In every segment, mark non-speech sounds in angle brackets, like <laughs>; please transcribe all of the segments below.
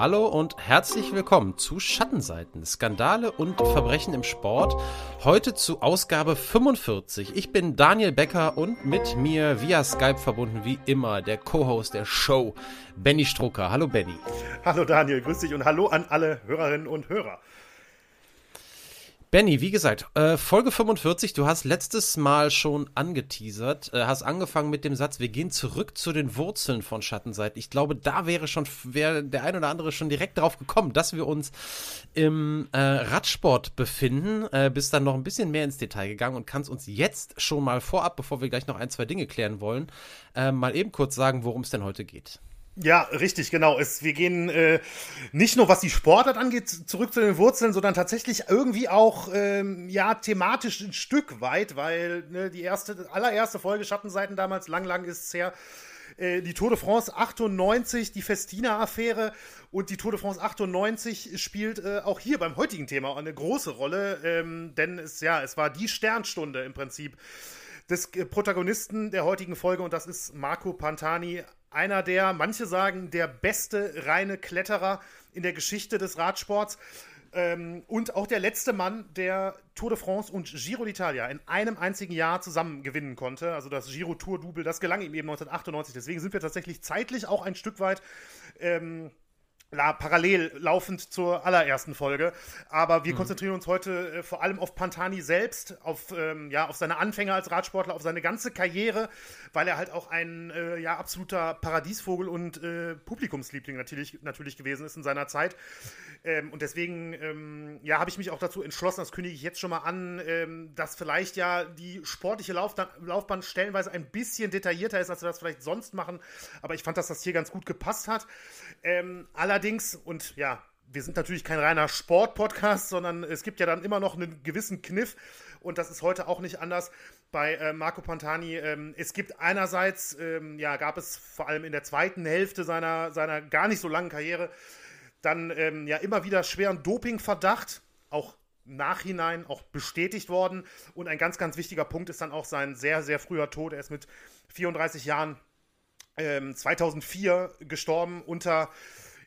Hallo und herzlich willkommen zu Schattenseiten, Skandale und Verbrechen im Sport. Heute zu Ausgabe 45. Ich bin Daniel Becker und mit mir via Skype verbunden wie immer der Co-Host der Show, Benny Strucker. Hallo Benny. Hallo Daniel, grüß dich und hallo an alle Hörerinnen und Hörer. Benny, wie gesagt, äh, Folge 45, du hast letztes Mal schon angeteasert, äh, hast angefangen mit dem Satz, wir gehen zurück zu den Wurzeln von Schattenseiten. Ich glaube, da wäre schon, wäre der ein oder andere schon direkt drauf gekommen, dass wir uns im äh, Radsport befinden, äh, bist dann noch ein bisschen mehr ins Detail gegangen und kannst uns jetzt schon mal vorab, bevor wir gleich noch ein, zwei Dinge klären wollen, äh, mal eben kurz sagen, worum es denn heute geht. Ja, richtig, genau. Es, wir gehen äh, nicht nur, was die Sportart angeht, zurück zu den Wurzeln, sondern tatsächlich irgendwie auch ähm, ja thematisch ein Stück weit, weil ne, die erste, allererste Folge Schattenseiten damals, lang, lang ist es her, äh, die Tour de France 98, die Festina-Affäre und die Tour de France 98 spielt äh, auch hier beim heutigen Thema eine große Rolle, ähm, denn es, ja, es war die Sternstunde im Prinzip des äh, Protagonisten der heutigen Folge und das ist Marco Pantani, einer der, manche sagen, der beste reine Kletterer in der Geschichte des Radsports. Ähm, und auch der letzte Mann, der Tour de France und Giro d'Italia in einem einzigen Jahr zusammen gewinnen konnte. Also das Giro Tour Double, das gelang ihm eben 1998. Deswegen sind wir tatsächlich zeitlich auch ein Stück weit ähm, la, parallel laufend zur allerersten Folge. Aber wir mhm. konzentrieren uns heute äh, vor allem auf Pantani selbst, auf, ähm, ja, auf seine Anfänge als Radsportler, auf seine ganze Karriere, weil er halt auch ein äh, ja, absoluter Paradiesvogel und äh, Publikumsliebling natürlich, natürlich gewesen ist in seiner Zeit. Ähm, und deswegen ähm, ja, habe ich mich auch dazu entschlossen, das kündige ich jetzt schon mal an, ähm, dass vielleicht ja die sportliche Laufbahn, Laufbahn stellenweise ein bisschen detaillierter ist, als wir das vielleicht sonst machen. Aber ich fand, dass das hier ganz gut gepasst hat. Ähm, allerdings, und ja, wir sind natürlich kein reiner Sport-Podcast, sondern es gibt ja dann immer noch einen gewissen Kniff. Und das ist heute auch nicht anders bei äh, Marco Pantani. Ähm, es gibt einerseits, ähm, ja, gab es vor allem in der zweiten Hälfte seiner, seiner gar nicht so langen Karriere dann ähm, ja immer wieder schweren Dopingverdacht, auch Nachhinein auch bestätigt worden. Und ein ganz, ganz wichtiger Punkt ist dann auch sein sehr, sehr früher Tod. Er ist mit 34 Jahren ähm, 2004 gestorben unter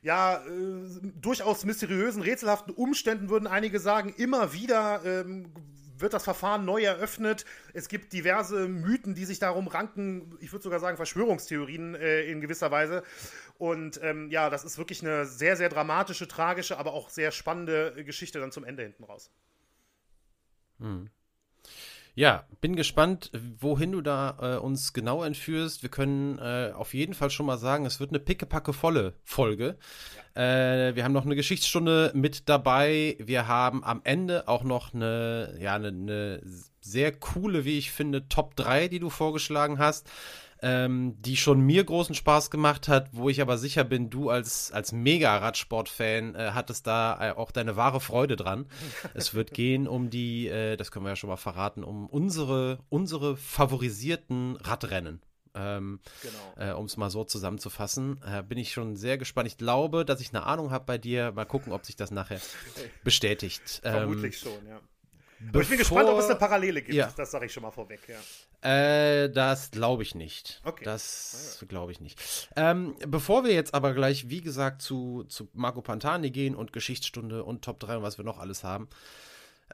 ja, äh, durchaus mysteriösen, rätselhaften Umständen, würden einige sagen. Immer wieder ähm, wird das Verfahren neu eröffnet. Es gibt diverse Mythen, die sich darum ranken. Ich würde sogar sagen Verschwörungstheorien äh, in gewisser Weise. Und ähm, ja, das ist wirklich eine sehr, sehr dramatische, tragische, aber auch sehr spannende Geschichte dann zum Ende hinten raus. Hm. Ja, bin gespannt, wohin du da äh, uns genau entführst. Wir können äh, auf jeden Fall schon mal sagen, es wird eine pickepacke volle Folge. Ja. Äh, wir haben noch eine Geschichtsstunde mit dabei. Wir haben am Ende auch noch eine, ja, eine, eine sehr coole, wie ich finde, Top 3, die du vorgeschlagen hast ähm, die schon mir großen Spaß gemacht hat, wo ich aber sicher bin, du als, als Mega-Radsport-Fan äh, hattest da äh, auch deine wahre Freude dran. <laughs> es wird gehen um die, äh, das können wir ja schon mal verraten, um unsere, unsere favorisierten Radrennen. Ähm, genau. äh, um es mal so zusammenzufassen, äh, bin ich schon sehr gespannt. Ich glaube, dass ich eine Ahnung habe bei dir. Mal gucken, ob sich das nachher <laughs> bestätigt. Vermutlich ähm, schon, ja. Aber ich bin gespannt, ob es eine Parallele gibt. Ja. Das sage ich schon mal vorweg, ja. Äh, das glaube ich nicht. Okay. Das ja. glaube ich nicht. Ähm, bevor wir jetzt aber gleich, wie gesagt, zu, zu Marco Pantani gehen und Geschichtsstunde und Top 3 und was wir noch alles haben,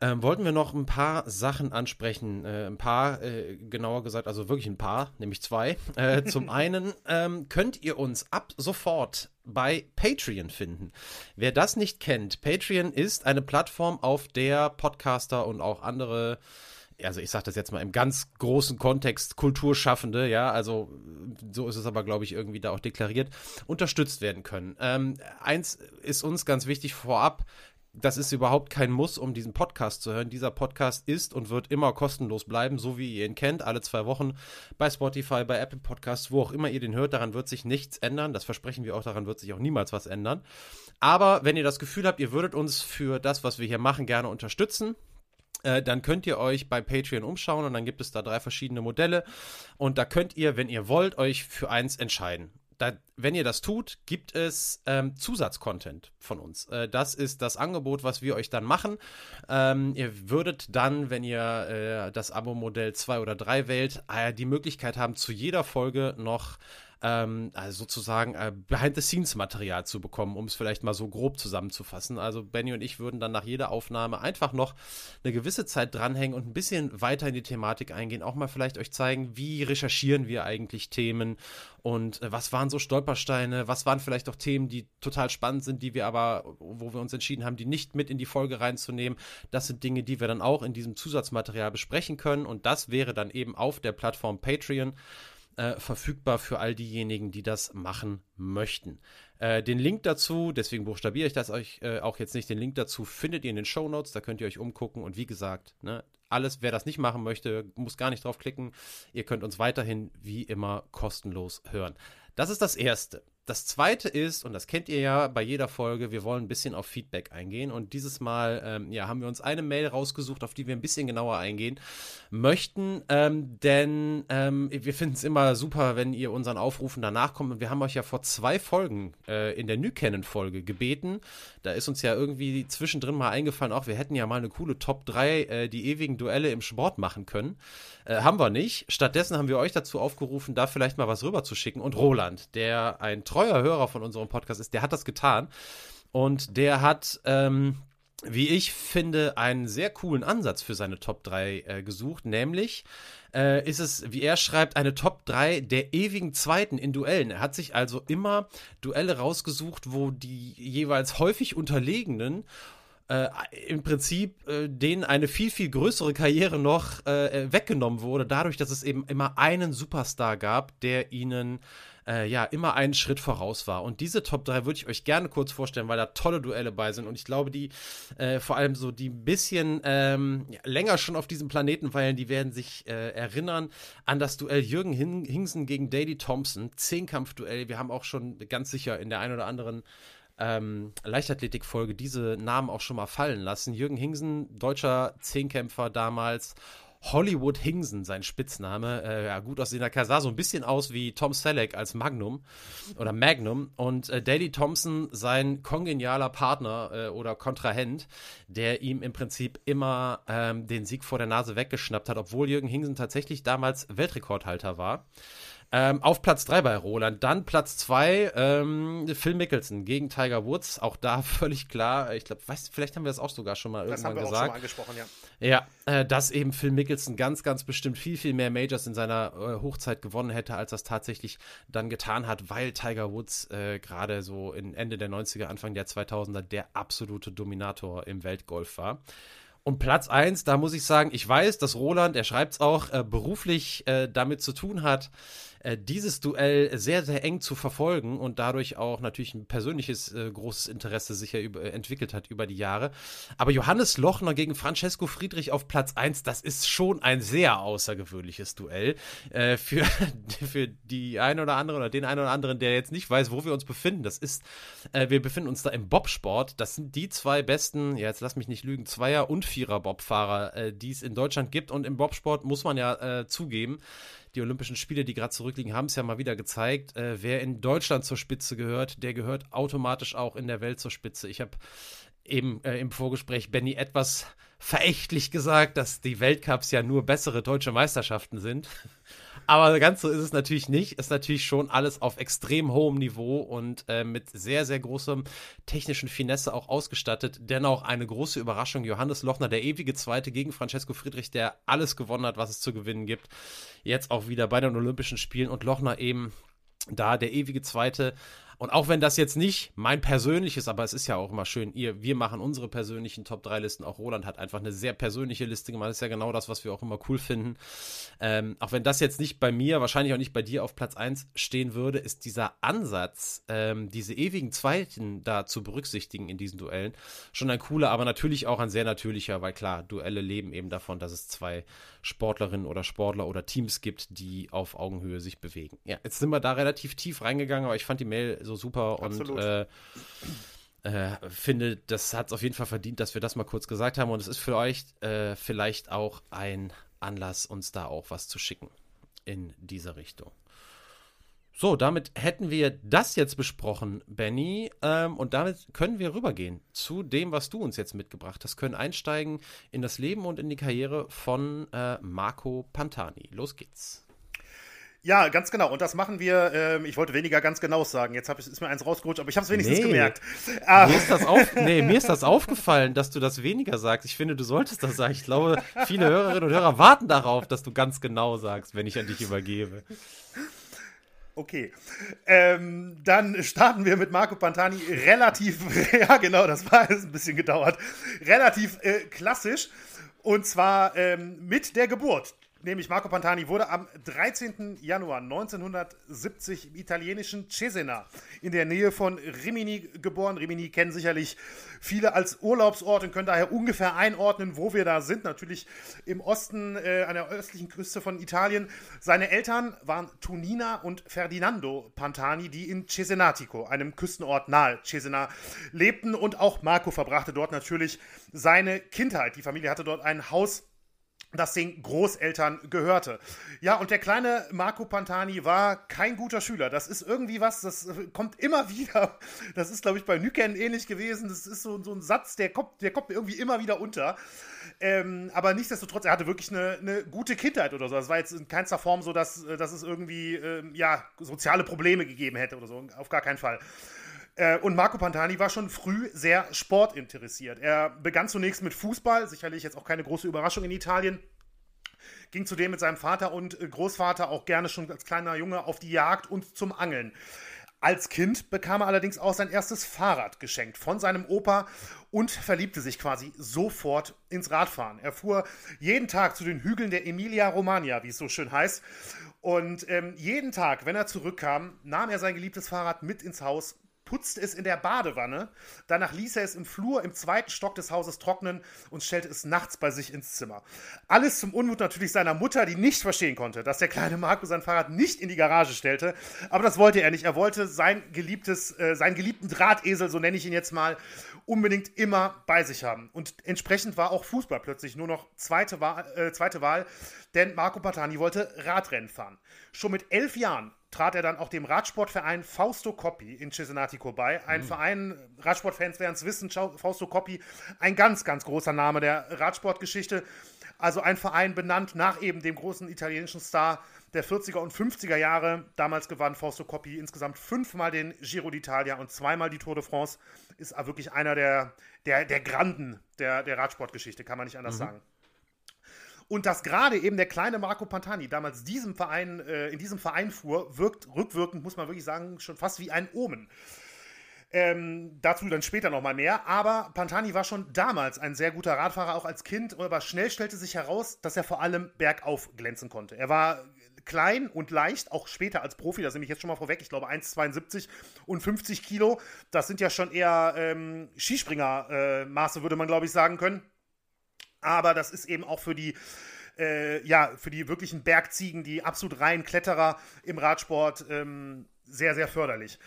ähm, wollten wir noch ein paar Sachen ansprechen. Äh, ein paar, äh, genauer gesagt, also wirklich ein paar, nämlich zwei. Äh, <laughs> zum einen ähm, könnt ihr uns ab sofort bei Patreon finden. Wer das nicht kennt, Patreon ist eine Plattform, auf der Podcaster und auch andere also ich sage das jetzt mal im ganz großen Kontext, Kulturschaffende, ja, also so ist es aber, glaube ich, irgendwie da auch deklariert, unterstützt werden können. Ähm, eins ist uns ganz wichtig vorab, das ist überhaupt kein Muss, um diesen Podcast zu hören. Dieser Podcast ist und wird immer kostenlos bleiben, so wie ihr ihn kennt, alle zwei Wochen bei Spotify, bei Apple Podcasts, wo auch immer ihr den hört. Daran wird sich nichts ändern. Das versprechen wir auch, daran wird sich auch niemals was ändern. Aber wenn ihr das Gefühl habt, ihr würdet uns für das, was wir hier machen, gerne unterstützen, äh, dann könnt ihr euch bei Patreon umschauen und dann gibt es da drei verschiedene Modelle und da könnt ihr, wenn ihr wollt, euch für eins entscheiden da, wenn ihr das tut, gibt es ähm, Zusatzcontent von uns. Äh, das ist das Angebot, was wir euch dann machen. Ähm, ihr würdet dann, wenn ihr äh, das Abo-Modell 2 oder 3 wählt, äh, die Möglichkeit haben, zu jeder Folge noch ähm, also sozusagen äh, Behind-the-Scenes-Material zu bekommen, um es vielleicht mal so grob zusammenzufassen. Also Benny und ich würden dann nach jeder Aufnahme einfach noch eine gewisse Zeit dranhängen und ein bisschen weiter in die Thematik eingehen, auch mal vielleicht euch zeigen, wie recherchieren wir eigentlich Themen und äh, was waren so Stolpersteine, was waren vielleicht auch Themen, die total spannend sind, die wir aber, wo wir uns entschieden haben, die nicht mit in die Folge reinzunehmen. Das sind Dinge, die wir dann auch in diesem Zusatzmaterial besprechen können und das wäre dann eben auf der Plattform Patreon äh, verfügbar für all diejenigen, die das machen möchten. Äh, den Link dazu, deswegen buchstabiere ich das euch äh, auch jetzt nicht, den Link dazu findet ihr in den Show Notes, da könnt ihr euch umgucken und wie gesagt, ne, alles, wer das nicht machen möchte, muss gar nicht drauf klicken. Ihr könnt uns weiterhin wie immer kostenlos hören. Das ist das Erste. Das zweite ist, und das kennt ihr ja bei jeder Folge, wir wollen ein bisschen auf Feedback eingehen. Und dieses Mal ähm, ja, haben wir uns eine Mail rausgesucht, auf die wir ein bisschen genauer eingehen möchten. Ähm, denn ähm, wir finden es immer super, wenn ihr unseren Aufrufen danach kommt. Und wir haben euch ja vor zwei Folgen äh, in der Nykennen-Folge gebeten. Da ist uns ja irgendwie zwischendrin mal eingefallen, auch wir hätten ja mal eine coole Top 3, äh, die ewigen Duelle im Sport machen können. Äh, haben wir nicht. Stattdessen haben wir euch dazu aufgerufen, da vielleicht mal was rüberzuschicken. Und Roland, der ein treuer Hörer von unserem Podcast ist, der hat das getan. Und der hat, ähm, wie ich finde, einen sehr coolen Ansatz für seine Top 3 äh, gesucht. Nämlich äh, ist es, wie er schreibt, eine Top 3 der ewigen Zweiten in Duellen. Er hat sich also immer Duelle rausgesucht, wo die jeweils häufig Unterlegenen äh, im Prinzip äh, denen eine viel, viel größere Karriere noch äh, weggenommen wurde, dadurch, dass es eben immer einen Superstar gab, der ihnen äh, ja immer einen Schritt voraus war. Und diese Top 3 würde ich euch gerne kurz vorstellen, weil da tolle Duelle bei sind. Und ich glaube, die äh, vor allem so, die ein bisschen ähm, länger schon auf diesem Planeten weilen, die werden sich äh, erinnern an das Duell Jürgen Hingsen gegen Daley Thompson. Zehnkampfduell. Wir haben auch schon ganz sicher in der einen oder anderen ähm, Leichtathletik-Folge diese Namen auch schon mal fallen lassen. Jürgen Hingsen, deutscher Zehnkämpfer damals. Hollywood Hingsen, sein Spitzname. Äh, ja, gut aussehender Kerl, sah so ein bisschen aus wie Tom Selleck als Magnum oder Magnum. Und äh, Daley Thompson, sein kongenialer Partner äh, oder Kontrahent, der ihm im Prinzip immer ähm, den Sieg vor der Nase weggeschnappt hat, obwohl Jürgen Hingsen tatsächlich damals Weltrekordhalter war. Ähm, auf Platz 3 bei Roland. Dann Platz 2, ähm, Phil Mickelson gegen Tiger Woods. Auch da <laughs> völlig klar. Ich glaube, vielleicht haben wir das auch sogar schon mal das irgendwann gesagt. Das haben wir auch schon mal angesprochen, ja. Ja, äh, dass eben Phil Mickelson ganz, ganz bestimmt viel, viel mehr Majors in seiner äh, Hochzeit gewonnen hätte, als das tatsächlich dann getan hat, weil Tiger Woods äh, gerade so in Ende der 90er, Anfang der 2000er der absolute Dominator im Weltgolf war. Und Platz 1, da muss ich sagen, ich weiß, dass Roland, er schreibt es auch, äh, beruflich äh, damit zu tun hat, äh, dieses Duell sehr, sehr eng zu verfolgen und dadurch auch natürlich ein persönliches äh, großes Interesse sicher über, äh, entwickelt hat über die Jahre. Aber Johannes Lochner gegen Francesco Friedrich auf Platz 1, das ist schon ein sehr außergewöhnliches Duell. Äh, für, <laughs> für die ein oder andere oder den einen oder anderen, der jetzt nicht weiß, wo wir uns befinden. Das ist, äh, wir befinden uns da im Bobsport. Das sind die zwei besten, ja, jetzt lass mich nicht lügen, Zweier- und Vierer-Bobfahrer, die es in Deutschland gibt. Und im Bobsport muss man ja zugeben, die Olympischen Spiele, die gerade zurückliegen, haben es ja mal wieder gezeigt. Äh, wer in Deutschland zur Spitze gehört, der gehört automatisch auch in der Welt zur Spitze. Ich habe eben äh, im Vorgespräch Benny etwas verächtlich gesagt, dass die Weltcups ja nur bessere deutsche Meisterschaften sind. <laughs> Aber ganz so ist es natürlich nicht. Ist natürlich schon alles auf extrem hohem Niveau und äh, mit sehr, sehr großem technischen Finesse auch ausgestattet. Dennoch eine große Überraschung. Johannes Lochner, der ewige Zweite gegen Francesco Friedrich, der alles gewonnen hat, was es zu gewinnen gibt. Jetzt auch wieder bei den Olympischen Spielen und Lochner eben da der ewige Zweite und auch wenn das jetzt nicht mein persönliches, aber es ist ja auch immer schön, ihr, wir machen unsere persönlichen Top 3 Listen. Auch Roland hat einfach eine sehr persönliche Liste gemacht. Das ist ja genau das, was wir auch immer cool finden. Ähm, auch wenn das jetzt nicht bei mir, wahrscheinlich auch nicht bei dir auf Platz 1 stehen würde, ist dieser Ansatz, ähm, diese ewigen Zweiten da zu berücksichtigen in diesen Duellen, schon ein cooler, aber natürlich auch ein sehr natürlicher, weil klar, Duelle leben eben davon, dass es zwei Sportlerinnen oder Sportler oder Teams gibt, die auf Augenhöhe sich bewegen. Ja, jetzt sind wir da relativ tief reingegangen, aber ich fand die Mail so super Absolut. und äh, äh, finde, das hat es auf jeden Fall verdient, dass wir das mal kurz gesagt haben und es ist für euch äh, vielleicht auch ein Anlass, uns da auch was zu schicken in diese Richtung. So, damit hätten wir das jetzt besprochen, Benny. Ähm, und damit können wir rübergehen zu dem, was du uns jetzt mitgebracht hast. Können einsteigen in das Leben und in die Karriere von äh, Marco Pantani. Los geht's. Ja, ganz genau. Und das machen wir, äh, ich wollte weniger ganz genau sagen. Jetzt hab ich, ist mir eins rausgerutscht, aber ich habe es wenigstens nee. gemerkt. Mir, ist das auf, nee, mir ist das aufgefallen, dass du das weniger sagst. Ich finde, du solltest das sagen. Ich glaube, viele Hörerinnen und Hörer warten darauf, dass du ganz genau sagst, wenn ich an dich übergebe. Okay. Ähm, dann starten wir mit Marco Pantani relativ, <laughs> ja genau, das war jetzt ein bisschen gedauert, relativ äh, klassisch. Und zwar ähm, mit der Geburt nämlich Marco Pantani, wurde am 13. Januar 1970 im italienischen Cesena in der Nähe von Rimini geboren. Rimini kennen sicherlich viele als Urlaubsort und können daher ungefähr einordnen, wo wir da sind. Natürlich im Osten, äh, an der östlichen Küste von Italien. Seine Eltern waren Tonina und Ferdinando Pantani, die in Cesenatico, einem Küstenort nahe Cesena, lebten. Und auch Marco verbrachte dort natürlich seine Kindheit. Die Familie hatte dort ein Haus das den Großeltern gehörte. Ja, und der kleine Marco Pantani war kein guter Schüler. Das ist irgendwie was, das kommt immer <laughs> wieder. Das ist, glaube ich, bei Nyken ähnlich gewesen. Das ist so, so ein Satz, der kommt, der kommt irgendwie immer wieder unter. Ähm, aber nichtsdestotrotz, er hatte wirklich eine, eine, gute Kindheit oder so. Das war jetzt in keinster Form so, dass, dass es irgendwie ähm, ja, soziale Probleme gegeben hätte oder so. Auf gar keinen Fall. Äh, und Marco Pantani war schon früh sehr sportinteressiert. Er begann zunächst mit Fußball, sicherlich jetzt auch keine große Überraschung in Italien. Ging zudem mit seinem Vater und äh, Großvater auch gerne schon als kleiner Junge auf die Jagd und zum Angeln. Als Kind bekam er allerdings auch sein erstes Fahrrad geschenkt von seinem Opa und verliebte sich quasi sofort ins Radfahren. Er fuhr jeden Tag zu den Hügeln der Emilia Romagna, wie es so schön heißt. Und ähm, jeden Tag, wenn er zurückkam, nahm er sein geliebtes Fahrrad mit ins Haus, putzte es in der Badewanne. Danach ließ er es im Flur im zweiten Stock des Hauses trocknen und stellte es nachts bei sich ins Zimmer. Alles zum Unmut natürlich seiner Mutter, die nicht verstehen konnte, dass der kleine Marco sein Fahrrad nicht in die Garage stellte. Aber das wollte er nicht. Er wollte sein geliebtes, äh, seinen geliebten Drahtesel, so nenne ich ihn jetzt mal, unbedingt immer bei sich haben. Und entsprechend war auch Fußball plötzlich nur noch zweite Wahl, äh, zweite Wahl denn Marco Patani wollte Radrennen fahren. Schon mit elf Jahren trat er dann auch dem Radsportverein Fausto Coppi in Cesenatico bei. Ein mhm. Verein, Radsportfans werden es wissen, Fausto Coppi, ein ganz, ganz großer Name der Radsportgeschichte. Also ein Verein benannt nach eben dem großen italienischen Star der 40er und 50er Jahre. Damals gewann Fausto Coppi insgesamt fünfmal den Giro d'Italia und zweimal die Tour de France. Ist wirklich einer der, der, der Granden der, der Radsportgeschichte, kann man nicht anders mhm. sagen. Und dass gerade eben der kleine Marco Pantani damals diesem Verein, äh, in diesem Verein fuhr, wirkt rückwirkend, muss man wirklich sagen, schon fast wie ein Omen. Ähm, dazu dann später nochmal mehr. Aber Pantani war schon damals ein sehr guter Radfahrer, auch als Kind. Aber schnell stellte sich heraus, dass er vor allem bergauf glänzen konnte. Er war klein und leicht, auch später als Profi, das nehme ich jetzt schon mal vorweg, ich glaube 1,72 und 50 Kilo. Das sind ja schon eher ähm, Skispringer-Maße, äh, würde man, glaube ich, sagen können. Aber das ist eben auch für die äh, ja, für die wirklichen Bergziegen, die absolut reinen Kletterer im Radsport ähm, sehr, sehr förderlich.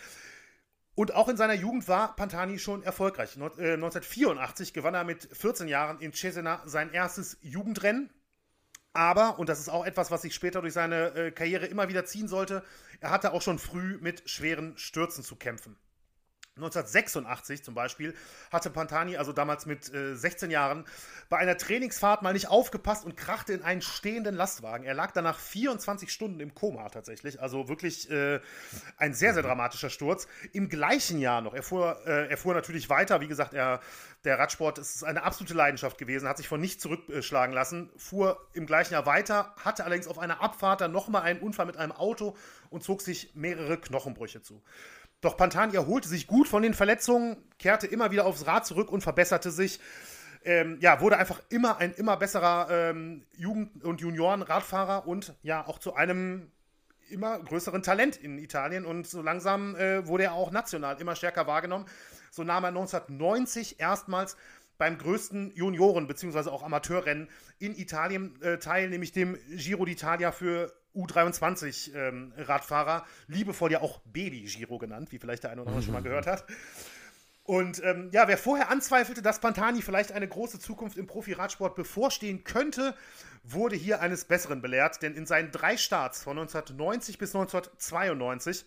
Und auch in seiner Jugend war Pantani schon erfolgreich. 1984 äh, gewann er mit 14 Jahren in Cesena sein erstes Jugendrennen. Aber, und das ist auch etwas, was sich später durch seine äh, Karriere immer wieder ziehen sollte, er hatte auch schon früh mit schweren Stürzen zu kämpfen. 1986 zum Beispiel hatte Pantani, also damals mit äh, 16 Jahren, bei einer Trainingsfahrt mal nicht aufgepasst und krachte in einen stehenden Lastwagen. Er lag danach 24 Stunden im Koma tatsächlich. Also wirklich äh, ein sehr, sehr dramatischer Sturz. Im gleichen Jahr noch. Er fuhr, äh, er fuhr natürlich weiter. Wie gesagt, er, der Radsport ist eine absolute Leidenschaft gewesen, hat sich von nichts zurückschlagen lassen. Fuhr im gleichen Jahr weiter, hatte allerdings auf einer Abfahrt dann nochmal einen Unfall mit einem Auto und zog sich mehrere Knochenbrüche zu. Doch Pantani erholte sich gut von den Verletzungen, kehrte immer wieder aufs Rad zurück und verbesserte sich. Ähm, ja, wurde einfach immer ein immer besserer ähm, Jugend- und Junioren-Radfahrer und ja auch zu einem immer größeren Talent in Italien und so langsam äh, wurde er auch national immer stärker wahrgenommen. So nahm er 1990 erstmals beim größten Junioren- bzw. auch Amateurrennen in Italien äh, teil, nämlich dem Giro d'Italia für U23-Radfahrer, ähm, liebevoll ja auch Baby-Giro genannt, wie vielleicht der eine oder andere schon mal gehört hat. Und ähm, ja, wer vorher anzweifelte, dass Pantani vielleicht eine große Zukunft im Profi-Radsport bevorstehen könnte, wurde hier eines Besseren belehrt, denn in seinen drei Starts von 1990 bis 1992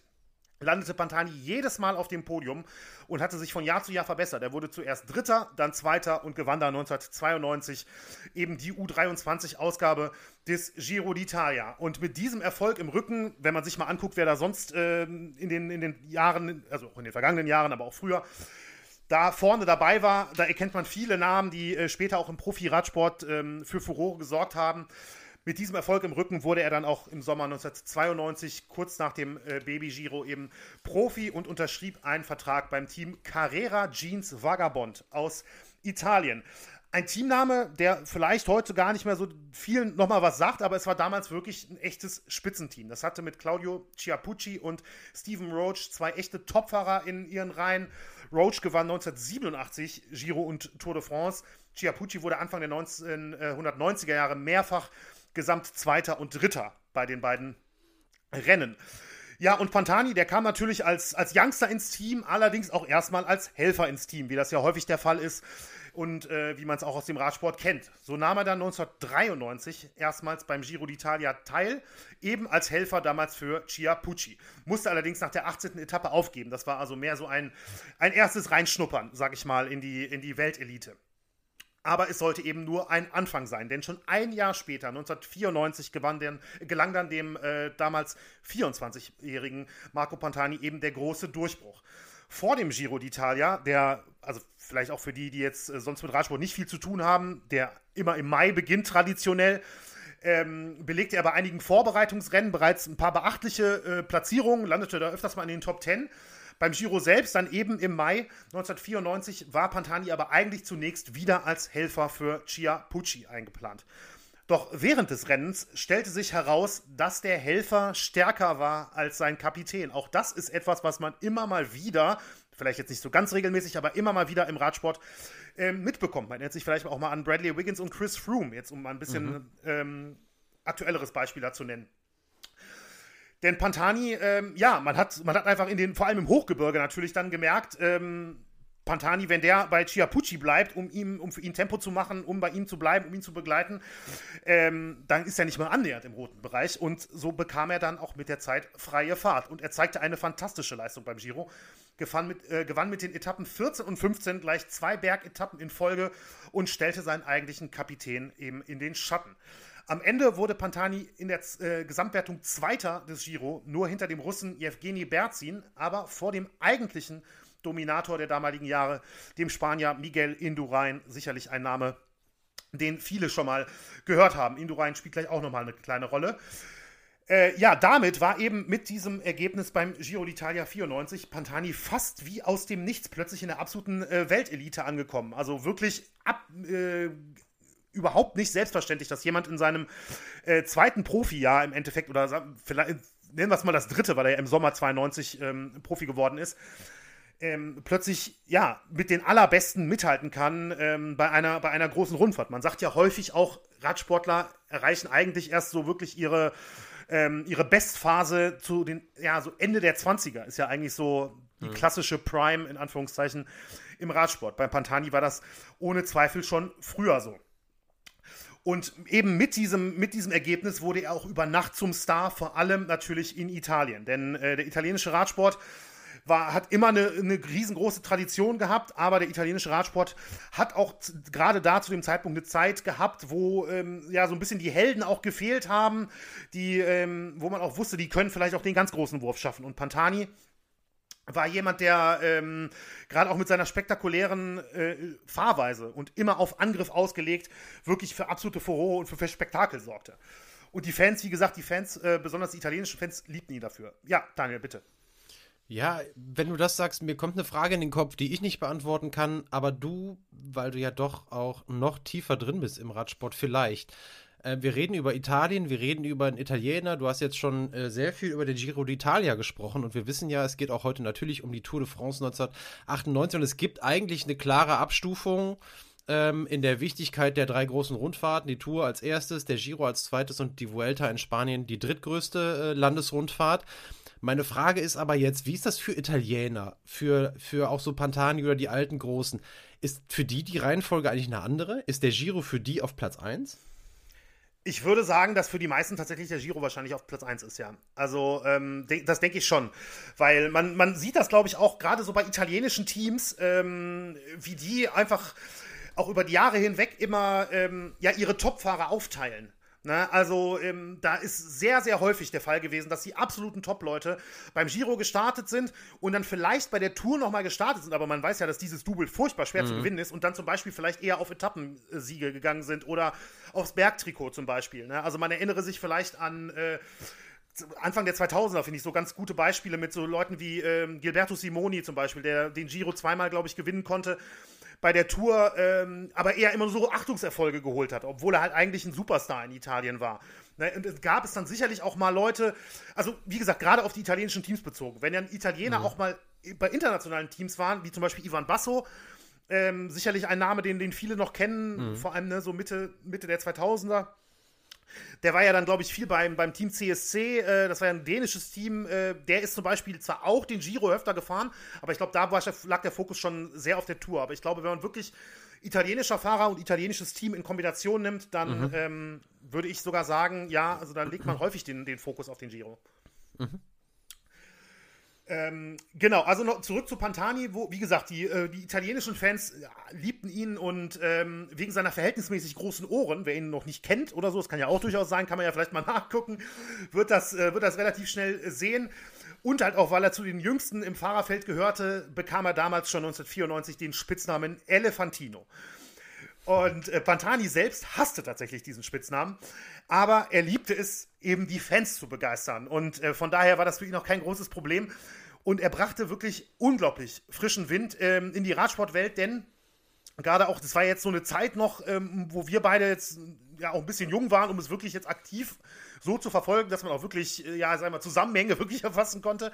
landete Pantani jedes Mal auf dem Podium und hatte sich von Jahr zu Jahr verbessert. Er wurde zuerst Dritter, dann Zweiter und gewann dann 1992 eben die U23-Ausgabe des Giro d'Italia. Und mit diesem Erfolg im Rücken, wenn man sich mal anguckt, wer da sonst äh, in, den, in den Jahren, also in den vergangenen Jahren, aber auch früher, da vorne dabei war, da erkennt man viele Namen, die äh, später auch im Profi-Radsport ähm, für Furore gesorgt haben. Mit diesem Erfolg im Rücken wurde er dann auch im Sommer 1992, kurz nach dem äh, Baby Giro, eben Profi und unterschrieb einen Vertrag beim Team Carrera Jeans Vagabond aus Italien. Ein Teamname, der vielleicht heute gar nicht mehr so vielen nochmal was sagt, aber es war damals wirklich ein echtes Spitzenteam. Das hatte mit Claudio Chiappucci und Stephen Roach zwei echte Topfahrer in ihren Reihen. Roach gewann 1987 Giro und Tour de France. Chiappucci wurde Anfang der 1990er äh, Jahre mehrfach Gesamtzweiter und Dritter bei den beiden Rennen. Ja, und Pantani, der kam natürlich als, als Youngster ins Team, allerdings auch erstmal als Helfer ins Team, wie das ja häufig der Fall ist und äh, wie man es auch aus dem Radsport kennt. So nahm er dann 1993 erstmals beim Giro d'Italia teil, eben als Helfer damals für Chiappucci. Musste allerdings nach der 18. Etappe aufgeben. Das war also mehr so ein, ein erstes Reinschnuppern, sag ich mal, in die, in die Weltelite. Aber es sollte eben nur ein Anfang sein, denn schon ein Jahr später, 1994, den, gelang dann dem äh, damals 24-jährigen Marco Pantani eben der große Durchbruch. Vor dem Giro d'Italia, der, also vielleicht auch für die, die jetzt äh, sonst mit Radsport nicht viel zu tun haben, der immer im Mai beginnt traditionell, ähm, belegte er bei einigen Vorbereitungsrennen bereits ein paar beachtliche äh, Platzierungen, landete da öfters mal in den Top 10 beim Giro selbst, dann eben im Mai 1994, war Pantani aber eigentlich zunächst wieder als Helfer für Chia Pucci eingeplant. Doch während des Rennens stellte sich heraus, dass der Helfer stärker war als sein Kapitän. Auch das ist etwas, was man immer mal wieder, vielleicht jetzt nicht so ganz regelmäßig, aber immer mal wieder im Radsport äh, mitbekommt. Man erinnert sich vielleicht auch mal an Bradley Wiggins und Chris Froome, jetzt um mal ein bisschen mhm. ähm, aktuelleres Beispiel dazu nennen. Denn Pantani, ähm, ja, man hat, man hat einfach in den, vor allem im Hochgebirge natürlich dann gemerkt, ähm, Pantani, wenn der bei Chiapucci bleibt, um ihm, um für ihn Tempo zu machen, um bei ihm zu bleiben, um ihn zu begleiten, ähm, dann ist er nicht mehr annähernd im roten Bereich. Und so bekam er dann auch mit der Zeit freie Fahrt. Und er zeigte eine fantastische Leistung beim Giro. Gewann mit, äh, gewann mit den Etappen 14 und 15 gleich zwei Bergetappen in Folge und stellte seinen eigentlichen Kapitän eben in den Schatten. Am Ende wurde Pantani in der äh, Gesamtwertung Zweiter des Giro, nur hinter dem Russen Jewgeni Berzin, aber vor dem eigentlichen Dominator der damaligen Jahre, dem Spanier Miguel Indurain, sicherlich ein Name, den viele schon mal gehört haben. Indurain spielt gleich auch nochmal eine kleine Rolle. Äh, ja, damit war eben mit diesem Ergebnis beim Giro d'Italia 94 Pantani fast wie aus dem Nichts plötzlich in der absoluten äh, Weltelite angekommen. Also wirklich ab, äh, überhaupt nicht selbstverständlich, dass jemand in seinem äh, zweiten Profijahr im Endeffekt, oder vielleicht nennen wir es mal das dritte, weil er ja im Sommer 92 ähm, Profi geworden ist, ähm, plötzlich ja mit den allerbesten mithalten kann ähm, bei, einer, bei einer großen Rundfahrt. Man sagt ja häufig auch, Radsportler erreichen eigentlich erst so wirklich ihre, ähm, ihre Bestphase zu den, ja, so Ende der 20er ist ja eigentlich so die mhm. klassische Prime in Anführungszeichen im Radsport. Beim Pantani war das ohne Zweifel schon früher so. Und eben mit diesem, mit diesem Ergebnis wurde er auch über Nacht zum Star, vor allem natürlich in Italien. Denn äh, der italienische Radsport war, hat immer eine, eine riesengroße Tradition gehabt, aber der italienische Radsport hat auch gerade da zu dem Zeitpunkt eine Zeit gehabt, wo ähm, ja so ein bisschen die Helden auch gefehlt haben, die, ähm, wo man auch wusste, die können vielleicht auch den ganz großen Wurf schaffen. Und Pantani war jemand, der ähm, gerade auch mit seiner spektakulären äh, Fahrweise und immer auf Angriff ausgelegt, wirklich für absolute Furore und für, Spektakel sorgte. Und die Fans, wie gesagt, die Fans, äh, besonders die italienischen Fans, liebten ihn dafür. Ja, Daniel, bitte. Ja, wenn du das sagst, mir kommt eine Frage in den Kopf, die ich nicht beantworten kann, aber du, weil du ja doch auch noch tiefer drin bist im Radsport, vielleicht. Äh, wir reden über Italien, wir reden über einen Italiener. Du hast jetzt schon äh, sehr viel über den Giro d'Italia gesprochen und wir wissen ja, es geht auch heute natürlich um die Tour de France 1998 und es gibt eigentlich eine klare Abstufung ähm, in der Wichtigkeit der drei großen Rundfahrten. Die Tour als erstes, der Giro als zweites und die Vuelta in Spanien die drittgrößte äh, Landesrundfahrt. Meine Frage ist aber jetzt, wie ist das für Italiener, für, für auch so Pantani oder die alten Großen? Ist für die die Reihenfolge eigentlich eine andere? Ist der Giro für die auf Platz 1? Ich würde sagen, dass für die meisten tatsächlich der Giro wahrscheinlich auf Platz 1 ist, ja. Also, ähm, de das denke ich schon. Weil man, man sieht das, glaube ich, auch gerade so bei italienischen Teams, ähm, wie die einfach auch über die Jahre hinweg immer ähm, ja, ihre Topfahrer aufteilen. Ne, also ähm, da ist sehr, sehr häufig der Fall gewesen, dass die absoluten Top-Leute beim Giro gestartet sind und dann vielleicht bei der Tour nochmal gestartet sind, aber man weiß ja, dass dieses Double furchtbar schwer mhm. zu gewinnen ist und dann zum Beispiel vielleicht eher auf Etappensiege gegangen sind oder aufs Bergtrikot zum Beispiel. Ne? Also man erinnere sich vielleicht an äh, Anfang der 2000er finde ich so ganz gute Beispiele mit so Leuten wie ähm, Gilberto Simoni zum Beispiel, der den Giro zweimal, glaube ich, gewinnen konnte bei der Tour ähm, aber eher immer so Achtungserfolge geholt hat, obwohl er halt eigentlich ein Superstar in Italien war. Ne, und es gab es dann sicherlich auch mal Leute, also wie gesagt, gerade auf die italienischen Teams bezogen. Wenn ein Italiener mhm. auch mal bei internationalen Teams waren, wie zum Beispiel Ivan Basso, ähm, sicherlich ein Name, den, den viele noch kennen, mhm. vor allem ne, so Mitte, Mitte der 2000er. Der war ja dann, glaube ich, viel beim, beim Team CSC, äh, das war ja ein dänisches Team. Äh, der ist zum Beispiel zwar auch den Giro öfter gefahren, aber ich glaube, da war, lag der Fokus schon sehr auf der Tour. Aber ich glaube, wenn man wirklich italienischer Fahrer und italienisches Team in Kombination nimmt, dann mhm. ähm, würde ich sogar sagen, ja, also dann legt man häufig den, den Fokus auf den Giro. Mhm. Ähm, genau, also noch zurück zu Pantani, wo, wie gesagt, die, äh, die italienischen Fans ja, liebten ihn und ähm, wegen seiner verhältnismäßig großen Ohren, wer ihn noch nicht kennt oder so, das kann ja auch durchaus sein, kann man ja vielleicht mal <laughs> nachgucken, wird das, äh, wird das relativ schnell äh, sehen. Und halt auch, weil er zu den Jüngsten im Fahrerfeld gehörte, bekam er damals schon 1994 den Spitznamen Elefantino. Und äh, Pantani selbst hasste tatsächlich diesen Spitznamen, aber er liebte es, eben die Fans zu begeistern. Und äh, von daher war das für ihn auch kein großes Problem. Und er brachte wirklich unglaublich frischen Wind ähm, in die Radsportwelt, denn gerade auch, das war jetzt so eine Zeit noch, ähm, wo wir beide jetzt ja auch ein bisschen jung waren, um es wirklich jetzt aktiv so zu verfolgen, dass man auch wirklich, äh, ja, sagen wir, Zusammenhänge <laughs> wirklich erfassen konnte.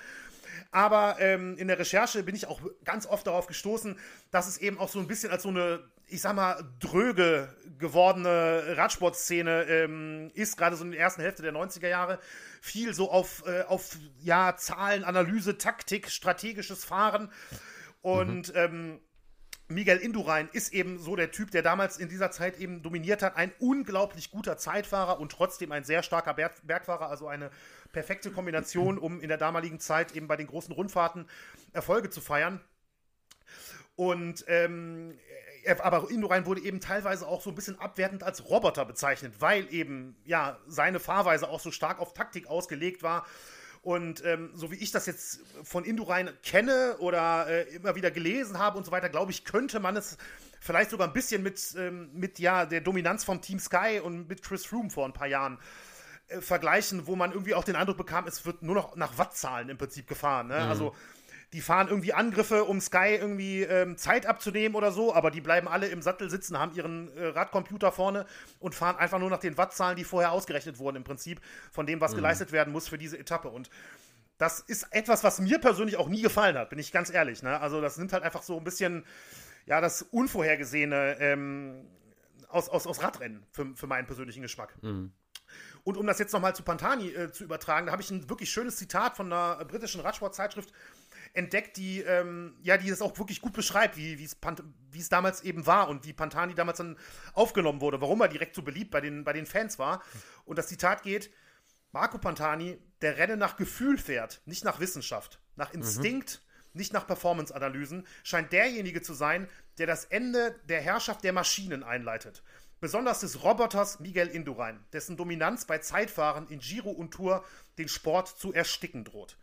Aber ähm, in der Recherche bin ich auch ganz oft darauf gestoßen, dass es eben auch so ein bisschen als so eine, ich sag mal, dröge gewordene Radsportszene ähm, ist, gerade so in der ersten Hälfte der 90er Jahre. Viel so auf, äh, auf ja, Zahlen, Analyse, Taktik, strategisches Fahren. Und mhm. ähm, Miguel Indurain ist eben so der Typ, der damals in dieser Zeit eben dominiert hat. Ein unglaublich guter Zeitfahrer und trotzdem ein sehr starker Berg Bergfahrer, also eine perfekte Kombination, um in der damaligen Zeit eben bei den großen Rundfahrten Erfolge zu feiern. Und ähm, aber Indurain wurde eben teilweise auch so ein bisschen abwertend als Roboter bezeichnet, weil eben ja seine Fahrweise auch so stark auf Taktik ausgelegt war und ähm, so wie ich das jetzt von Indurain kenne oder äh, immer wieder gelesen habe und so weiter, glaube ich, könnte man es vielleicht sogar ein bisschen mit, ähm, mit ja, der Dominanz vom Team Sky und mit Chris Froome vor ein paar Jahren äh, vergleichen, wo man irgendwie auch den Eindruck bekam, es wird nur noch nach Wattzahlen im Prinzip gefahren. Ne? Mhm. Also die fahren irgendwie Angriffe, um Sky irgendwie ähm, Zeit abzunehmen oder so, aber die bleiben alle im Sattel sitzen, haben ihren äh, Radcomputer vorne und fahren einfach nur nach den Wattzahlen, die vorher ausgerechnet wurden, im Prinzip, von dem, was mhm. geleistet werden muss für diese Etappe. Und das ist etwas, was mir persönlich auch nie gefallen hat, bin ich ganz ehrlich. Ne? Also, das nimmt halt einfach so ein bisschen, ja, das Unvorhergesehene ähm, aus, aus, aus Radrennen für, für meinen persönlichen Geschmack. Mhm. Und um das jetzt nochmal zu Pantani äh, zu übertragen, da habe ich ein wirklich schönes Zitat von einer britischen Radsportzeitschrift entdeckt, die, ähm, ja, die das auch wirklich gut beschreibt, wie es damals eben war und wie Pantani damals dann aufgenommen wurde, warum er direkt so beliebt bei den, bei den Fans war. Und das Zitat geht: Marco Pantani, der Rennen nach Gefühl fährt, nicht nach Wissenschaft, nach Instinkt, mhm. nicht nach Performance-Analysen, scheint derjenige zu sein, der das Ende der Herrschaft der Maschinen einleitet. Besonders des Roboters Miguel Indurain, dessen Dominanz bei Zeitfahren in Giro und Tour den Sport zu ersticken droht.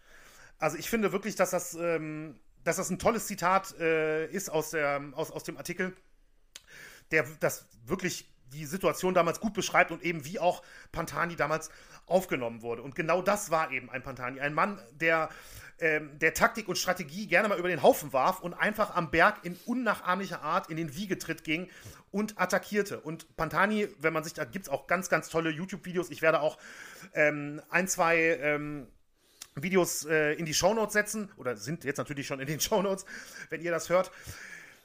Also ich finde wirklich, dass das, ähm, dass das ein tolles Zitat äh, ist aus, der, aus, aus dem Artikel, der das wirklich die Situation damals gut beschreibt und eben wie auch Pantani damals aufgenommen wurde. Und genau das war eben ein Pantani. Ein Mann, der, ähm, der Taktik und Strategie gerne mal über den Haufen warf und einfach am Berg in unnachahmlicher Art in den Wiegetritt ging und attackierte. Und Pantani, wenn man sich, da gibt es auch ganz, ganz tolle YouTube-Videos. Ich werde auch ähm, ein, zwei ähm, Videos äh, in die Shownotes setzen oder sind jetzt natürlich schon in den <laughs> Shownotes, wenn ihr das hört.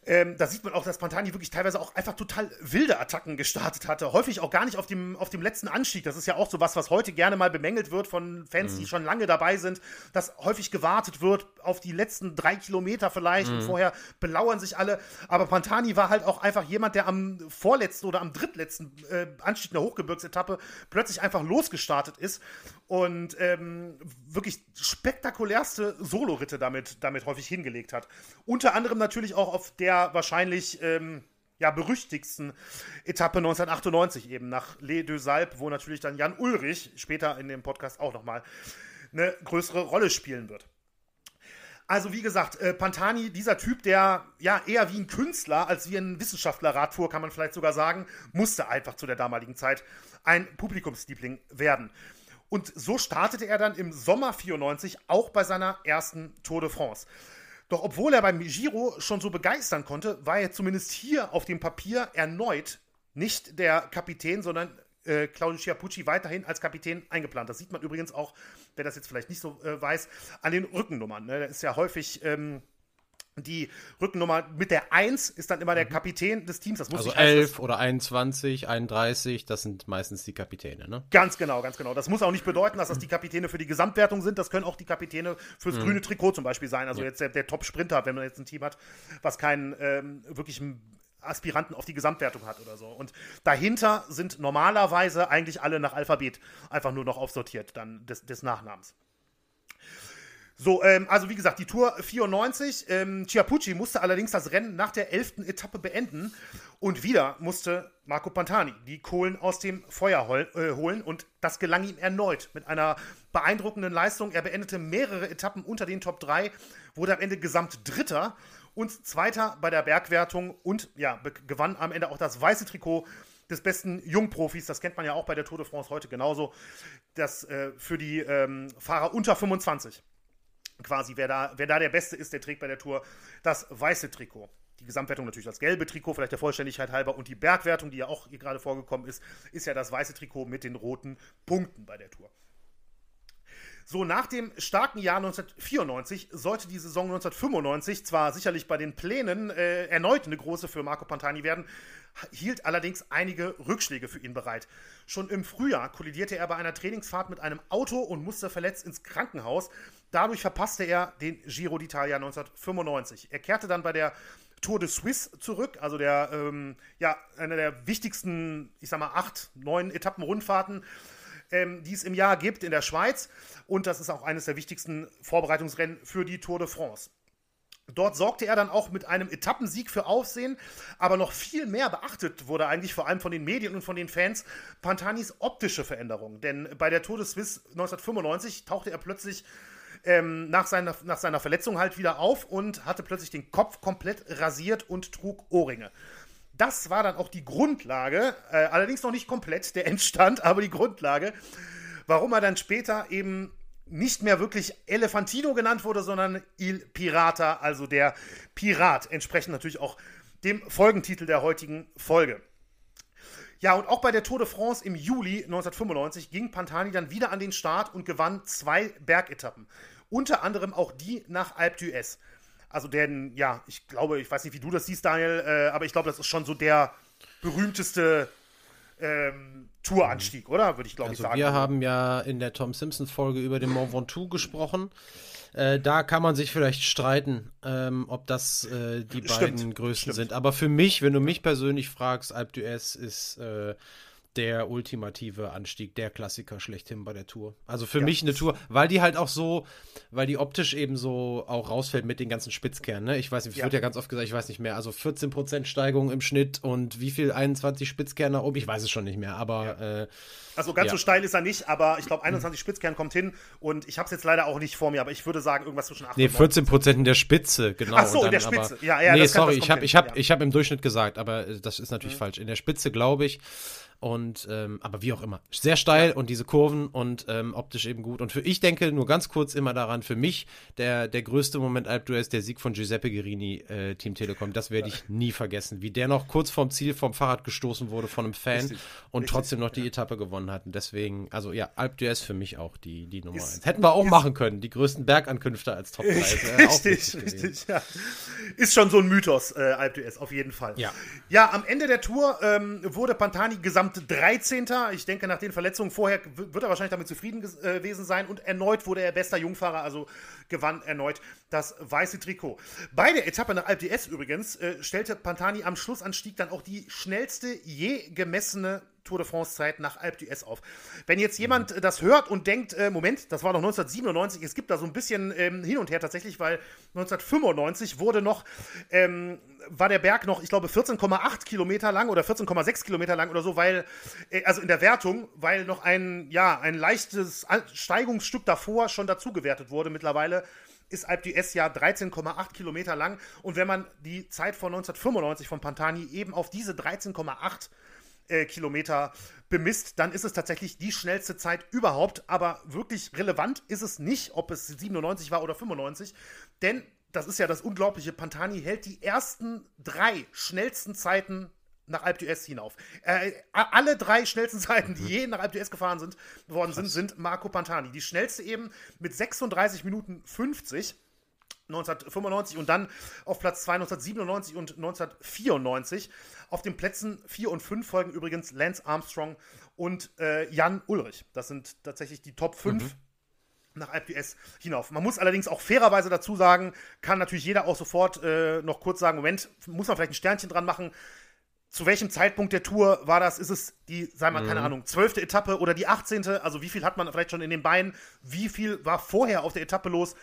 Ähm, da sieht man auch, dass Pantani wirklich teilweise auch einfach total wilde Attacken gestartet hatte. Häufig auch gar nicht auf dem, auf dem letzten Anstieg. Das ist ja auch so was, was heute gerne mal bemängelt wird von Fans, mhm. die schon lange dabei sind, dass häufig gewartet wird auf die letzten drei Kilometer vielleicht mhm. und vorher belauern sich alle. Aber Pantani war halt auch einfach jemand, der am vorletzten oder am drittletzten äh, Anstieg der Hochgebirgsetappe plötzlich einfach losgestartet ist und ähm, wirklich spektakulärste Soloritte damit, damit häufig hingelegt hat. Unter anderem natürlich auch auf der wahrscheinlich ähm, ja, berüchtigsten Etappe 1998 eben nach Les Deux Alpes, wo natürlich dann Jan Ulrich später in dem Podcast auch nochmal eine größere Rolle spielen wird. Also wie gesagt, äh, Pantani, dieser Typ, der ja eher wie ein Künstler als wie ein Wissenschaftler fuhr, kann man vielleicht sogar sagen, musste einfach zu der damaligen Zeit ein Publikumsliebling werden. Und so startete er dann im Sommer 94 auch bei seiner ersten Tour de France. Doch obwohl er beim Giro schon so begeistern konnte, war er zumindest hier auf dem Papier erneut nicht der Kapitän, sondern äh, Claudio Chiappucci weiterhin als Kapitän eingeplant. Das sieht man übrigens auch, wer das jetzt vielleicht nicht so äh, weiß, an den Rückennummern. Ne? Da ist ja häufig ähm, die Rückennummer mit der 1 ist dann immer der mhm. Kapitän des Teams. Das muss also 11 oder 21, 31, das sind meistens die Kapitäne, ne? Ganz genau, ganz genau. Das muss auch nicht bedeuten, dass das die Kapitäne für die Gesamtwertung sind. Das können auch die Kapitäne fürs mhm. grüne Trikot zum Beispiel sein. Also ja. jetzt der, der Top-Sprinter, wenn man jetzt ein Team hat, was keinen ähm, wirklichen Aspiranten auf die Gesamtwertung hat oder so. Und dahinter sind normalerweise eigentlich alle nach Alphabet einfach nur noch aufsortiert, dann des, des Nachnamens. So, ähm, also wie gesagt, die Tour 94. Ähm, Chiappucci musste allerdings das Rennen nach der 11. Etappe beenden. Und wieder musste Marco Pantani die Kohlen aus dem Feuer hol äh, holen. Und das gelang ihm erneut mit einer beeindruckenden Leistung. Er beendete mehrere Etappen unter den Top 3, wurde am Ende gesamt Dritter und Zweiter bei der Bergwertung und ja, gewann am Ende auch das weiße Trikot des besten Jungprofis. Das kennt man ja auch bei der Tour de France heute genauso. Das äh, für die ähm, Fahrer unter 25 quasi, wer da, wer da der Beste ist, der trägt bei der Tour das weiße Trikot. Die Gesamtwertung natürlich das gelbe Trikot, vielleicht der Vollständigkeit halber. Und die Bergwertung, die ja auch hier gerade vorgekommen ist, ist ja das weiße Trikot mit den roten Punkten bei der Tour. So, nach dem starken Jahr 1994 sollte die Saison 1995 zwar sicherlich bei den Plänen äh, erneut eine große für Marco Pantani werden, hielt allerdings einige Rückschläge für ihn bereit. Schon im Frühjahr kollidierte er bei einer Trainingsfahrt mit einem Auto und musste verletzt ins Krankenhaus. Dadurch verpasste er den Giro d'Italia 1995. Er kehrte dann bei der Tour de Suisse zurück, also der, ähm, ja, einer der wichtigsten, ich sag mal, acht, neun Etappen-Rundfahrten, ähm, die es im Jahr gibt in der Schweiz. Und das ist auch eines der wichtigsten Vorbereitungsrennen für die Tour de France. Dort sorgte er dann auch mit einem Etappensieg für Aufsehen, aber noch viel mehr beachtet wurde eigentlich vor allem von den Medien und von den Fans Pantanis optische Veränderung. Denn bei der Tour de Suisse 1995 tauchte er plötzlich ähm, nach, seiner, nach seiner Verletzung halt wieder auf und hatte plötzlich den Kopf komplett rasiert und trug Ohrringe. Das war dann auch die Grundlage, äh, allerdings noch nicht komplett der <laughs> Endstand, aber die Grundlage, warum er dann später eben nicht mehr wirklich Elefantino genannt wurde, sondern Il Pirata, also der Pirat, entsprechend natürlich auch dem Folgentitel der heutigen Folge. Ja, und auch bei der Tour de France im Juli 1995 ging Pantani dann wieder an den Start und gewann zwei Bergetappen. Unter anderem auch die nach Alpe d'Huez. Also denn, ja, ich glaube, ich weiß nicht, wie du das siehst, Daniel, äh, aber ich glaube, das ist schon so der berühmteste ähm, Touranstieg, oder? Würde ich, glaube also ich, sagen. Wir haben ja in der Tom Simpsons Folge über den Mont Ventoux gesprochen. Äh, da kann man sich vielleicht streiten, ähm, ob das äh, die stimmt, beiden größten stimmt. sind. Aber für mich, wenn du mich persönlich fragst, Alpe d'Huez ist äh, der ultimative Anstieg, der Klassiker schlechthin bei der Tour. Also für ja. mich eine Tour, weil die halt auch so, weil die optisch eben so auch rausfällt mit den ganzen Spitzkernen. Ne? Ich weiß nicht, ja. wird ja ganz oft gesagt, ich weiß nicht mehr. Also 14% Steigung im Schnitt und wie viel 21 Spitzkerne oben, ich weiß es schon nicht mehr, aber. Ja. Äh, also ganz so steil ist er nicht, aber ich glaube 21 Spitzkern kommt hin und ich habe es jetzt leider auch nicht vor mir, aber ich würde sagen irgendwas zwischen 8 nee, 14 Prozent in der Spitze, genau. Ach so, dann, in der Spitze. Aber, ja, ja, nee, sorry, ich habe ich hab, ich hab im Durchschnitt gesagt, aber äh, das ist natürlich mhm. falsch. In der Spitze glaube ich Und ähm, aber wie auch immer. Sehr steil ja. und diese Kurven und ähm, optisch eben gut. Und für ich denke nur ganz kurz immer daran, für mich der, der größte Moment Alp ist der Sieg von Giuseppe Guerini, äh, Team Telekom. Das werde ich nie vergessen. Wie der noch kurz vorm Ziel vom Fahrrad gestoßen wurde von einem Fan Richtig. und Richtig. trotzdem noch die ja. Etappe gewonnen hat. Und deswegen, also ja, Alp d'Huez für mich auch die, die Nummer ist, eins. Hätten wir auch machen können, die größten Bergankünfte als Top 3. <laughs> Richtig, richtig, ja. Ist schon so ein Mythos, äh, Alp d'Huez, auf jeden Fall. Ja. Ja, am Ende der Tour ähm, wurde Pantani gesamt 13. Ich denke, nach den Verletzungen vorher wird er wahrscheinlich damit zufrieden äh, gewesen sein. Und erneut wurde er bester Jungfahrer, also gewann erneut das weiße Trikot. Bei der Etappe nach Alp d'Huez übrigens äh, stellte Pantani am Schlussanstieg dann auch die schnellste je gemessene Tour de France-Zeit nach Alp d'Huez auf. Wenn jetzt jemand mhm. das hört und denkt, äh, Moment, das war noch 1997, es gibt da so ein bisschen ähm, hin und her tatsächlich, weil 1995 wurde noch, ähm, war der Berg noch, ich glaube, 14,8 Kilometer lang oder 14,6 Kilometer lang oder so, weil, äh, also in der Wertung, weil noch ein, ja, ein leichtes Steigungsstück davor schon dazu gewertet wurde. Mittlerweile ist Alp d'Huez ja 13,8 Kilometer lang und wenn man die Zeit von 1995 von Pantani eben auf diese 13,8 äh, Kilometer bemisst, dann ist es tatsächlich die schnellste Zeit überhaupt. Aber wirklich relevant ist es nicht, ob es 97 war oder 95. Denn das ist ja das Unglaubliche. Pantani hält die ersten drei schnellsten Zeiten nach Alp d'Huez hinauf. Äh, alle drei schnellsten <laughs> Zeiten, die mhm. je nach Alp d'Huez gefahren sind, worden sind, sind Marco Pantani. Die schnellste eben mit 36 Minuten 50. 1995 und dann auf Platz 2 1997 und 1994. Auf den Plätzen 4 und 5 folgen übrigens Lance Armstrong und äh, Jan Ulrich. Das sind tatsächlich die Top 5. Mhm nach d'Huez hinauf. Man muss allerdings auch fairerweise dazu sagen, kann natürlich jeder auch sofort äh, noch kurz sagen, Moment, muss man vielleicht ein Sternchen dran machen. Zu welchem Zeitpunkt der Tour war das? Ist es die, wir mal, keine mhm. Ahnung, zwölfte Etappe oder die 18.? Also wie viel hat man vielleicht schon in den Beinen? Wie viel war vorher auf der Etappe los?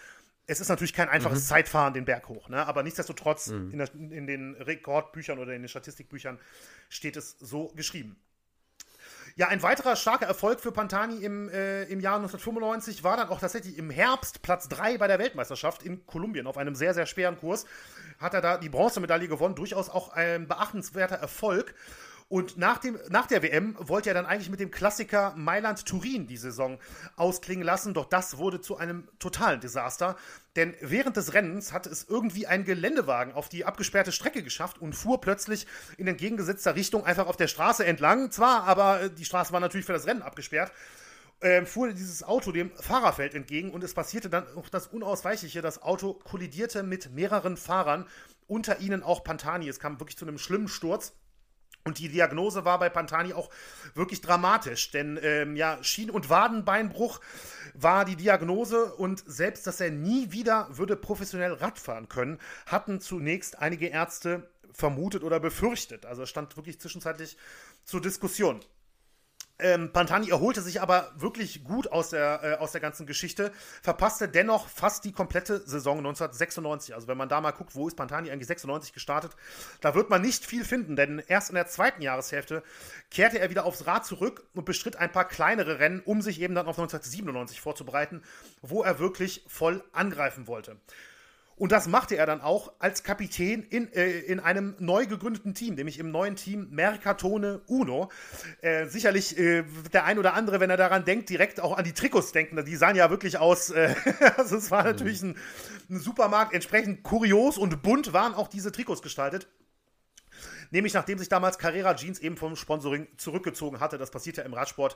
Es ist natürlich kein einfaches mhm. Zeitfahren den Berg hoch, ne? aber nichtsdestotrotz mhm. in, der, in, den Rekordbüchern oder in den Statistikbüchern steht es so geschrieben. Ja, ein weiterer starker Erfolg für Pantani im, äh, im Jahr 1995 war dann auch tatsächlich im Herbst Platz 3 bei der Weltmeisterschaft in Kolumbien auf einem sehr, sehr schweren Kurs. Hat er da die Bronzemedaille gewonnen, durchaus auch ein beachtenswerter Erfolg. Und nach, dem, nach der WM wollte er dann eigentlich mit dem Klassiker Mailand-Turin die Saison ausklingen lassen, doch das wurde zu einem totalen Desaster. Denn während des Rennens hat es irgendwie ein Geländewagen auf die abgesperrte Strecke geschafft und fuhr plötzlich in entgegengesetzter Richtung einfach auf der Straße entlang. Zwar, aber äh, die Straße war natürlich für das Rennen abgesperrt. Ähm, fuhr dieses Auto dem Fahrerfeld entgegen und es passierte dann auch das Unausweichliche. Das Auto kollidierte mit mehreren Fahrern, unter ihnen auch Pantani. Es kam wirklich zu einem schlimmen Sturz. Und die Diagnose war bei Pantani auch wirklich dramatisch, denn ähm, ja, Schien- und Wadenbeinbruch war die Diagnose und selbst, dass er nie wieder würde professionell Radfahren können, hatten zunächst einige Ärzte vermutet oder befürchtet. Also es stand wirklich zwischenzeitlich zur Diskussion. Ähm, Pantani erholte sich aber wirklich gut aus der, äh, aus der ganzen Geschichte, verpasste dennoch fast die komplette Saison 1996. Also wenn man da mal guckt, wo ist Pantani eigentlich 96 gestartet, da wird man nicht viel finden, denn erst in der zweiten Jahreshälfte kehrte er wieder aufs Rad zurück und bestritt ein paar kleinere Rennen, um sich eben dann auf 1997 vorzubereiten, wo er wirklich voll angreifen wollte. Und das machte er dann auch als Kapitän in, äh, in einem neu gegründeten Team, nämlich im neuen Team Mercatone Uno. Äh, sicherlich äh, der ein oder andere, wenn er daran denkt, direkt auch an die Trikots denken. Die sahen ja wirklich aus, äh, <laughs> also es war natürlich ein, ein Supermarkt. Entsprechend kurios und bunt waren auch diese Trikots gestaltet. Nämlich nachdem sich damals Carrera Jeans eben vom Sponsoring zurückgezogen hatte. Das passiert ja im Radsport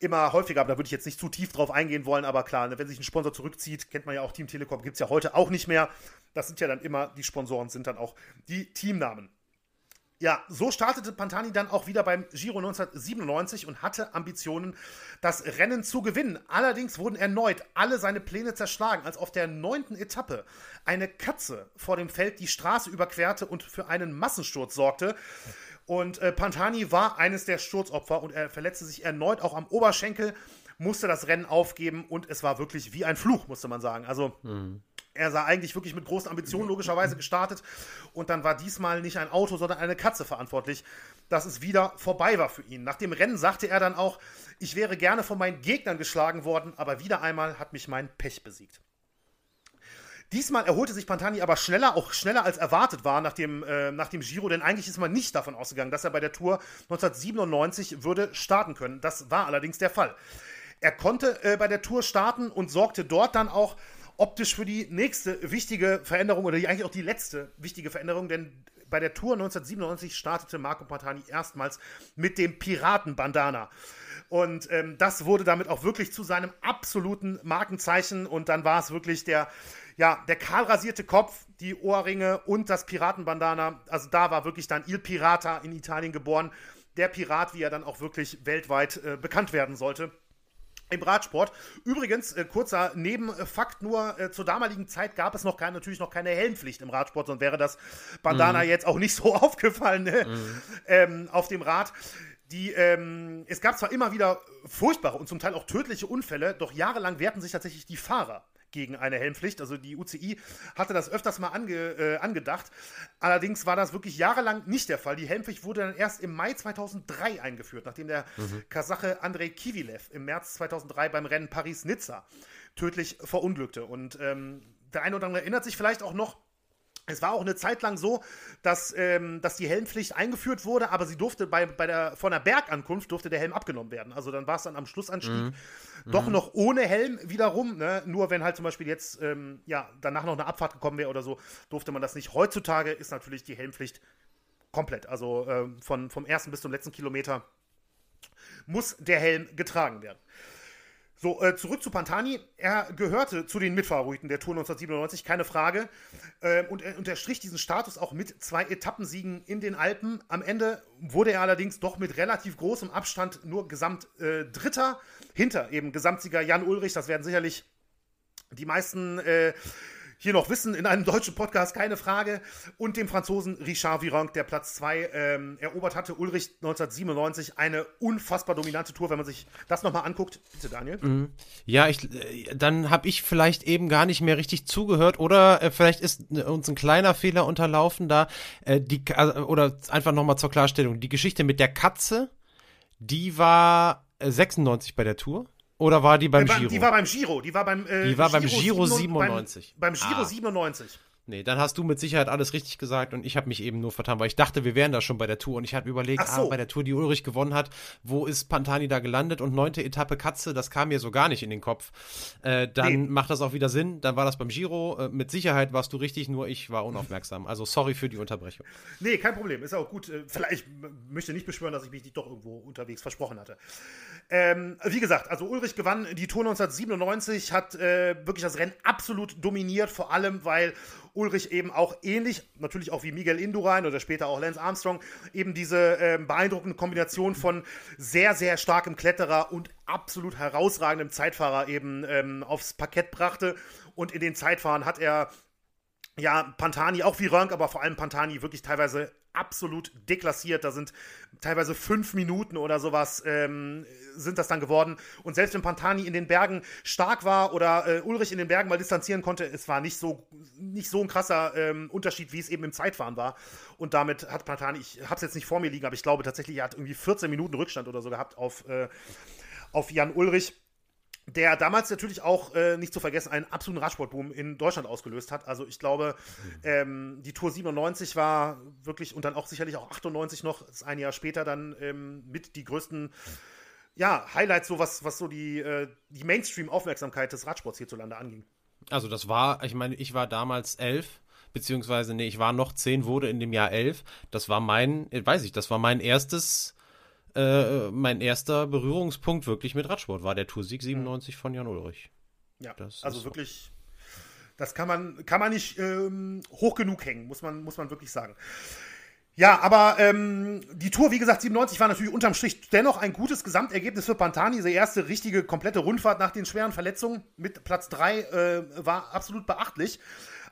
immer häufiger, aber da würde ich jetzt nicht zu tief drauf eingehen wollen, aber klar, ne, wenn sich ein Sponsor zurückzieht, kennt man ja auch Team Telekom, gibt es ja heute auch nicht mehr. Das sind ja dann immer, die Sponsoren sind dann auch die Teamnamen. Ja, so startete Pantani dann auch wieder beim Giro 1997 und hatte Ambitionen, das Rennen zu gewinnen. Allerdings wurden erneut alle seine Pläne zerschlagen, als auf der neunten Etappe eine Katze vor dem Feld die Straße überquerte und für einen Massensturz sorgte. Und äh, Pantani war eines der Sturzopfer und er verletzte sich erneut auch am Oberschenkel, musste das Rennen aufgeben und es war wirklich wie ein Fluch, musste man sagen. Also. Mhm. Er sah eigentlich wirklich mit großen Ambitionen logischerweise gestartet und dann war diesmal nicht ein Auto, sondern eine Katze verantwortlich, dass es wieder vorbei war für ihn. Nach dem Rennen sagte er dann auch, ich wäre gerne von meinen Gegnern geschlagen worden, aber wieder einmal hat mich mein Pech besiegt. Diesmal erholte sich Pantani aber schneller, auch schneller als erwartet war nach dem, äh, nach dem Giro, denn eigentlich ist man nicht davon ausgegangen, dass er bei der Tour 1997 würde starten können. Das war allerdings der Fall. Er konnte äh, bei der Tour starten und sorgte dort dann auch optisch für die nächste wichtige Veränderung oder die, eigentlich auch die letzte wichtige Veränderung, denn bei der Tour 1997 startete Marco Pantani erstmals mit dem Piratenbandana. Und ähm, das wurde damit auch wirklich zu seinem absoluten Markenzeichen. Und dann war es wirklich der, ja, der kahlrasierte Kopf, die Ohrringe und das Piratenbandana. Also da war wirklich dann Il Pirata in Italien geboren. Der Pirat, wie er dann auch wirklich weltweit äh, bekannt werden sollte im Radsport. Übrigens, äh, kurzer Nebenfakt nur, äh, zur damaligen Zeit gab es noch keine, natürlich noch keine Helmpflicht im Radsport, sonst wäre das Bandana mhm. jetzt auch nicht so <laughs> aufgefallen ne? mhm. ähm, auf dem Rad. Die, ähm, es gab zwar immer wieder furchtbare und zum Teil auch tödliche Unfälle, doch jahrelang wehrten sich tatsächlich die Fahrer gegen eine Helmpflicht. Also die UCI hatte das öfters mal ange, äh, angedacht. Allerdings war das wirklich jahrelang nicht der Fall. Die Helmpflicht wurde dann erst im Mai 2003 eingeführt, nachdem der mhm. Kasache Andrei Kivilev im März 2003 beim Rennen Paris-Nizza tödlich verunglückte. Und ähm, der eine oder andere erinnert sich vielleicht auch noch, es war auch eine Zeit lang so, dass, ähm, dass die Helmpflicht eingeführt wurde, aber sie durfte bei, bei der, von der Bergankunft durfte der Helm abgenommen werden. Also dann war es dann am Schlussanstieg mhm. doch mhm. noch ohne Helm wiederum. Ne? Nur wenn halt zum Beispiel jetzt ähm, ja, danach noch eine Abfahrt gekommen wäre oder so, durfte man das nicht. Heutzutage ist natürlich die Helmpflicht komplett. Also ähm, von, vom ersten bis zum letzten Kilometer muss der Helm getragen werden. So, äh, zurück zu Pantani. Er gehörte zu den Mitfavoriten der Tour 1997, keine Frage. Ähm, und er unterstrich diesen Status auch mit zwei Etappensiegen in den Alpen. Am Ende wurde er allerdings doch mit relativ großem Abstand nur Gesamt äh, hinter eben Gesamtsieger Jan Ulrich. Das werden sicherlich die meisten äh, hier noch wissen in einem deutschen Podcast, keine Frage. Und dem Franzosen Richard Virenque, der Platz 2 ähm, erobert hatte. Ulrich 1997, eine unfassbar dominante Tour, wenn man sich das nochmal anguckt. Bitte, Daniel. Mhm. Ja, ich, äh, dann habe ich vielleicht eben gar nicht mehr richtig zugehört oder äh, vielleicht ist äh, uns ein kleiner Fehler unterlaufen da. Äh, die, also, oder einfach nochmal zur Klarstellung. Die Geschichte mit der Katze, die war 96 bei der Tour. Oder war die beim Giro? Die war beim Giro. Die war beim, äh, die war Giro beim Giro 97. Beim, beim Giro ah. 97. Nee, dann hast du mit Sicherheit alles richtig gesagt und ich habe mich eben nur vertan, weil ich dachte, wir wären da schon bei der Tour und ich habe überlegt, so. ah, bei der Tour, die Ulrich gewonnen hat, wo ist Pantani da gelandet und neunte Etappe Katze, das kam mir so gar nicht in den Kopf. Äh, dann nee. macht das auch wieder Sinn, dann war das beim Giro, äh, mit Sicherheit warst du richtig, nur ich war unaufmerksam. Also sorry für die Unterbrechung. Nee, kein Problem, ist auch gut. Äh, vielleicht möchte nicht beschwören, dass ich mich nicht doch irgendwo unterwegs versprochen hatte. Ähm, wie gesagt, also Ulrich gewann die Tour 1997, hat äh, wirklich das Rennen absolut dominiert, vor allem weil Ulrich eben auch ähnlich, natürlich auch wie Miguel Indurain oder später auch Lance Armstrong, eben diese äh, beeindruckende Kombination von sehr, sehr starkem Kletterer und absolut herausragendem Zeitfahrer eben ähm, aufs Parkett brachte. Und in den Zeitfahren hat er ja, Pantani, auch wie Rönk, aber vor allem Pantani wirklich teilweise absolut deklassiert. Da sind teilweise fünf Minuten oder sowas ähm, sind das dann geworden. Und selbst wenn Pantani in den Bergen stark war oder äh, Ulrich in den Bergen mal distanzieren konnte, es war nicht so, nicht so ein krasser ähm, Unterschied, wie es eben im Zeitfahren war. Und damit hat Pantani, ich habe es jetzt nicht vor mir liegen, aber ich glaube tatsächlich, er hat irgendwie 14 Minuten Rückstand oder so gehabt auf, äh, auf Jan Ulrich der damals natürlich auch, äh, nicht zu vergessen, einen absoluten Radsportboom in Deutschland ausgelöst hat. Also ich glaube, ähm, die Tour 97 war wirklich und dann auch sicherlich auch 98 noch, ist ein Jahr später dann ähm, mit die größten ja, Highlights, so was, was so die, äh, die Mainstream-Aufmerksamkeit des Radsports hierzulande anging. Also das war, ich meine, ich war damals elf, beziehungsweise, nee, ich war noch zehn, wurde in dem Jahr elf. Das war mein, weiß ich, das war mein erstes äh, mein erster Berührungspunkt wirklich mit Radsport war der Toursieg 97 von Jan Ulrich. Ja, das also wirklich, das kann man, kann man nicht ähm, hoch genug hängen, muss man, muss man wirklich sagen. Ja, aber ähm, die Tour, wie gesagt, 97 war natürlich unterm Strich dennoch ein gutes Gesamtergebnis für Pantani. Diese erste richtige, komplette Rundfahrt nach den schweren Verletzungen mit Platz 3 äh, war absolut beachtlich.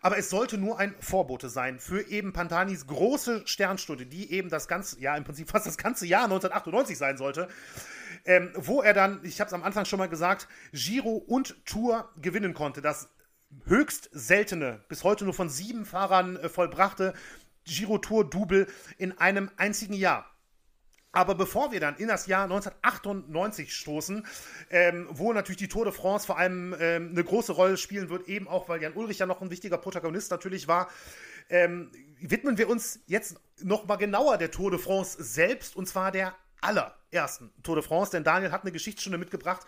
Aber es sollte nur ein Vorbote sein für eben Pantanis große Sternstunde, die eben das ganze, ja, im Prinzip fast das ganze Jahr 1998 sein sollte. Ähm, wo er dann, ich habe es am Anfang schon mal gesagt, Giro und Tour gewinnen konnte. Das höchst seltene, bis heute nur von sieben Fahrern äh, vollbrachte Giro Tour Double in einem einzigen Jahr. Aber bevor wir dann in das Jahr 1998 stoßen, ähm, wo natürlich die Tour de France vor allem ähm, eine große Rolle spielen wird, eben auch, weil Jan Ulrich ja noch ein wichtiger Protagonist natürlich war, ähm, widmen wir uns jetzt noch mal genauer der Tour de France selbst und zwar der allerersten Tour de France, denn Daniel hat eine Geschichtsstunde mitgebracht,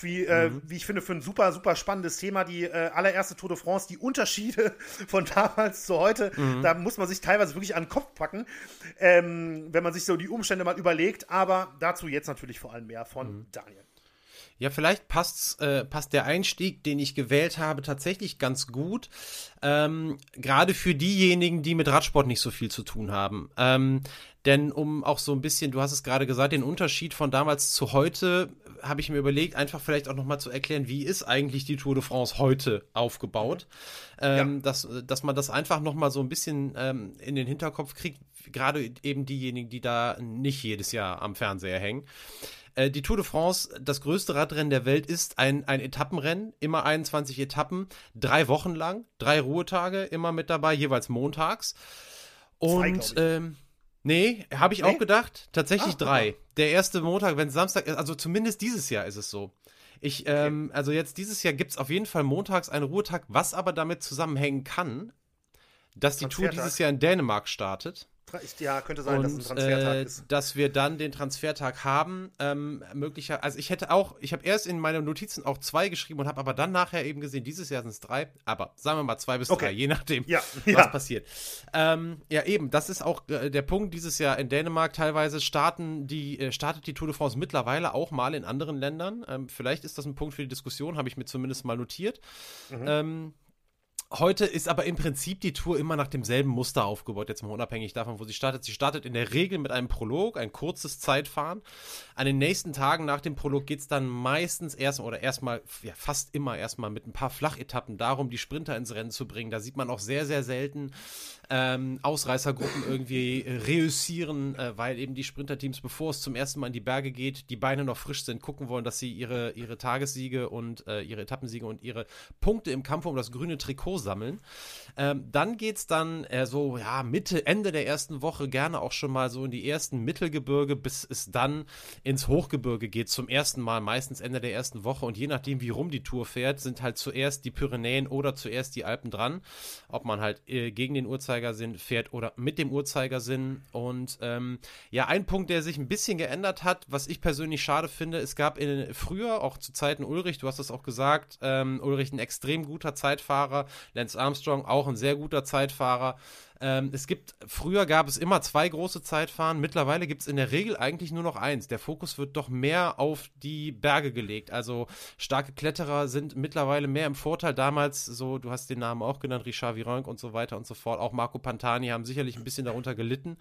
wie, äh, mhm. wie ich finde, für ein super, super spannendes Thema, die äh, allererste Tour de France, die Unterschiede <laughs> von damals zu heute, mhm. da muss man sich teilweise wirklich an den Kopf packen, ähm, wenn man sich so die Umstände mal überlegt, aber dazu jetzt natürlich vor allem mehr von mhm. Daniel. Ja, vielleicht passt, äh, passt der Einstieg, den ich gewählt habe, tatsächlich ganz gut. Ähm, Gerade für diejenigen, die mit Radsport nicht so viel zu tun haben. Ähm, denn um auch so ein bisschen, du hast es gerade gesagt, den Unterschied von damals zu heute, habe ich mir überlegt, einfach vielleicht auch nochmal zu erklären, wie ist eigentlich die Tour de France heute aufgebaut. Ähm, ja. dass, dass man das einfach nochmal so ein bisschen ähm, in den Hinterkopf kriegt, gerade eben diejenigen, die da nicht jedes Jahr am Fernseher hängen. Äh, die Tour de France, das größte Radrennen der Welt, ist ein, ein Etappenrennen, immer 21 Etappen, drei Wochen lang, drei Ruhetage immer mit dabei, jeweils montags. Und Zwei, ähm, nee, habe ich nee? auch gedacht, tatsächlich ah, drei. Okay. Der erste Montag, wenn Samstag ist, also zumindest dieses Jahr ist es so. Ich, okay. ähm, also jetzt dieses Jahr gibt es auf jeden Fall montags einen Ruhetag, was aber damit zusammenhängen kann, dass die Tour dieses Jahr in Dänemark startet. Ja, könnte sein, und, dass es ein Transfertag äh, ist. Dass wir dann den Transfertag haben. Ähm, möglicher, also ich hätte auch, ich habe erst in meine Notizen auch zwei geschrieben und habe aber dann nachher eben gesehen, dieses Jahr sind es drei, aber sagen wir mal zwei bis okay. drei, je nachdem, ja, <laughs> was ja. passiert. Ähm, ja, eben, das ist auch äh, der Punkt dieses Jahr in Dänemark. Teilweise starten die, äh, startet die Tour de France mittlerweile auch mal in anderen Ländern. Ähm, vielleicht ist das ein Punkt für die Diskussion, habe ich mir zumindest mal notiert. Mhm. Heute ist aber im Prinzip die Tour immer nach demselben Muster aufgebaut, jetzt mal unabhängig davon, wo sie startet. Sie startet in der Regel mit einem Prolog, ein kurzes Zeitfahren. An den nächsten Tagen nach dem Prolog geht es dann meistens erstmal oder erstmal, ja, fast immer erstmal mit ein paar Flachetappen darum, die Sprinter ins Rennen zu bringen. Da sieht man auch sehr, sehr selten ähm, Ausreißergruppen irgendwie äh, reüssieren, äh, weil eben die Sprinterteams, bevor es zum ersten Mal in die Berge geht, die Beine noch frisch sind, gucken wollen, dass sie ihre, ihre Tagessiege und äh, ihre Etappensiege und ihre Punkte im Kampf um das grüne Trikot sammeln. Ähm, dann geht es dann äh, so, ja, Mitte, Ende der ersten Woche gerne auch schon mal so in die ersten Mittelgebirge, bis es dann ins Hochgebirge geht, zum ersten Mal, meistens Ende der ersten Woche. Und je nachdem, wie rum die Tour fährt, sind halt zuerst die Pyrenäen oder zuerst die Alpen dran. Ob man halt äh, gegen den Uhrzeigersinn fährt oder mit dem Uhrzeigersinn. Und ähm, ja, ein Punkt, der sich ein bisschen geändert hat, was ich persönlich schade finde, es gab in, früher, auch zu Zeiten Ulrich, du hast es auch gesagt, ähm, Ulrich ein extrem guter Zeitfahrer, Lance Armstrong auch ein sehr guter Zeitfahrer. Ähm, es gibt, früher gab es immer zwei große Zeitfahren, mittlerweile gibt es in der Regel eigentlich nur noch eins. Der Fokus wird doch mehr auf die Berge gelegt. Also starke Kletterer sind mittlerweile mehr im Vorteil. Damals, so, du hast den Namen auch genannt, Richard Virenque und so weiter und so fort. Auch Marco Pantani haben sicherlich ein bisschen darunter gelitten,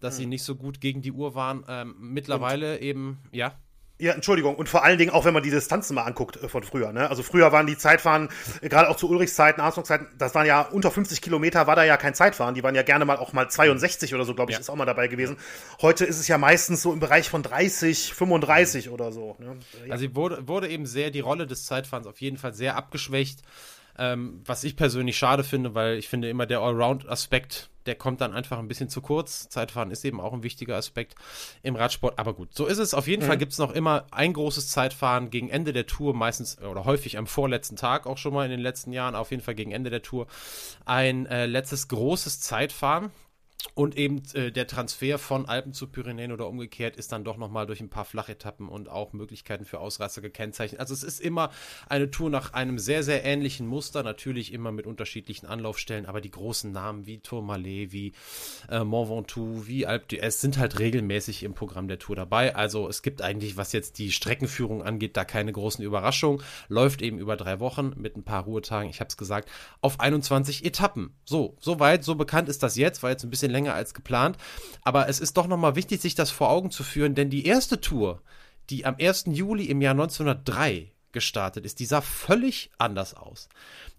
dass mhm. sie nicht so gut gegen die Uhr waren. Ähm, mittlerweile und? eben, ja. Ja, Entschuldigung. Und vor allen Dingen auch, wenn man die Distanzen mal anguckt äh, von früher. Ne? Also früher waren die Zeitfahren, äh, gerade auch zu Ulrichs Zeiten, Armstrongs Zeiten, das waren ja unter 50 Kilometer, war da ja kein Zeitfahren. Die waren ja gerne mal auch mal 62 oder so, glaube ich, ja. ist auch mal dabei gewesen. Heute ist es ja meistens so im Bereich von 30, 35 oder so. Ne? Ja. Also wurde, wurde eben sehr die Rolle des Zeitfahrens auf jeden Fall sehr abgeschwächt. Ähm, was ich persönlich schade finde, weil ich finde immer der Allround-Aspekt der kommt dann einfach ein bisschen zu kurz. Zeitfahren ist eben auch ein wichtiger Aspekt im Radsport. Aber gut, so ist es. Auf jeden mhm. Fall gibt es noch immer ein großes Zeitfahren gegen Ende der Tour, meistens oder häufig am vorletzten Tag auch schon mal in den letzten Jahren, auf jeden Fall gegen Ende der Tour. Ein äh, letztes großes Zeitfahren. Und eben äh, der Transfer von Alpen zu Pyrenäen oder umgekehrt ist dann doch nochmal durch ein paar Flachetappen und auch Möglichkeiten für Ausreißer gekennzeichnet. Also es ist immer eine Tour nach einem sehr, sehr ähnlichen Muster, natürlich immer mit unterschiedlichen Anlaufstellen, aber die großen Namen wie Tourmalet, wie äh, Mont Ventoux, wie Alpe d'Huez sind halt regelmäßig im Programm der Tour dabei. Also es gibt eigentlich, was jetzt die Streckenführung angeht, da keine großen Überraschungen. Läuft eben über drei Wochen mit ein paar Ruhetagen, ich habe es gesagt, auf 21 Etappen. So, soweit, so bekannt ist das jetzt, war jetzt ein bisschen länger als geplant. Aber es ist doch nochmal wichtig, sich das vor Augen zu führen, denn die erste Tour, die am 1. Juli im Jahr 1903 gestartet ist. Die sah völlig anders aus.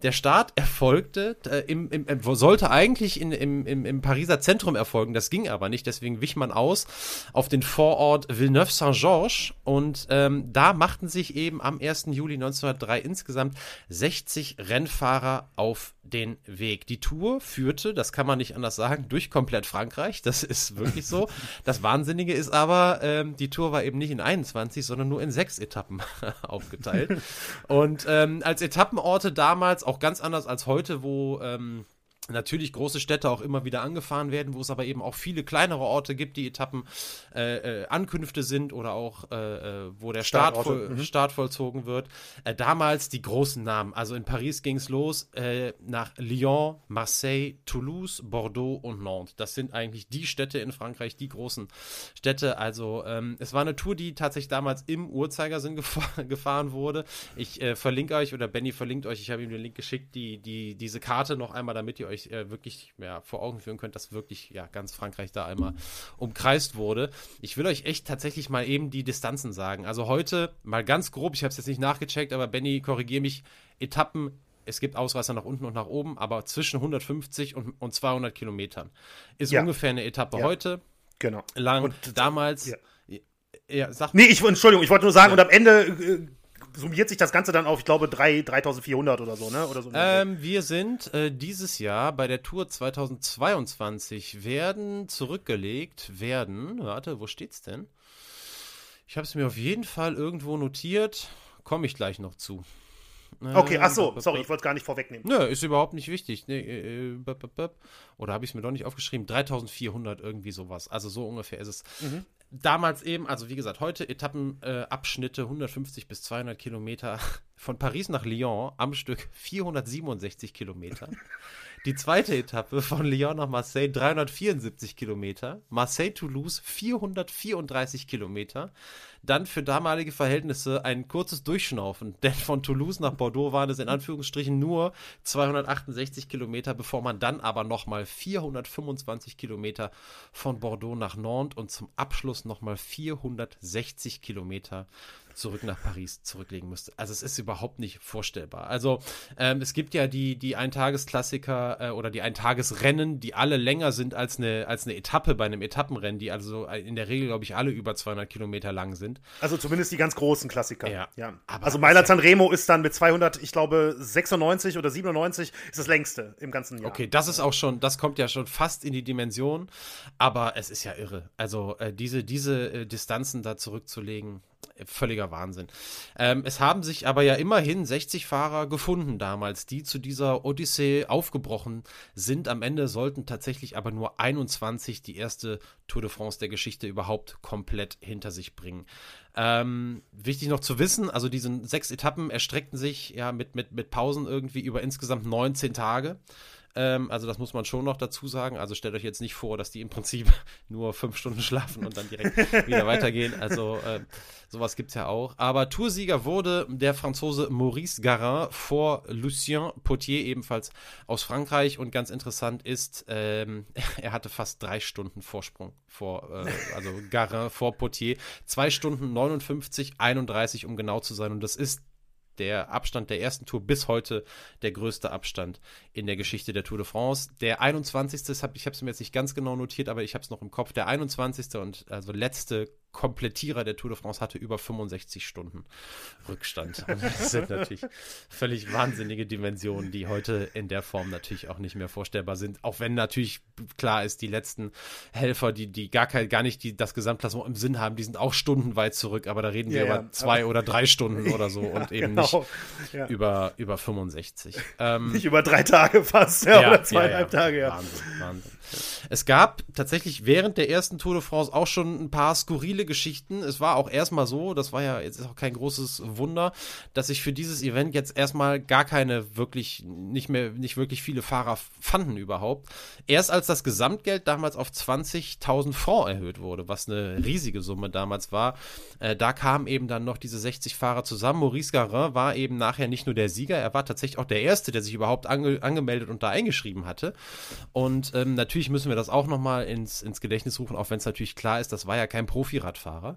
Der Start erfolgte, äh, im, im, sollte eigentlich in, im, im, im Pariser Zentrum erfolgen, das ging aber nicht, deswegen wich man aus auf den Vorort Villeneuve-Saint-Georges und ähm, da machten sich eben am 1. Juli 1903 insgesamt 60 Rennfahrer auf den Weg. Die Tour führte, das kann man nicht anders sagen, durch komplett Frankreich, das ist wirklich so. Das Wahnsinnige ist aber, ähm, die Tour war eben nicht in 21, sondern nur in sechs Etappen <laughs> aufgeteilt. Und ähm, als Etappenorte damals, auch ganz anders als heute, wo ähm, natürlich große Städte auch immer wieder angefahren werden, wo es aber eben auch viele kleinere Orte gibt, die Etappen äh, äh, Ankünfte sind oder auch äh, äh wo der Start, voll, mhm. Start vollzogen wird. Äh, damals die großen Namen. Also in Paris ging es los äh, nach Lyon, Marseille, Toulouse, Bordeaux und Nantes. Das sind eigentlich die Städte in Frankreich, die großen Städte. Also ähm, es war eine Tour, die tatsächlich damals im Uhrzeigersinn gefahr <laughs> gefahren wurde. Ich verlinke euch oder Benny verlinkt euch, ich habe ihm den Link geschickt, die, die, diese Karte noch einmal, damit ihr euch euch äh, wirklich ja, vor Augen führen könnt, dass wirklich ja, ganz Frankreich da einmal umkreist wurde. Ich will euch echt tatsächlich mal eben die Distanzen sagen. Also heute mal ganz grob, ich habe es jetzt nicht nachgecheckt, aber Benny, korrigiere mich, Etappen es gibt Ausreißer nach unten und nach oben, aber zwischen 150 und, und 200 Kilometern ist ja. ungefähr eine Etappe ja. heute. Genau. Lang. Und damals. Ja. Ja, sag nee, ich, Entschuldigung, ich wollte nur sagen, und am Ende äh, summiert sich das Ganze dann auf, ich glaube, 3, 3400 oder so, ne? Oder so ähm, wir sind äh, dieses Jahr bei der Tour 2022 werden zurückgelegt, werden, warte, wo steht's denn? Ich habe es mir auf jeden Fall irgendwo notiert, komme ich gleich noch zu. Okay, ach so, sorry, ich wollte es gar nicht vorwegnehmen. Nö, ist überhaupt nicht wichtig. Nee, äh, äh oder habe ich es mir doch nicht aufgeschrieben? 3400 irgendwie sowas. Also so ungefähr ist es. Mhm damals eben, also wie gesagt, heute Etappenabschnitte äh, 150 bis 200 Kilometer von Paris nach Lyon am Stück 467 Kilometer. Die zweite Etappe von Lyon nach Marseille 374 Kilometer. Marseille-Toulouse 434 Kilometer. Dann für damalige Verhältnisse ein kurzes Durchschnaufen, denn von Toulouse nach Bordeaux waren es in Anführungsstrichen nur 268 Kilometer, bevor man dann aber nochmal 425 Kilometer von Bordeaux nach Nantes und zum Abschluss nochmal 460 Kilometer zurück nach Paris zurücklegen müsste. Also es ist überhaupt nicht vorstellbar. Also ähm, es gibt ja die, die Eintagesklassiker äh, oder die Eintagesrennen, die alle länger sind als eine, als eine Etappe bei einem Etappenrennen, die also in der Regel, glaube ich, alle über 200 Kilometer lang sind. Also zumindest die ganz großen Klassiker. Ja. ja. also Mailand San Remo ist dann mit 200, ich glaube 96 oder 97 ist das längste im ganzen Jahr. Okay, das ist auch schon, das kommt ja schon fast in die Dimension, aber es ist ja irre. Also äh, diese, diese äh, Distanzen da zurückzulegen, völliger Wahnsinn. Ähm, es haben sich aber ja immerhin 60 Fahrer gefunden damals, die zu dieser Odyssee aufgebrochen sind. Am Ende sollten tatsächlich aber nur 21 die erste Tour de France der Geschichte überhaupt komplett hinter sich bringen. Ähm, wichtig noch zu wissen, also diese sechs Etappen erstreckten sich ja mit, mit, mit Pausen irgendwie über insgesamt 19 Tage. Ähm, also das muss man schon noch dazu sagen. Also stellt euch jetzt nicht vor, dass die im Prinzip <laughs> nur fünf Stunden schlafen und dann direkt <laughs> wieder weitergehen. Also äh, sowas gibt es ja auch. Aber Toursieger wurde der Franzose Maurice Garin vor Lucien Potier, ebenfalls aus Frankreich. Und ganz interessant ist, ähm, <laughs> er hatte fast drei Stunden Vorsprung vor, äh, also Garin vor Potier. Zwei Stunden 59, 31, um genau zu sein. Und das ist der Abstand der ersten Tour bis heute der größte Abstand in der Geschichte der Tour de France. Der 21. ich habe es mir jetzt nicht ganz genau notiert, aber ich habe es noch im Kopf. Der 21. und also letzte Komplettierer der Tour de France hatte über 65 Stunden Rückstand. Und <laughs> das sind natürlich völlig wahnsinnige Dimensionen, die heute in der Form natürlich auch nicht mehr vorstellbar sind. Auch wenn natürlich klar ist, die letzten Helfer, die, die gar, kein, gar nicht die, das Gesamtklassement im Sinn haben, die sind auch stundenweit zurück, aber da reden wir ja, über zwei oder drei Stunden oder so <laughs> und eben genau. nicht über, über 65. Ähm, nicht über drei Tage fast, ja, oder zweieinhalb Tage, ja. Wahnsinn, Wahnsinn. Es gab tatsächlich während der ersten Tour de France auch schon ein paar skurrile Geschichten. Es war auch erstmal so, das war ja jetzt auch kein großes Wunder, dass sich für dieses Event jetzt erstmal gar keine wirklich, nicht mehr, nicht wirklich viele Fahrer fanden überhaupt. Erst als das Gesamtgeld damals auf 20.000 Francs erhöht wurde, was eine riesige Summe damals war, äh, da kamen eben dann noch diese 60 Fahrer zusammen. Maurice Garin war eben nachher nicht nur der Sieger, er war tatsächlich auch der Erste, der sich überhaupt ange angemeldet und da eingeschrieben hatte. Und ähm, natürlich müssen wir das auch nochmal ins, ins Gedächtnis rufen, auch wenn es natürlich klar ist, das war ja kein Profiradfahrer Radfahrer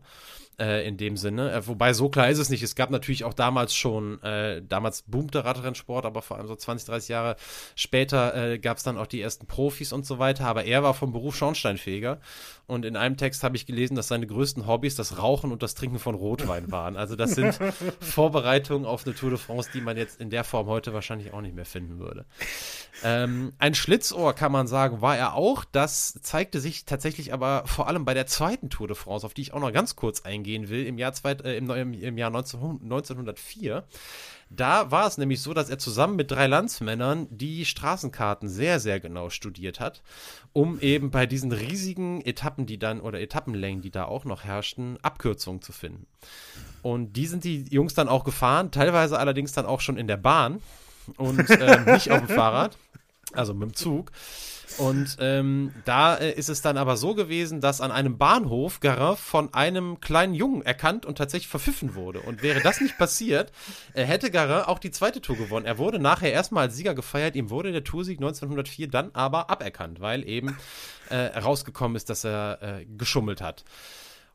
äh, in dem Sinne. Äh, wobei so klar ist es nicht. Es gab natürlich auch damals schon, äh, damals boomte Radrennsport, aber vor allem so 20, 30 Jahre später äh, gab es dann auch die ersten Profis und so weiter. Aber er war vom Beruf Schornsteinfeger. Und in einem Text habe ich gelesen, dass seine größten Hobbys das Rauchen und das Trinken von Rotwein waren. Also das sind <laughs> Vorbereitungen auf eine Tour de France, die man jetzt in der Form heute wahrscheinlich auch nicht mehr finden würde. Ähm, ein Schlitzohr kann man sagen, war er auch. Das zeigte sich tatsächlich aber vor allem bei der zweiten Tour de France, auf die ich auch noch ganz kurz eingehe eingehen will, im Jahr, zwei, äh, im, im, Jahr 19, 1904. Da war es nämlich so, dass er zusammen mit drei Landsmännern die Straßenkarten sehr, sehr genau studiert hat, um eben bei diesen riesigen Etappen, die dann oder Etappenlängen, die da auch noch herrschten, Abkürzungen zu finden. Und die sind die Jungs dann auch gefahren, teilweise allerdings dann auch schon in der Bahn und äh, nicht auf dem Fahrrad, also mit dem Zug. Und ähm, da äh, ist es dann aber so gewesen, dass an einem Bahnhof Garin von einem kleinen Jungen erkannt und tatsächlich verpfiffen wurde. Und wäre das nicht passiert, äh, hätte Garin auch die zweite Tour gewonnen. Er wurde nachher erstmal als Sieger gefeiert, ihm wurde der Toursieg 1904 dann aber aberkannt, weil eben äh, herausgekommen ist, dass er äh, geschummelt hat.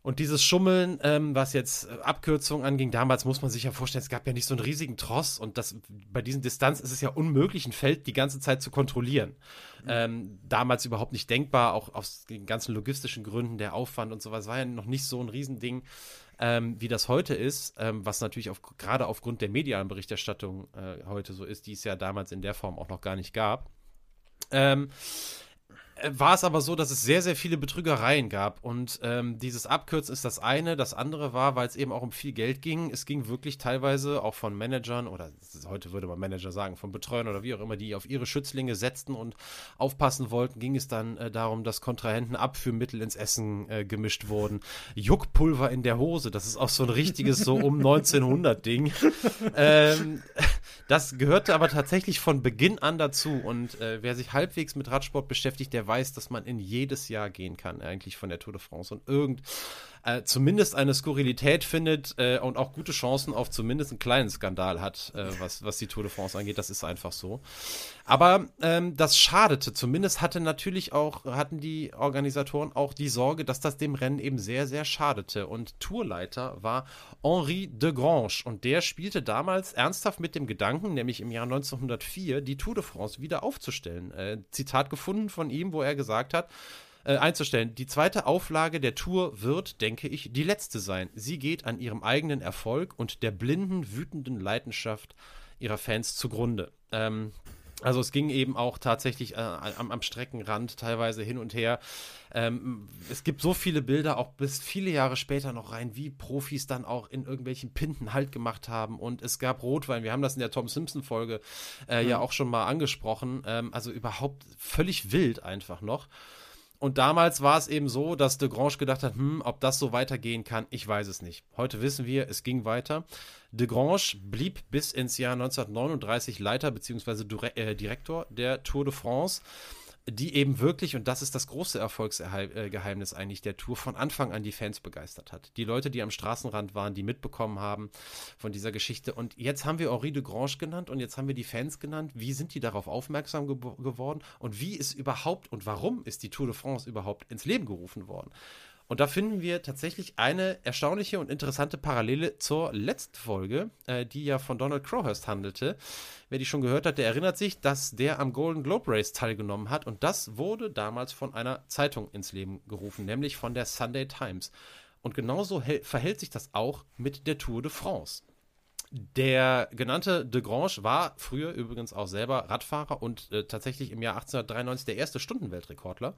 Und dieses Schummeln, ähm, was jetzt äh, Abkürzungen anging, damals muss man sich ja vorstellen, es gab ja nicht so einen riesigen Tross und das, bei diesen Distanz ist es ja unmöglich, ein Feld die ganze Zeit zu kontrollieren. Mhm. Ähm, damals überhaupt nicht denkbar, auch aus den ganzen logistischen Gründen, der Aufwand und sowas war ja noch nicht so ein Riesending, ähm, wie das heute ist, ähm, was natürlich auf, gerade aufgrund der medialen Berichterstattung äh, heute so ist, die es ja damals in der Form auch noch gar nicht gab. Ähm, war es aber so, dass es sehr, sehr viele Betrügereien gab. Und ähm, dieses Abkürzen ist das eine. Das andere war, weil es eben auch um viel Geld ging. Es ging wirklich teilweise auch von Managern oder heute würde man Manager sagen, von Betreuern oder wie auch immer, die auf ihre Schützlinge setzten und aufpassen wollten, ging es dann äh, darum, dass Kontrahenten Abführmittel ins Essen äh, gemischt wurden. Juckpulver in der Hose, das ist auch so ein richtiges so um <laughs> 1900 Ding. ähm, das gehörte aber tatsächlich von Beginn an dazu. Und äh, wer sich halbwegs mit Radsport beschäftigt, der weiß, dass man in jedes Jahr gehen kann, eigentlich von der Tour de France. Und irgend äh, zumindest eine Skurrilität findet äh, und auch gute Chancen auf zumindest einen kleinen Skandal hat, äh, was, was die Tour de France angeht. Das ist einfach so. Aber ähm, das schadete. Zumindest hatte natürlich auch, hatten die Organisatoren auch die Sorge, dass das dem Rennen eben sehr, sehr schadete. Und Tourleiter war Henri de Grange und der spielte damals ernsthaft mit dem Gedanken, nämlich im Jahr 1904 die Tour de France wieder aufzustellen. Äh, Zitat gefunden von ihm, wo er gesagt hat, äh, einzustellen. Die zweite Auflage der Tour wird, denke ich, die letzte sein. Sie geht an ihrem eigenen Erfolg und der blinden, wütenden Leidenschaft ihrer Fans zugrunde. Ähm, also es ging eben auch tatsächlich äh, am, am, Streckenrand teilweise hin und her. Ähm, es gibt so viele Bilder, auch bis viele Jahre später noch rein, wie Profis dann auch in irgendwelchen Pinten Halt gemacht haben. Und es gab Rotwein. Wir haben das in der Tom Simpson-Folge äh, mhm. ja auch schon mal angesprochen. Ähm, also überhaupt völlig wild einfach noch. Und damals war es eben so, dass de Grange gedacht hat, hm, ob das so weitergehen kann, ich weiß es nicht. Heute wissen wir, es ging weiter. De Grange blieb bis ins Jahr 1939 Leiter bzw. Äh, Direktor der Tour de France die eben wirklich, und das ist das große Erfolgsgeheimnis eigentlich der Tour, von Anfang an die Fans begeistert hat. Die Leute, die am Straßenrand waren, die mitbekommen haben von dieser Geschichte. Und jetzt haben wir Henri de Grange genannt und jetzt haben wir die Fans genannt. Wie sind die darauf aufmerksam ge geworden und wie ist überhaupt und warum ist die Tour de France überhaupt ins Leben gerufen worden? Und da finden wir tatsächlich eine erstaunliche und interessante Parallele zur letzten Folge, äh, die ja von Donald Crowhurst handelte. Wer die schon gehört hat, der erinnert sich, dass der am Golden Globe Race teilgenommen hat. Und das wurde damals von einer Zeitung ins Leben gerufen, nämlich von der Sunday Times. Und genauso verhält sich das auch mit der Tour de France. Der genannte De Grange war früher übrigens auch selber Radfahrer und äh, tatsächlich im Jahr 1893 der erste Stundenweltrekordler.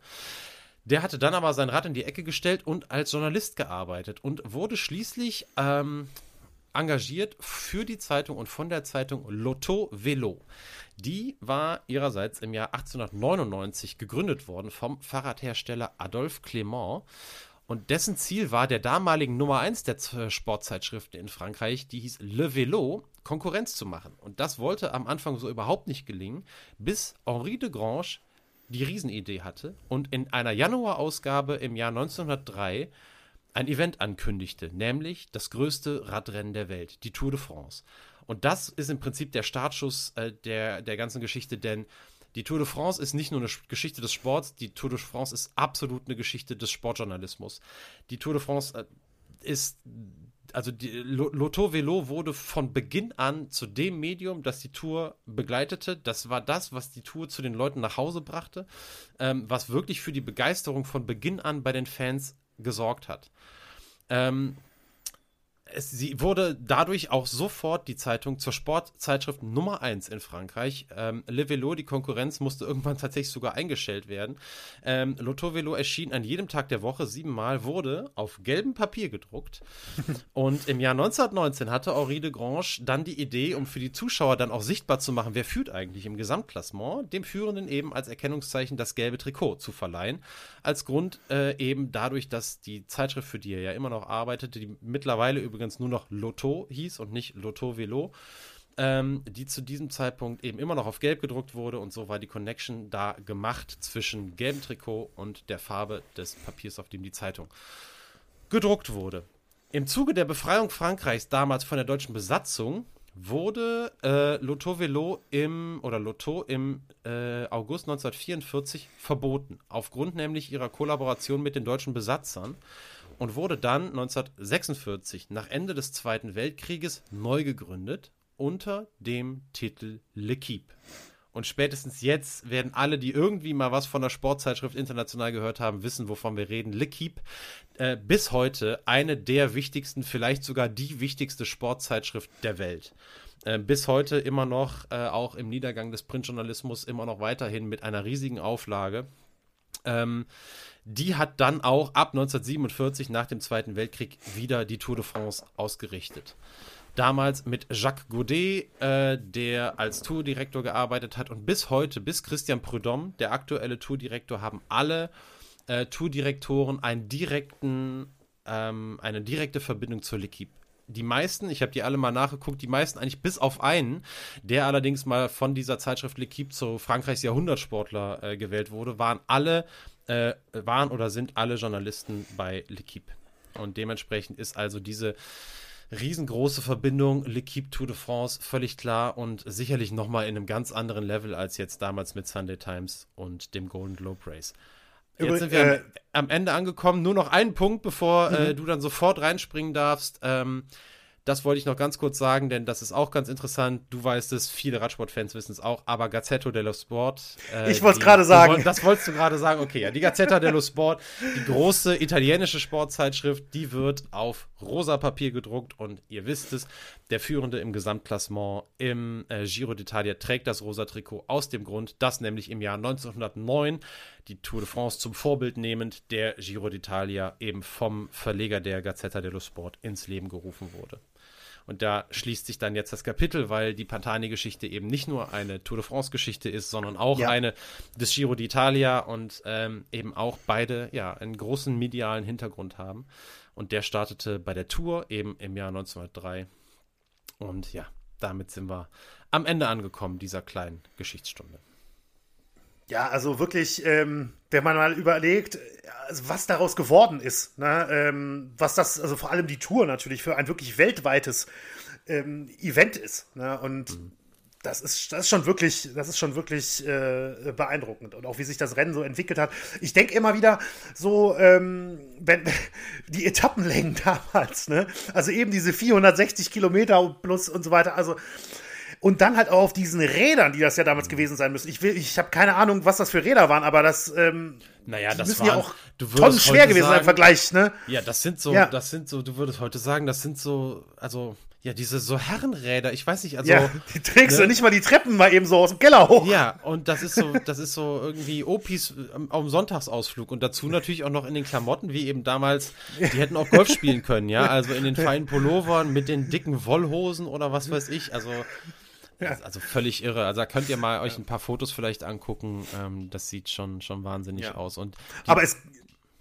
Der hatte dann aber sein Rad in die Ecke gestellt und als Journalist gearbeitet und wurde schließlich ähm, engagiert für die Zeitung und von der Zeitung Lotto Velo. Die war ihrerseits im Jahr 1899 gegründet worden vom Fahrradhersteller Adolphe Clément. Und dessen Ziel war, der damaligen Nummer 1 der Sportzeitschriften in Frankreich, die hieß Le Velo, Konkurrenz zu machen. Und das wollte am Anfang so überhaupt nicht gelingen, bis Henri de Grange die Riesenidee hatte und in einer Januarausgabe im Jahr 1903 ein Event ankündigte, nämlich das größte Radrennen der Welt, die Tour de France. Und das ist im Prinzip der Startschuss äh, der, der ganzen Geschichte, denn Die Tour de France ist nicht nur eine Geschichte des Sports, die Tour de France ist absolut eine Geschichte des Sportjournalismus. Die Tour de France äh, ist also die Lotto Velo wurde von Beginn an zu dem Medium, das die Tour begleitete. Das war das, was die Tour zu den Leuten nach Hause brachte, ähm, was wirklich für die Begeisterung von Beginn an bei den Fans gesorgt hat. Ähm, es, sie wurde dadurch auch sofort die Zeitung zur Sportzeitschrift Nummer 1 in Frankreich. Ähm, Le Velo, die Konkurrenz, musste irgendwann tatsächlich sogar eingestellt werden. Ähm, Lotto Velo erschien an jedem Tag der Woche siebenmal, wurde auf gelbem Papier gedruckt. <laughs> Und im Jahr 1919 hatte Henri de Grange dann die Idee, um für die Zuschauer dann auch sichtbar zu machen, wer führt eigentlich im Gesamtklassement, dem Führenden eben als Erkennungszeichen das gelbe Trikot zu verleihen. Als Grund äh, eben dadurch, dass die Zeitschrift, für die er ja immer noch arbeitete, die mittlerweile übrigens übrigens nur noch Lotto hieß und nicht Lotto Velo, ähm, die zu diesem Zeitpunkt eben immer noch auf Gelb gedruckt wurde und so war die Connection da gemacht zwischen gelbem Trikot und der Farbe des Papiers, auf dem die Zeitung gedruckt wurde. Im Zuge der Befreiung Frankreichs damals von der deutschen Besatzung wurde äh, Lotto Velo im oder Lotto im äh, August 1944 verboten, aufgrund nämlich ihrer Kollaboration mit den deutschen Besatzern und wurde dann 1946 nach Ende des Zweiten Weltkrieges neu gegründet unter dem Titel L'Equipe. Und spätestens jetzt werden alle, die irgendwie mal was von der Sportzeitschrift international gehört haben, wissen, wovon wir reden. L'Equipe, äh, bis heute eine der wichtigsten, vielleicht sogar die wichtigste Sportzeitschrift der Welt. Äh, bis heute immer noch, äh, auch im Niedergang des Printjournalismus, immer noch weiterhin mit einer riesigen Auflage. Ähm, die hat dann auch ab 1947 nach dem Zweiten Weltkrieg wieder die Tour de France ausgerichtet. Damals mit Jacques Godet, äh, der als Tourdirektor gearbeitet hat und bis heute, bis Christian Prudhomme, der aktuelle Tourdirektor, haben alle äh, Tourdirektoren einen direkten, ähm, eine direkte Verbindung zur L'Equipe die meisten, ich habe die alle mal nachgeguckt, die meisten eigentlich bis auf einen, der allerdings mal von dieser Zeitschrift L'Equipe zu Frankreichs Jahrhundertsportler äh, gewählt wurde, waren alle äh, waren oder sind alle Journalisten bei L'Equipe. Und dementsprechend ist also diese riesengroße Verbindung L'Equipe Tour de France völlig klar und sicherlich nochmal in einem ganz anderen Level als jetzt damals mit Sunday Times und dem Golden Globe Race. Jetzt sind wir äh, am, Ende angekommen. Nur noch einen Punkt, bevor äh, mhm. du dann sofort reinspringen darfst. Ähm, das wollte ich noch ganz kurz sagen, denn das ist auch ganz interessant. Du weißt es, viele Radsportfans wissen es auch, aber Gazzetto dello Sport. Äh, ich wollte es gerade sagen. Das wolltest du gerade sagen. Okay, ja, die Gazzetta dello Sport, die große italienische Sportzeitschrift, die wird auf rosa Papier gedruckt und ihr wisst es, der Führende im Gesamtklassement im äh, Giro d'Italia trägt das rosa Trikot aus dem Grund, dass nämlich im Jahr 1909 die Tour de France zum Vorbild nehmend der Giro d'Italia eben vom Verleger der Gazzetta dello Sport ins Leben gerufen wurde. Und da schließt sich dann jetzt das Kapitel, weil die Pantani-Geschichte eben nicht nur eine Tour de France-Geschichte ist, sondern auch ja. eine des Giro d'Italia und ähm, eben auch beide ja einen großen medialen Hintergrund haben. Und der startete bei der Tour eben im Jahr 1903. Und ja, damit sind wir am Ende angekommen dieser kleinen Geschichtsstunde. Ja, also wirklich, ähm, wenn man mal überlegt, also was daraus geworden ist, ne? ähm, was das, also vor allem die Tour natürlich für ein wirklich weltweites ähm, Event ist. Ne? Und mhm. das ist, das ist schon wirklich, das ist schon wirklich äh, beeindruckend. Und auch wie sich das Rennen so entwickelt hat. Ich denke immer wieder so, ähm, wenn <laughs> die Etappenlängen <laughs> damals, ne? Also eben diese 460 Kilometer plus und so weiter, also und dann halt auch auf diesen Rädern, die das ja damals gewesen sein müssen. Ich will, ich habe keine Ahnung, was das für Räder waren, aber das, ähm, naja, das müssen waren, ja auch tonnen schwer gewesen sein im Vergleich, ne? Ja, das sind so, ja. das sind so, du würdest heute sagen, das sind so, also ja, diese so Herrenräder, ich weiß nicht, also. Ja, die trägst ne? du nicht mal die Treppen mal eben so aus dem Keller hoch. Ja, und das ist so, das ist so irgendwie Opis auf dem Sonntagsausflug und dazu natürlich auch noch in den Klamotten, wie eben damals, die hätten auch Golf spielen können, ja, also in den feinen Pullovern mit den dicken Wollhosen oder was weiß ich, also. Also völlig irre. Also da könnt ihr mal euch ein paar Fotos vielleicht angucken. Ähm, das sieht schon, schon wahnsinnig ja. aus. Und aber es,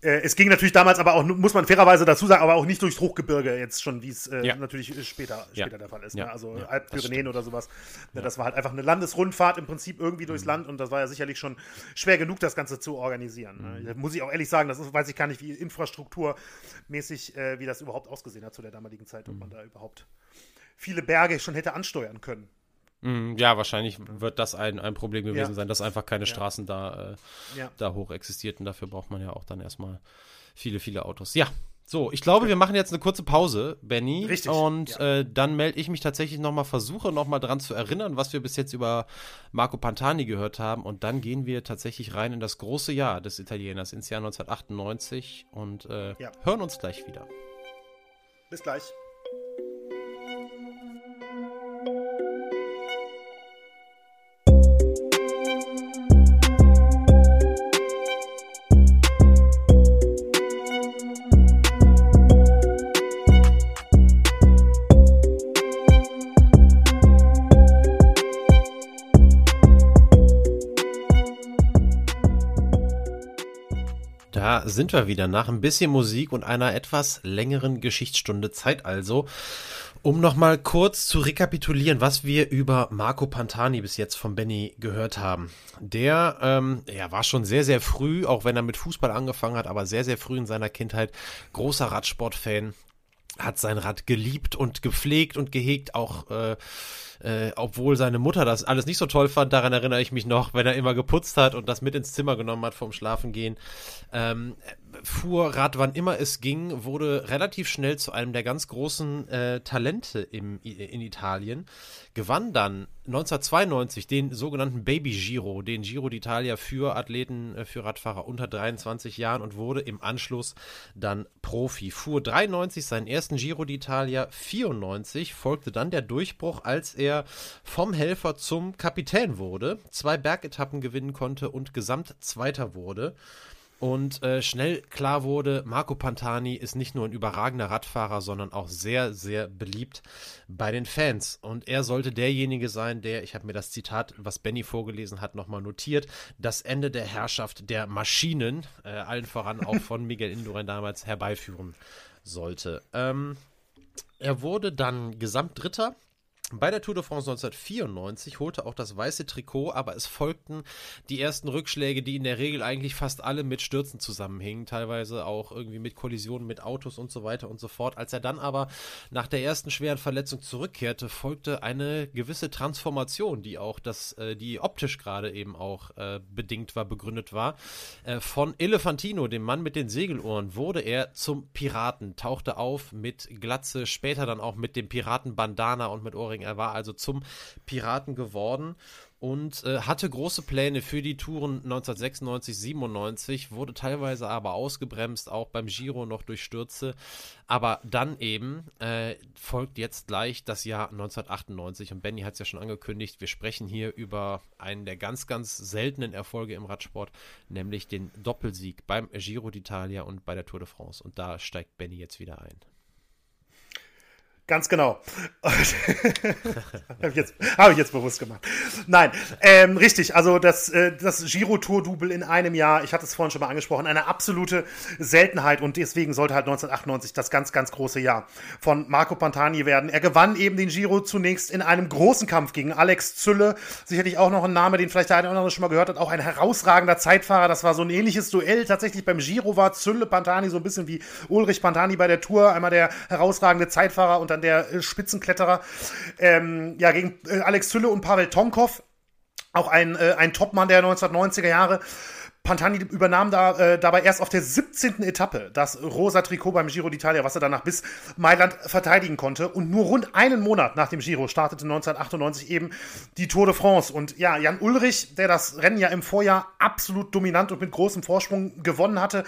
äh, es ging natürlich damals aber auch, muss man fairerweise dazu sagen, aber auch nicht durchs Hochgebirge jetzt schon, wie es äh, ja. natürlich später, später der Fall ist. Ne? Also ja, Alppyrenäen oder sowas. Ne, das war halt einfach eine Landesrundfahrt im Prinzip irgendwie durchs mhm. Land und das war ja sicherlich schon schwer genug, das Ganze zu organisieren. Ne? Mhm. Da muss ich auch ehrlich sagen, das ist, weiß ich gar nicht, wie infrastrukturmäßig, äh, wie das überhaupt ausgesehen hat zu der damaligen Zeit, ob mhm. man da überhaupt viele Berge schon hätte ansteuern können. Mm, ja, wahrscheinlich wird das ein, ein Problem gewesen ja. sein, dass einfach keine. Straßen da, äh, ja. da hoch existierten. Dafür braucht man ja auch dann erstmal viele, viele Autos. Ja, so, ich glaube, wir machen jetzt eine kurze Pause, Benny. Richtig. Und ja. äh, dann melde ich mich tatsächlich nochmal, versuche nochmal dran zu erinnern, was wir bis jetzt über Marco Pantani gehört haben. Und dann gehen wir tatsächlich rein in das große Jahr des Italieners, ins Jahr 1998 und äh, ja. hören uns gleich wieder. Bis gleich. Sind wir wieder nach ein bisschen Musik und einer etwas längeren Geschichtsstunde Zeit also, um nochmal kurz zu rekapitulieren, was wir über Marco Pantani bis jetzt von Benny gehört haben. Der ähm, ja, war schon sehr, sehr früh, auch wenn er mit Fußball angefangen hat, aber sehr, sehr früh in seiner Kindheit großer Radsportfan, hat sein Rad geliebt und gepflegt und gehegt, auch äh, äh, obwohl seine Mutter das alles nicht so toll fand, daran erinnere ich mich noch, wenn er immer geputzt hat und das mit ins Zimmer genommen hat vom Schlafengehen. Ähm, fuhr Rad, wann immer es ging, wurde relativ schnell zu einem der ganz großen äh, Talente im, in Italien. Gewann dann 1992 den sogenannten Baby Giro, den Giro d'Italia für Athleten, äh, für Radfahrer unter 23 Jahren und wurde im Anschluss dann Profi. Fuhr 93 seinen ersten Giro d'Italia, 94 folgte dann der Durchbruch, als er vom Helfer zum Kapitän wurde, zwei Bergetappen gewinnen konnte und Gesamtzweiter wurde und äh, schnell klar wurde, Marco Pantani ist nicht nur ein überragender Radfahrer, sondern auch sehr, sehr beliebt bei den Fans. Und er sollte derjenige sein, der, ich habe mir das Zitat, was Benny vorgelesen hat, nochmal notiert, das Ende der Herrschaft der Maschinen, äh, allen voran auch <laughs> von Miguel Indurain damals, herbeiführen sollte. Ähm, er wurde dann Gesamtdritter bei der Tour de France 1994 holte auch das weiße Trikot, aber es folgten die ersten Rückschläge, die in der Regel eigentlich fast alle mit Stürzen zusammenhingen, teilweise auch irgendwie mit Kollisionen mit Autos und so weiter und so fort. Als er dann aber nach der ersten schweren Verletzung zurückkehrte, folgte eine gewisse Transformation, die auch das, äh, die optisch gerade eben auch äh, bedingt war, begründet war. Äh, von Elefantino, dem Mann mit den Segelohren, wurde er zum Piraten, tauchte auf mit Glatze, später dann auch mit dem Piratenbandana und mit Ohrringen er war also zum Piraten geworden und äh, hatte große Pläne für die Touren 1996, 97, wurde teilweise aber ausgebremst, auch beim Giro noch durch Stürze. Aber dann eben äh, folgt jetzt gleich das Jahr 1998 und Benny hat es ja schon angekündigt, wir sprechen hier über einen der ganz, ganz seltenen Erfolge im Radsport, nämlich den Doppelsieg beim Giro d'Italia und bei der Tour de France. Und da steigt Benny jetzt wieder ein. Ganz genau. <laughs> Habe ich, jetzt, hab ich jetzt bewusst gemacht. Nein, ähm, richtig. Also das, äh, das Giro-Tour-Double in einem Jahr, ich hatte es vorhin schon mal angesprochen, eine absolute Seltenheit und deswegen sollte halt 1998 das ganz, ganz große Jahr von Marco Pantani werden. Er gewann eben den Giro zunächst in einem großen Kampf gegen Alex Zülle. Sicherlich auch noch ein Name, den vielleicht der eine oder andere schon mal gehört hat. Auch ein herausragender Zeitfahrer. Das war so ein ähnliches Duell. Tatsächlich beim Giro war Zülle Pantani so ein bisschen wie Ulrich Pantani bei der Tour. Einmal der herausragende Zeitfahrer und dann der äh, Spitzenkletterer. Ähm, ja, gegen äh, Alex Zülle und Pavel Tonkov. Auch ein, äh, ein Topmann der 1990er Jahre. Pantani übernahm da, äh, dabei erst auf der 17. Etappe das rosa Trikot beim Giro d'Italia, was er danach bis Mailand verteidigen konnte. Und nur rund einen Monat nach dem Giro startete 1998 eben die Tour de France. Und ja, Jan Ulrich, der das Rennen ja im Vorjahr absolut dominant und mit großem Vorsprung gewonnen hatte,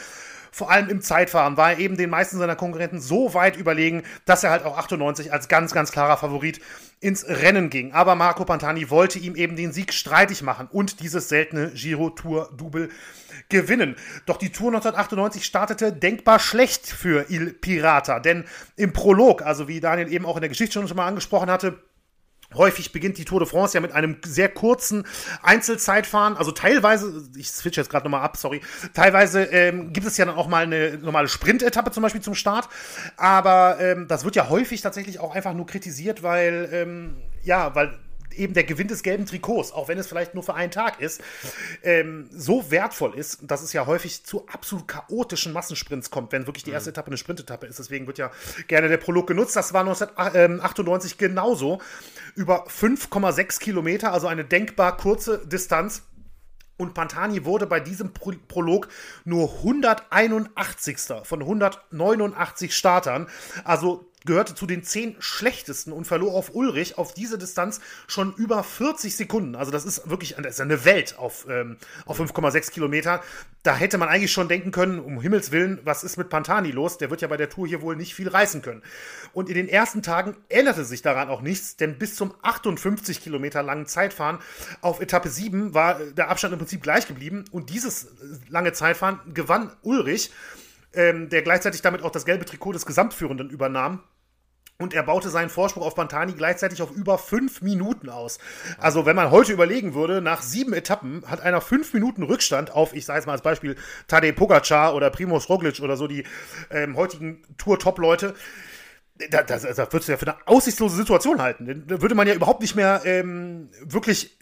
vor allem im Zeitfahren war er eben den meisten seiner Konkurrenten so weit überlegen, dass er halt auch 98 als ganz, ganz klarer Favorit ins Rennen ging. Aber Marco Pantani wollte ihm eben den Sieg streitig machen und dieses seltene Giro-Tour-Double gewinnen. Doch die Tour 1998 startete denkbar schlecht für Il Pirata, denn im Prolog, also wie Daniel eben auch in der Geschichte schon mal angesprochen hatte, Häufig beginnt die Tour de France ja mit einem sehr kurzen Einzelzeitfahren. Also teilweise, ich switch jetzt gerade nochmal ab, sorry. Teilweise ähm, gibt es ja dann auch mal eine normale Sprintetappe zum Beispiel zum Start. Aber ähm, das wird ja häufig tatsächlich auch einfach nur kritisiert, weil, ähm, ja, weil eben der Gewinn des gelben Trikots, auch wenn es vielleicht nur für einen Tag ist, ähm, so wertvoll ist, dass es ja häufig zu absolut chaotischen Massensprints kommt, wenn wirklich die erste mhm. Etappe eine Sprintetappe ist. Deswegen wird ja gerne der Prolog genutzt. Das war 1998 genauso. Über 5,6 Kilometer, also eine denkbar kurze Distanz. Und Pantani wurde bei diesem Pro Prolog nur 181. von 189 Startern. Also gehörte zu den zehn schlechtesten und verlor auf Ulrich auf diese Distanz schon über 40 Sekunden. Also das ist wirklich das ist eine Welt auf, ähm, auf 5,6 Kilometer. Da hätte man eigentlich schon denken können, um Himmels Willen, was ist mit Pantani los? Der wird ja bei der Tour hier wohl nicht viel reißen können. Und in den ersten Tagen änderte sich daran auch nichts, denn bis zum 58 Kilometer langen Zeitfahren auf Etappe 7 war der Abstand im Prinzip gleich geblieben. Und dieses lange Zeitfahren gewann Ulrich. Ähm, der gleichzeitig damit auch das gelbe Trikot des Gesamtführenden übernahm. Und er baute seinen Vorsprung auf Pantani gleichzeitig auf über fünf Minuten aus. Also, wenn man heute überlegen würde, nach sieben Etappen hat einer fünf Minuten Rückstand auf, ich sage es mal als Beispiel, Tadej Pogacar oder Primoz Roglic oder so die ähm, heutigen Tour-Top-Leute. Da, das, das würdest du ja für eine aussichtslose Situation halten. Da würde man ja überhaupt nicht mehr ähm, wirklich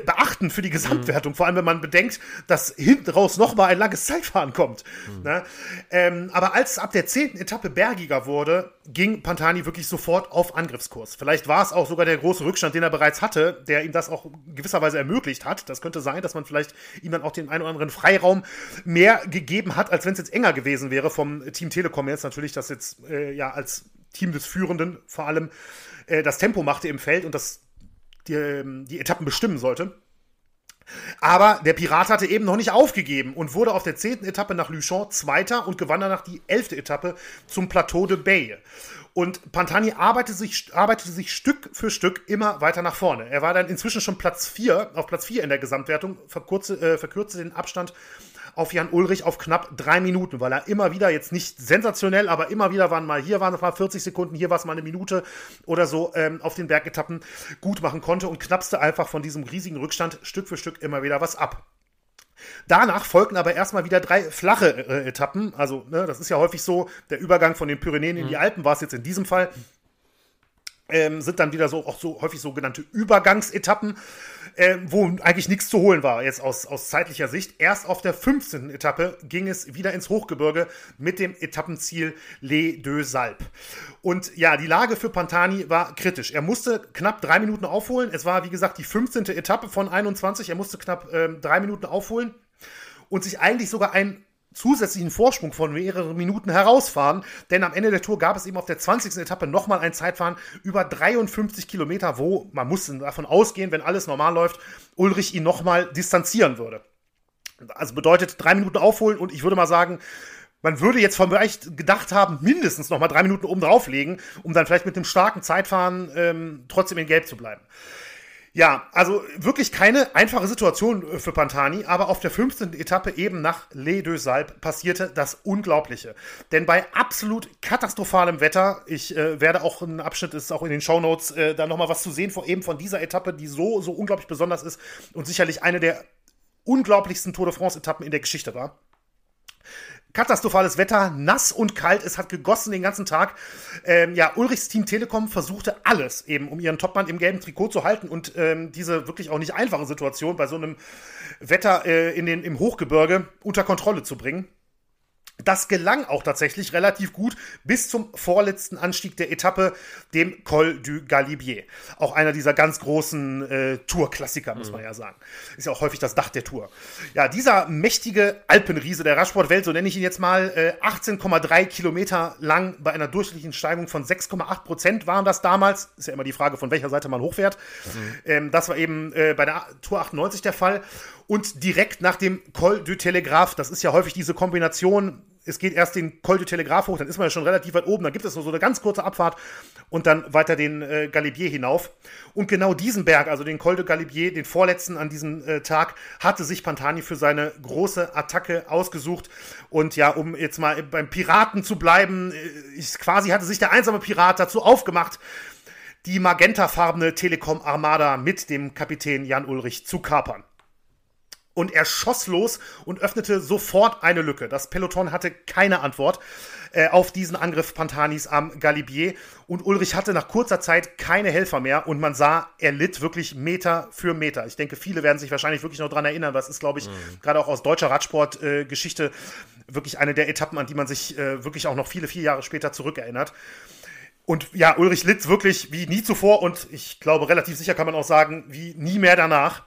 beachten für die Gesamtwertung, mhm. vor allem wenn man bedenkt, dass hinten raus nochmal ein langes Zeitfahren kommt. Mhm. Ne? Ähm, aber als es ab der zehnten Etappe bergiger wurde, ging Pantani wirklich sofort auf Angriffskurs. Vielleicht war es auch sogar der große Rückstand, den er bereits hatte, der ihm das auch gewisserweise ermöglicht hat. Das könnte sein, dass man vielleicht ihm dann auch den einen oder anderen Freiraum mehr gegeben hat, als wenn es jetzt enger gewesen wäre vom Team Telekom jetzt natürlich, das jetzt äh, ja als Team des Führenden vor allem äh, das Tempo machte im Feld und das die, ähm, die Etappen bestimmen sollte. Aber der Pirat hatte eben noch nicht aufgegeben und wurde auf der zehnten Etappe nach Luchon Zweiter und gewann danach die elfte Etappe zum Plateau de Bay. Und Pantani arbeitete sich, arbeitete sich Stück für Stück immer weiter nach vorne. Er war dann inzwischen schon Platz 4, auf Platz 4 in der Gesamtwertung, verkürzte, äh, verkürzte den Abstand auf Jan Ulrich auf knapp drei Minuten, weil er immer wieder, jetzt nicht sensationell, aber immer wieder waren mal, hier waren es mal 40 Sekunden, hier war es mal eine Minute oder so ähm, auf den Bergetappen gut machen konnte und knapste einfach von diesem riesigen Rückstand Stück für Stück immer wieder was ab. Danach folgten aber erstmal wieder drei flache äh, Etappen. Also, ne, das ist ja häufig so, der Übergang von den Pyrenäen in die mhm. Alpen war es jetzt in diesem Fall. Ähm, sind dann wieder so auch so häufig sogenannte Übergangsetappen äh, wo eigentlich nichts zu holen war, jetzt aus, aus zeitlicher Sicht. Erst auf der 15. Etappe ging es wieder ins Hochgebirge mit dem Etappenziel Les Deux Alpes. Und ja, die Lage für Pantani war kritisch. Er musste knapp drei Minuten aufholen. Es war, wie gesagt, die 15. Etappe von 21. Er musste knapp äh, drei Minuten aufholen und sich eigentlich sogar ein zusätzlichen Vorsprung von mehreren Minuten herausfahren, denn am Ende der Tour gab es eben auf der 20. Etappe nochmal ein Zeitfahren über 53 Kilometer, wo man musste davon ausgehen, wenn alles normal läuft, Ulrich ihn nochmal distanzieren würde. Also bedeutet drei Minuten aufholen und ich würde mal sagen, man würde jetzt vielleicht gedacht haben, mindestens nochmal drei Minuten oben drauflegen, um dann vielleicht mit einem starken Zeitfahren ähm, trotzdem in Gelb zu bleiben. Ja, also wirklich keine einfache Situation äh, für Pantani, aber auf der 15. Etappe eben nach Les Deux Alpes passierte das Unglaubliche. Denn bei absolut katastrophalem Wetter, ich äh, werde auch ein Abschnitt ist auch in den Shownotes äh, da nochmal was zu sehen, vor eben von dieser Etappe, die so, so unglaublich besonders ist und sicherlich eine der unglaublichsten Tour de France Etappen in der Geschichte war katastrophales Wetter, nass und kalt, es hat gegossen den ganzen Tag. Ähm, ja, Ulrichs Team Telekom versuchte alles eben, um ihren Topmann im gelben Trikot zu halten und ähm, diese wirklich auch nicht einfache Situation bei so einem Wetter äh, in den, im Hochgebirge unter Kontrolle zu bringen. Das gelang auch tatsächlich relativ gut bis zum vorletzten Anstieg der Etappe, dem Col du Galibier. Auch einer dieser ganz großen äh, Tour-Klassiker, muss mhm. man ja sagen. Ist ja auch häufig das Dach der Tour. Ja, dieser mächtige Alpenriese der Radsportwelt, so nenne ich ihn jetzt mal, äh, 18,3 Kilometer lang bei einer durchschnittlichen Steigung von 6,8 Prozent waren das damals. Ist ja immer die Frage, von welcher Seite man hochfährt. Mhm. Ähm, das war eben äh, bei der Tour 98 der Fall. Und direkt nach dem Col du Telegraph, das ist ja häufig diese Kombination es geht erst den Col du Telegraph hoch, dann ist man ja schon relativ weit oben, dann gibt es nur so eine ganz kurze Abfahrt und dann weiter den äh, Galibier hinauf. Und genau diesen Berg, also den Col de Galibier, den vorletzten an diesem äh, Tag, hatte sich Pantani für seine große Attacke ausgesucht. Und ja, um jetzt mal beim Piraten zu bleiben, äh, ich, quasi hatte sich der einsame Pirat dazu aufgemacht, die magentafarbene Telekom Armada mit dem Kapitän Jan Ulrich zu kapern. Und er schoss los und öffnete sofort eine Lücke. Das Peloton hatte keine Antwort äh, auf diesen Angriff Pantanis am Galibier. Und Ulrich hatte nach kurzer Zeit keine Helfer mehr und man sah, er litt wirklich Meter für Meter. Ich denke, viele werden sich wahrscheinlich wirklich noch daran erinnern. Das ist, glaube ich, mhm. gerade auch aus deutscher Radsportgeschichte äh, wirklich eine der Etappen, an die man sich äh, wirklich auch noch viele, viele Jahre später zurückerinnert. Und ja, Ulrich litt wirklich wie nie zuvor und ich glaube, relativ sicher kann man auch sagen, wie nie mehr danach.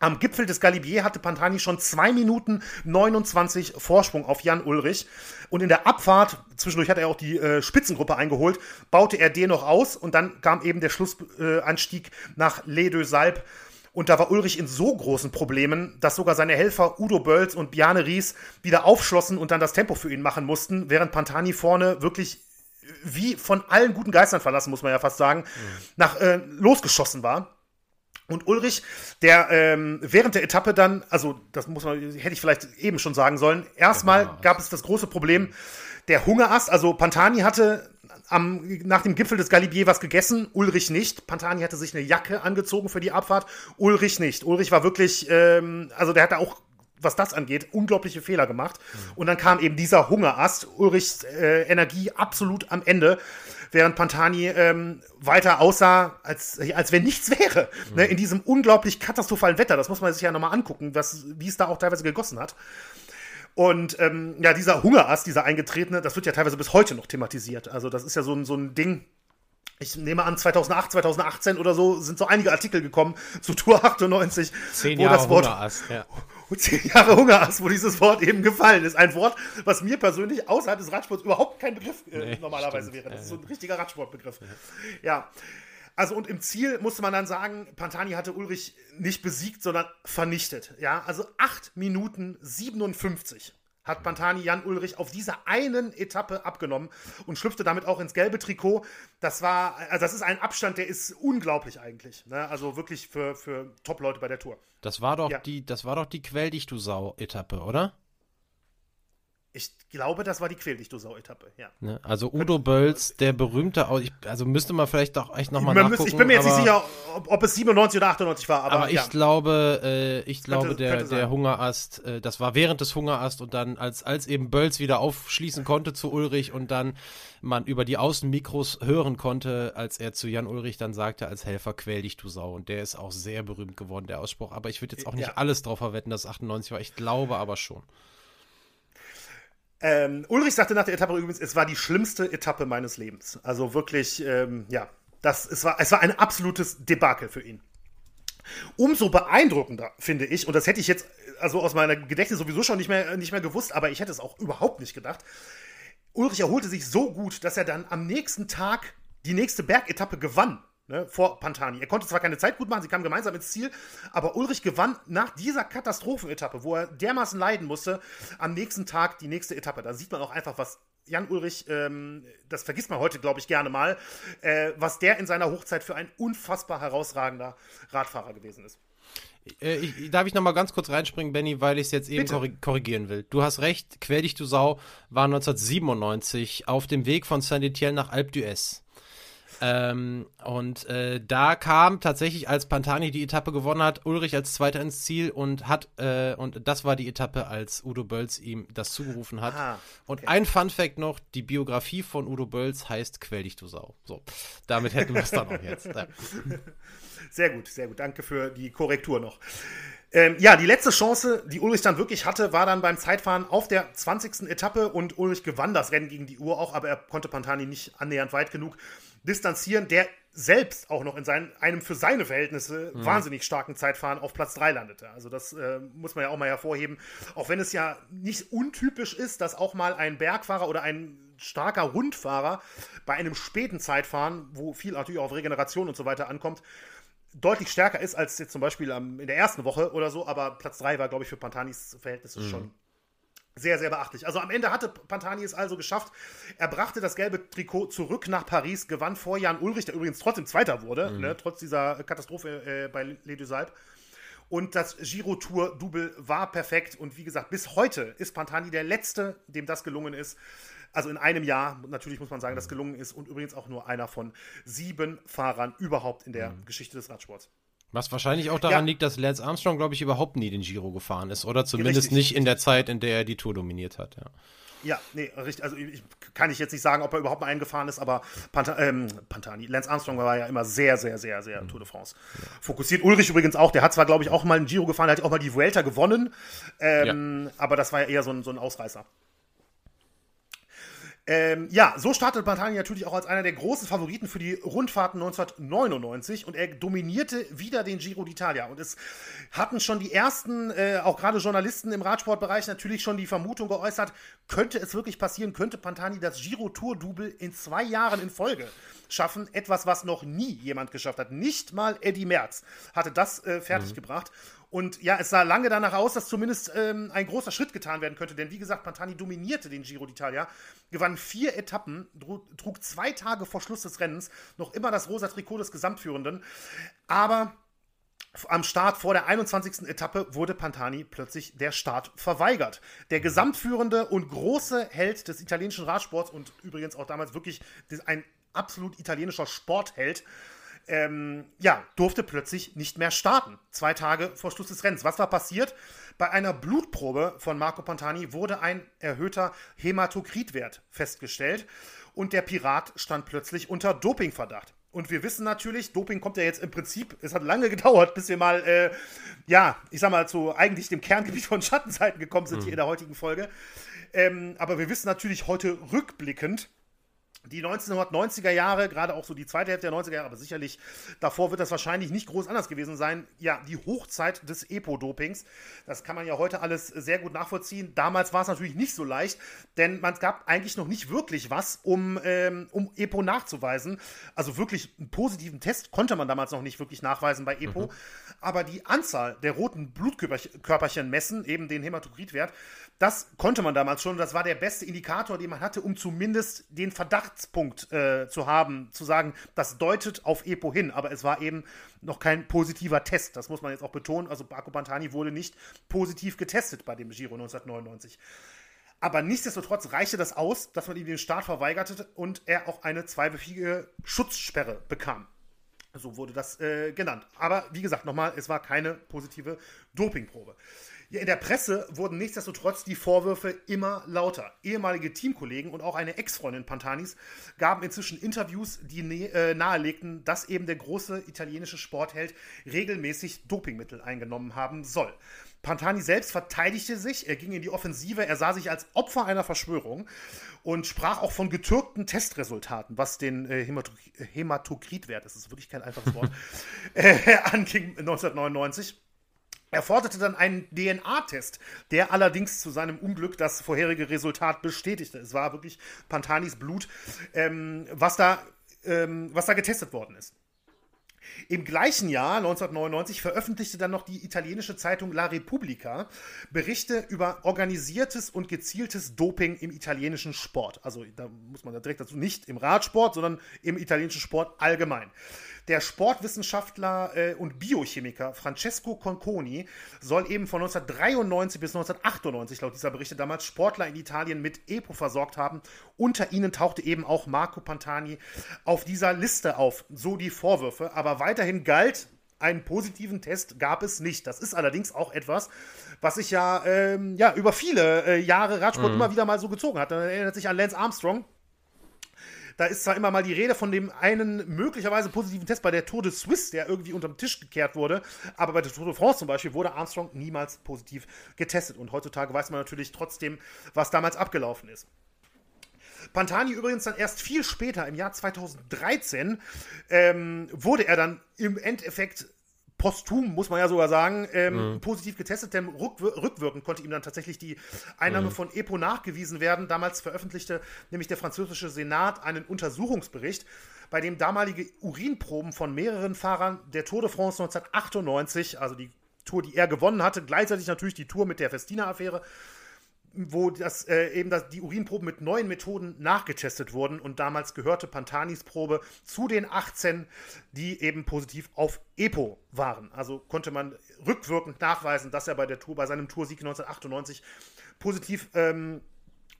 Am Gipfel des Galibier hatte Pantani schon 2 Minuten 29 Vorsprung auf Jan Ulrich. Und in der Abfahrt, zwischendurch hat er auch die äh, Spitzengruppe eingeholt, baute er den noch aus und dann kam eben der Schlussanstieg äh, nach Les Deux Alpes. Und da war Ulrich in so großen Problemen, dass sogar seine Helfer Udo Bölz und Bjarne Ries wieder aufschlossen und dann das Tempo für ihn machen mussten, während Pantani vorne wirklich wie von allen guten Geistern verlassen, muss man ja fast sagen, mhm. nach äh, losgeschossen war. Und Ulrich, der ähm, während der Etappe dann, also das muss man, hätte ich vielleicht eben schon sagen sollen, erstmal gab es das große Problem der Hungerast. Also Pantani hatte am, nach dem Gipfel des Galibier was gegessen, Ulrich nicht. Pantani hatte sich eine Jacke angezogen für die Abfahrt, Ulrich nicht. Ulrich war wirklich, ähm, also der hatte auch was das angeht, unglaubliche Fehler gemacht. Mhm. Und dann kam eben dieser Hungerast, Ulrichs äh, Energie absolut am Ende während Pantani ähm, weiter aussah, als, als wenn nichts wäre. Mhm. Ne, in diesem unglaublich katastrophalen Wetter. Das muss man sich ja nochmal angucken, was, wie es da auch teilweise gegossen hat. Und ähm, ja, dieser Hungerast, dieser eingetretene, das wird ja teilweise bis heute noch thematisiert. Also das ist ja so ein, so ein Ding, ich nehme an, 2008, 2018 oder so sind so einige Artikel gekommen zu Tour 98, Zehn wo Jahre das Wort Hungerast, ja. Zehn <laughs> Jahre Hungerast, wo dieses Wort eben gefallen ist. Ein Wort, was mir persönlich außerhalb des Radsports überhaupt kein Begriff äh, nee, normalerweise stimmt. wäre. Das ist so ein richtiger Radsportbegriff. Ja. ja. Also und im Ziel musste man dann sagen, Pantani hatte Ulrich nicht besiegt, sondern vernichtet. Ja, also 8 Minuten 57 hat Pantani Jan Ulrich auf dieser einen Etappe abgenommen und schlüpfte damit auch ins gelbe Trikot. Das war, also das ist ein Abstand, der ist unglaublich eigentlich. Ne? Also wirklich für, für Top-Leute bei der Tour. Das war doch ja. die, das war doch die Quell dich du Sau-Etappe, oder? Ich glaube, das war die Quäl dich, du Sau-Etappe, ja. Ne? Also Udo Bölz, der berühmte, also müsste man vielleicht doch echt nochmal nachgucken. ich bin mir jetzt aber, nicht sicher, ob, ob, es 97 oder 98 war, aber, aber ja. ich glaube, äh, ich glaube, könnte, der, könnte der Hungerast, äh, das war während des Hungerast und dann, als, als eben Bölz wieder aufschließen konnte zu Ulrich und dann man über die Außenmikros hören konnte, als er zu Jan Ulrich dann sagte, als Helfer quäl dich, du Sau. Und der ist auch sehr berühmt geworden, der Ausspruch. Aber ich würde jetzt auch nicht ja. alles drauf verwetten, dass 98 war. Ich glaube aber schon. Ähm, Ulrich sagte nach der Etappe übrigens, es war die schlimmste Etappe meines Lebens. Also wirklich, ähm, ja, das, es, war, es war ein absolutes Debakel für ihn. Umso beeindruckender finde ich, und das hätte ich jetzt also aus meiner Gedächtnis sowieso schon nicht mehr, nicht mehr gewusst, aber ich hätte es auch überhaupt nicht gedacht. Ulrich erholte sich so gut, dass er dann am nächsten Tag die nächste Bergetappe gewann ne, vor Pantani. Er konnte zwar keine Zeit gut machen, sie kamen gemeinsam ins Ziel, aber Ulrich gewann nach dieser Katastrophenetappe, wo er dermaßen leiden musste, am nächsten Tag die nächste Etappe. Da sieht man auch einfach, was Jan Ulrich, ähm, das vergisst man heute, glaube ich, gerne mal, äh, was der in seiner Hochzeit für ein unfassbar herausragender Radfahrer gewesen ist. Äh, ich, darf ich noch mal ganz kurz reinspringen, Benny, weil ich es jetzt eben korrigieren will. Du hast recht, Quer dich, du Sau war 1997 auf dem Weg von Saint-Étienne nach Alpe d'Huez. Ähm, und äh, da kam tatsächlich, als Pantani die Etappe gewonnen hat, Ulrich als Zweiter ins Ziel und hat, äh, und das war die Etappe, als Udo Bölz ihm das zugerufen hat. Ah, okay. Und ein Fun Fact noch: Die Biografie von Udo Bölz heißt Quäl dich, du Sau. So, damit hätten wir es dann auch jetzt. Ja. <laughs> Sehr gut, sehr gut. Danke für die Korrektur noch. Ähm, ja, die letzte Chance, die Ulrich dann wirklich hatte, war dann beim Zeitfahren auf der 20. Etappe und Ulrich gewann das Rennen gegen die Uhr auch, aber er konnte Pantani nicht annähernd weit genug distanzieren, der selbst auch noch in seinen, einem für seine Verhältnisse mhm. wahnsinnig starken Zeitfahren auf Platz 3 landete. Also das äh, muss man ja auch mal hervorheben. Auch wenn es ja nicht untypisch ist, dass auch mal ein Bergfahrer oder ein starker Rundfahrer bei einem späten Zeitfahren, wo viel natürlich auch auf Regeneration und so weiter ankommt, deutlich stärker ist als jetzt zum Beispiel in der ersten Woche oder so. Aber Platz 3 war, glaube ich, für Pantanis Verhältnisse mhm. schon sehr, sehr beachtlich. Also am Ende hatte Pantani es also geschafft. Er brachte das gelbe Trikot zurück nach Paris, gewann vor Jan Ulrich, der übrigens trotzdem Zweiter wurde, mhm. ne, trotz dieser Katastrophe äh, bei Les Deux Alpes. Und das Giro Tour Double war perfekt. Und wie gesagt, bis heute ist Pantani der Letzte, dem das gelungen ist. Also in einem Jahr, natürlich muss man sagen, das gelungen ist. Und übrigens auch nur einer von sieben Fahrern überhaupt in der mhm. Geschichte des Radsports. Was wahrscheinlich auch daran ja. liegt, dass Lance Armstrong, glaube ich, überhaupt nie den Giro gefahren ist. Oder zumindest Richtig. nicht in der Zeit, in der er die Tour dominiert hat, ja. Ja, nee, richtig. Also ich, kann ich jetzt nicht sagen, ob er überhaupt mal eingefahren ist, aber Panta ähm, Pantani, Lance Armstrong war ja immer sehr, sehr, sehr, sehr mhm. Tour de France fokussiert. Ulrich übrigens auch, der hat zwar, glaube ich, auch mal einen Giro gefahren, der hat auch mal die Vuelta gewonnen, ähm, ja. aber das war ja eher so ein, so ein Ausreißer. Ähm, ja, so startet Pantani natürlich auch als einer der großen Favoriten für die Rundfahrten 1999 und er dominierte wieder den Giro d'Italia. Und es hatten schon die ersten, äh, auch gerade Journalisten im Radsportbereich, natürlich schon die Vermutung geäußert, könnte es wirklich passieren, könnte Pantani das Giro-Tour-Double in zwei Jahren in Folge schaffen. Etwas, was noch nie jemand geschafft hat. Nicht mal Eddie Merz hatte das äh, fertiggebracht. Mhm. Und ja, es sah lange danach aus, dass zumindest ähm, ein großer Schritt getan werden könnte, denn wie gesagt, Pantani dominierte den Giro d'Italia, gewann vier Etappen, trug zwei Tage vor Schluss des Rennens noch immer das rosa Trikot des Gesamtführenden, aber am Start vor der 21. Etappe wurde Pantani plötzlich der Start verweigert. Der Gesamtführende und große Held des italienischen Radsports und übrigens auch damals wirklich ein absolut italienischer Sportheld, ähm, ja, durfte plötzlich nicht mehr starten. Zwei Tage vor Schluss des Rennens. Was war passiert? Bei einer Blutprobe von Marco Pantani wurde ein erhöhter Hämatokritwert festgestellt und der Pirat stand plötzlich unter Dopingverdacht. Und wir wissen natürlich, Doping kommt ja jetzt im Prinzip, es hat lange <laughs> gedauert, bis wir mal, äh, ja, ich sag mal, zu eigentlich dem Kerngebiet von Schattenseiten gekommen sind mhm. hier in der heutigen Folge. Ähm, aber wir wissen natürlich heute rückblickend, die 1990er Jahre, gerade auch so die zweite Hälfte der 90er Jahre, aber sicherlich davor wird das wahrscheinlich nicht groß anders gewesen sein. Ja, die Hochzeit des Epo-Dopings, das kann man ja heute alles sehr gut nachvollziehen. Damals war es natürlich nicht so leicht, denn man gab eigentlich noch nicht wirklich was, um, ähm, um Epo nachzuweisen. Also wirklich einen positiven Test konnte man damals noch nicht wirklich nachweisen bei Epo. Mhm. Aber die Anzahl der roten Blutkörperchen messen, eben den Hämatokritwert, das konnte man damals schon. Das war der beste Indikator, den man hatte, um zumindest den Verdachtspunkt äh, zu haben, zu sagen, das deutet auf EPO hin. Aber es war eben noch kein positiver Test. Das muss man jetzt auch betonen. Also Marco Pantani wurde nicht positiv getestet bei dem Giro 1999. Aber nichtsdestotrotz reichte das aus, dass man ihm den Start verweigerte und er auch eine zweiwöchige Schutzsperre bekam. So wurde das äh, genannt. Aber wie gesagt, nochmal, es war keine positive Dopingprobe. Ja, in der Presse wurden nichtsdestotrotz die Vorwürfe immer lauter. Ehemalige Teamkollegen und auch eine Ex-Freundin Pantanis gaben inzwischen Interviews, die äh, nahelegten, dass eben der große italienische Sportheld regelmäßig Dopingmittel eingenommen haben soll. Pantani selbst verteidigte sich, er ging in die Offensive, er sah sich als Opfer einer Verschwörung und sprach auch von getürkten Testresultaten, was den äh, Hämatokritwert, das ist wirklich kein einfaches Wort, <laughs> äh, anging 1999. Er forderte dann einen DNA-Test, der allerdings zu seinem Unglück das vorherige Resultat bestätigte. Es war wirklich Pantanis Blut, ähm, was, da, ähm, was da getestet worden ist. Im gleichen Jahr, 1999, veröffentlichte dann noch die italienische Zeitung La Repubblica Berichte über organisiertes und gezieltes Doping im italienischen Sport. Also da muss man da direkt dazu nicht im Radsport, sondern im italienischen Sport allgemein. Der Sportwissenschaftler äh, und Biochemiker Francesco Conconi soll eben von 1993 bis 1998 laut dieser Berichte damals Sportler in Italien mit EPO versorgt haben. Unter ihnen tauchte eben auch Marco Pantani auf dieser Liste auf. So die Vorwürfe. Aber weiterhin galt, einen positiven Test gab es nicht. Das ist allerdings auch etwas, was sich ja, ähm, ja über viele äh, Jahre Radsport mhm. immer wieder mal so gezogen hat. Man erinnert sich an Lance Armstrong, da ist zwar immer mal die Rede von dem einen möglicherweise positiven Test bei der Tour de Suisse, der irgendwie unterm Tisch gekehrt wurde, aber bei der Tour de France zum Beispiel wurde Armstrong niemals positiv getestet. Und heutzutage weiß man natürlich trotzdem, was damals abgelaufen ist. Pantani übrigens dann erst viel später, im Jahr 2013, ähm, wurde er dann im Endeffekt posthum, muss man ja sogar sagen, ähm, mhm. positiv getestet, denn rückwir rückwirkend konnte ihm dann tatsächlich die Einnahme mhm. von EPO nachgewiesen werden. Damals veröffentlichte nämlich der französische Senat einen Untersuchungsbericht, bei dem damalige Urinproben von mehreren Fahrern der Tour de France 1998, also die Tour, die er gewonnen hatte, gleichzeitig natürlich die Tour mit der Festina-Affäre, wo das, äh, eben das, die Urinproben mit neuen Methoden nachgetestet wurden und damals gehörte Pantanis Probe zu den 18, die eben positiv auf EPO waren. Also konnte man rückwirkend nachweisen, dass er bei der Tour, bei seinem Toursieg 1998 positiv ähm,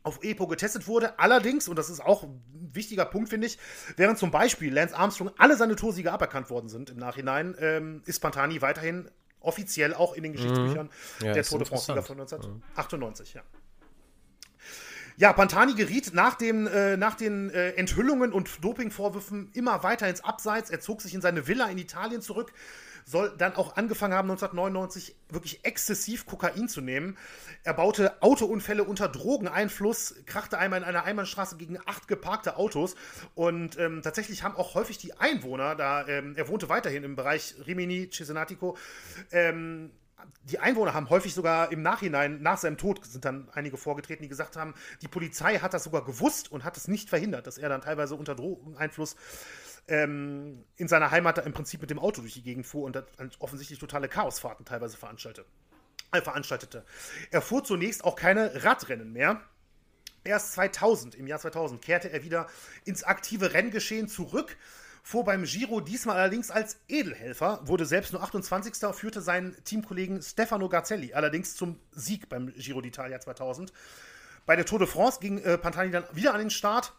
auf EPO getestet wurde. Allerdings, und das ist auch ein wichtiger Punkt, finde ich, während zum Beispiel Lance Armstrong alle seine Toursiege aberkannt worden sind im Nachhinein, ähm, ist Pantani weiterhin offiziell auch in den Geschichtsbüchern mhm. ja, der Tour de France-Sieger von 1998, ja. Ja, Pantani geriet nach, dem, äh, nach den äh, Enthüllungen und Dopingvorwürfen immer weiter ins Abseits. Er zog sich in seine Villa in Italien zurück, soll dann auch angefangen haben, 1999 wirklich exzessiv Kokain zu nehmen. Er baute Autounfälle unter Drogeneinfluss, krachte einmal in einer Einbahnstraße gegen acht geparkte Autos und ähm, tatsächlich haben auch häufig die Einwohner, da ähm, er wohnte weiterhin im Bereich Rimini, Cesenatico, ähm, die Einwohner haben häufig sogar im Nachhinein, nach seinem Tod, sind dann einige vorgetreten, die gesagt haben, die Polizei hat das sogar gewusst und hat es nicht verhindert, dass er dann teilweise unter Drogeneinfluss ähm, in seiner Heimat im Prinzip mit dem Auto durch die Gegend fuhr und offensichtlich totale Chaosfahrten teilweise veranstaltete. Äh, veranstaltete. Er fuhr zunächst auch keine Radrennen mehr. Erst 2000, im Jahr 2000, kehrte er wieder ins aktive Renngeschehen zurück fuhr beim Giro diesmal allerdings als Edelhelfer, wurde selbst nur 28. führte seinen Teamkollegen Stefano Garzelli allerdings zum Sieg beim Giro d'Italia 2000. Bei der Tour de France ging äh, Pantani dann wieder an den Start,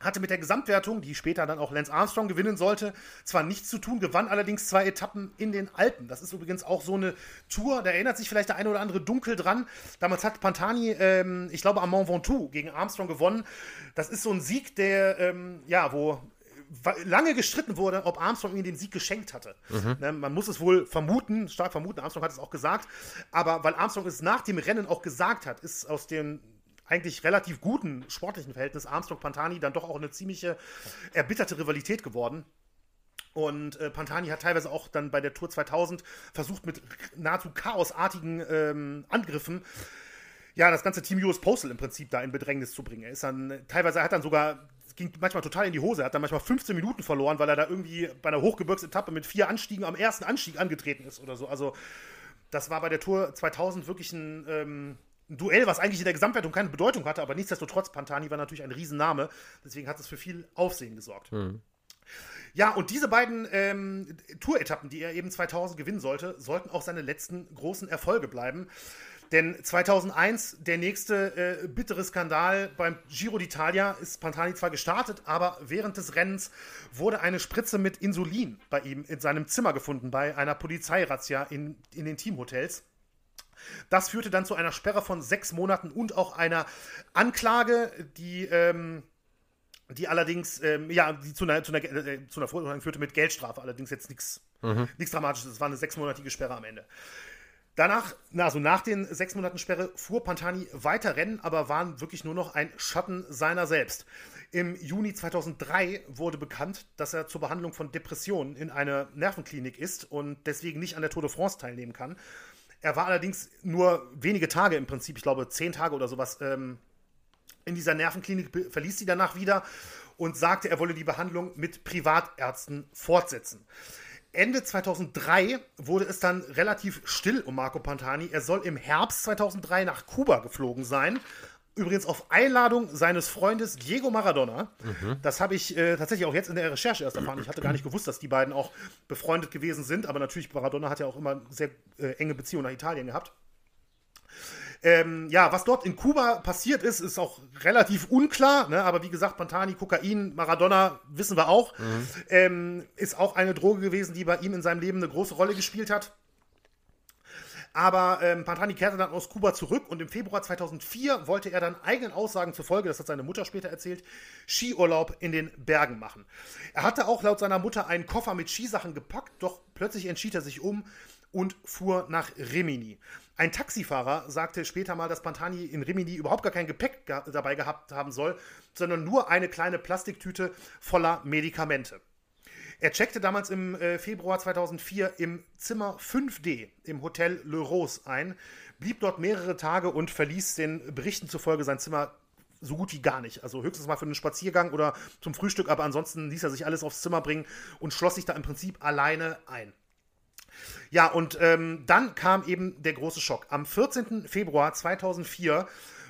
hatte mit der Gesamtwertung, die später dann auch Lance Armstrong gewinnen sollte, zwar nichts zu tun, gewann allerdings zwei Etappen in den Alpen. Das ist übrigens auch so eine Tour, da erinnert sich vielleicht der eine oder andere dunkel dran. Damals hat Pantani, ähm, ich glaube, am Mont Ventoux gegen Armstrong gewonnen. Das ist so ein Sieg, der, ähm, ja, wo lange gestritten wurde, ob Armstrong ihm den Sieg geschenkt hatte. Mhm. Ne, man muss es wohl vermuten, stark vermuten, Armstrong hat es auch gesagt, aber weil Armstrong es nach dem Rennen auch gesagt hat, ist aus dem eigentlich relativ guten sportlichen Verhältnis Armstrong-Pantani dann doch auch eine ziemliche erbitterte Rivalität geworden. Und äh, Pantani hat teilweise auch dann bei der Tour 2000 versucht, mit nahezu chaosartigen ähm, Angriffen ja, das ganze Team US Postal im Prinzip da in Bedrängnis zu bringen. Er ist dann, teilweise hat dann sogar ging manchmal total in die Hose. Er hat dann manchmal 15 Minuten verloren, weil er da irgendwie bei einer Hochgebirgsetappe mit vier Anstiegen am ersten Anstieg angetreten ist oder so. Also, das war bei der Tour 2000 wirklich ein, ähm, ein Duell, was eigentlich in der Gesamtwertung keine Bedeutung hatte, aber nichtsdestotrotz, Pantani war natürlich ein Riesenname. Deswegen hat es für viel Aufsehen gesorgt. Mhm. Ja, und diese beiden ähm, Tour-Etappen, die er eben 2000 gewinnen sollte, sollten auch seine letzten großen Erfolge bleiben. Denn 2001, der nächste äh, bittere Skandal beim Giro d'Italia, ist Pantani zwar gestartet, aber während des Rennens wurde eine Spritze mit Insulin bei ihm in seinem Zimmer gefunden, bei einer Polizeirazzia in, in den Teamhotels. Das führte dann zu einer Sperre von sechs Monaten und auch einer Anklage, die, ähm, die allerdings, ähm, ja, die zu einer, zu einer, äh, zu einer Verurteilung führte mit Geldstrafe, allerdings jetzt nichts mhm. Dramatisches. Es war eine sechsmonatige Sperre am Ende. Danach, also nach den sechs Monaten Sperre, fuhr Pantani weiter Rennen, aber waren wirklich nur noch ein Schatten seiner selbst. Im Juni 2003 wurde bekannt, dass er zur Behandlung von Depressionen in einer Nervenklinik ist und deswegen nicht an der Tour de France teilnehmen kann. Er war allerdings nur wenige Tage im Prinzip, ich glaube zehn Tage oder sowas, ähm, in dieser Nervenklinik, verließ sie danach wieder und sagte, er wolle die Behandlung mit Privatärzten fortsetzen. Ende 2003 wurde es dann relativ still um Marco Pantani. Er soll im Herbst 2003 nach Kuba geflogen sein. Übrigens auf Einladung seines Freundes Diego Maradona. Mhm. Das habe ich äh, tatsächlich auch jetzt in der Recherche erst erfahren. Ich hatte gar nicht gewusst, dass die beiden auch befreundet gewesen sind. Aber natürlich, Maradona hat ja auch immer sehr äh, enge Beziehungen nach Italien gehabt. Ähm, ja, was dort in Kuba passiert ist, ist auch relativ unklar. Ne? Aber wie gesagt, Pantani, Kokain, Maradona, wissen wir auch. Mhm. Ähm, ist auch eine Droge gewesen, die bei ihm in seinem Leben eine große Rolle gespielt hat. Aber ähm, Pantani kehrte dann aus Kuba zurück und im Februar 2004 wollte er dann eigenen Aussagen zufolge, das hat seine Mutter später erzählt, Skiurlaub in den Bergen machen. Er hatte auch laut seiner Mutter einen Koffer mit Skisachen gepackt, doch plötzlich entschied er sich um und fuhr nach Rimini. Ein Taxifahrer sagte später mal, dass Pantani in Rimini überhaupt gar kein Gepäck ge dabei gehabt haben soll, sondern nur eine kleine Plastiktüte voller Medikamente. Er checkte damals im äh, Februar 2004 im Zimmer 5D im Hotel Le Rose ein, blieb dort mehrere Tage und verließ den Berichten zufolge sein Zimmer so gut wie gar nicht. Also höchstens mal für einen Spaziergang oder zum Frühstück, aber ansonsten ließ er sich alles aufs Zimmer bringen und schloss sich da im Prinzip alleine ein. Ja, und ähm, dann kam eben der große Schock. Am 14. Februar 2004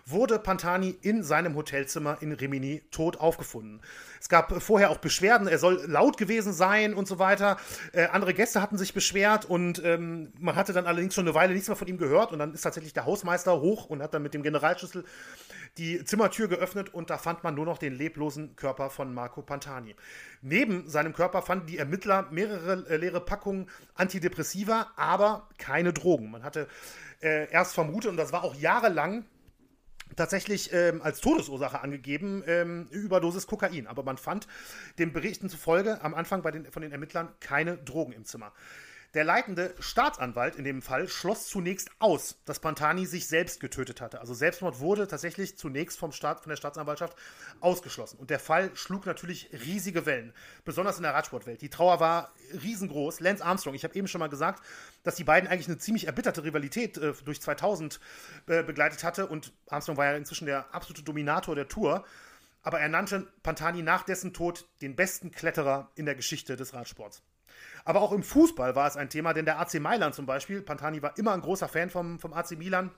wurde Pantani in seinem Hotelzimmer in Rimini tot aufgefunden. Es gab vorher auch Beschwerden, er soll laut gewesen sein und so weiter. Äh, andere Gäste hatten sich beschwert und ähm, man hatte dann allerdings schon eine Weile nichts mehr von ihm gehört und dann ist tatsächlich der Hausmeister hoch und hat dann mit dem Generalschlüssel die Zimmertür geöffnet und da fand man nur noch den leblosen Körper von Marco Pantani. Neben seinem Körper fanden die Ermittler mehrere äh, leere Packungen Antidepressiva, aber keine Drogen. Man hatte äh, erst vermutet, und das war auch jahrelang tatsächlich ähm, als Todesursache angegeben, ähm, Überdosis Kokain. Aber man fand den Berichten zufolge am Anfang bei den, von den Ermittlern keine Drogen im Zimmer. Der leitende Staatsanwalt in dem Fall schloss zunächst aus, dass Pantani sich selbst getötet hatte. Also Selbstmord wurde tatsächlich zunächst vom Staat, von der Staatsanwaltschaft ausgeschlossen. Und der Fall schlug natürlich riesige Wellen, besonders in der Radsportwelt. Die Trauer war riesengroß. Lance Armstrong, ich habe eben schon mal gesagt, dass die beiden eigentlich eine ziemlich erbitterte Rivalität äh, durch 2000 äh, begleitet hatte. Und Armstrong war ja inzwischen der absolute Dominator der Tour. Aber er nannte Pantani nach dessen Tod den besten Kletterer in der Geschichte des Radsports. Aber auch im Fußball war es ein Thema, denn der AC Mailand zum Beispiel, Pantani war immer ein großer Fan vom, vom AC Milan,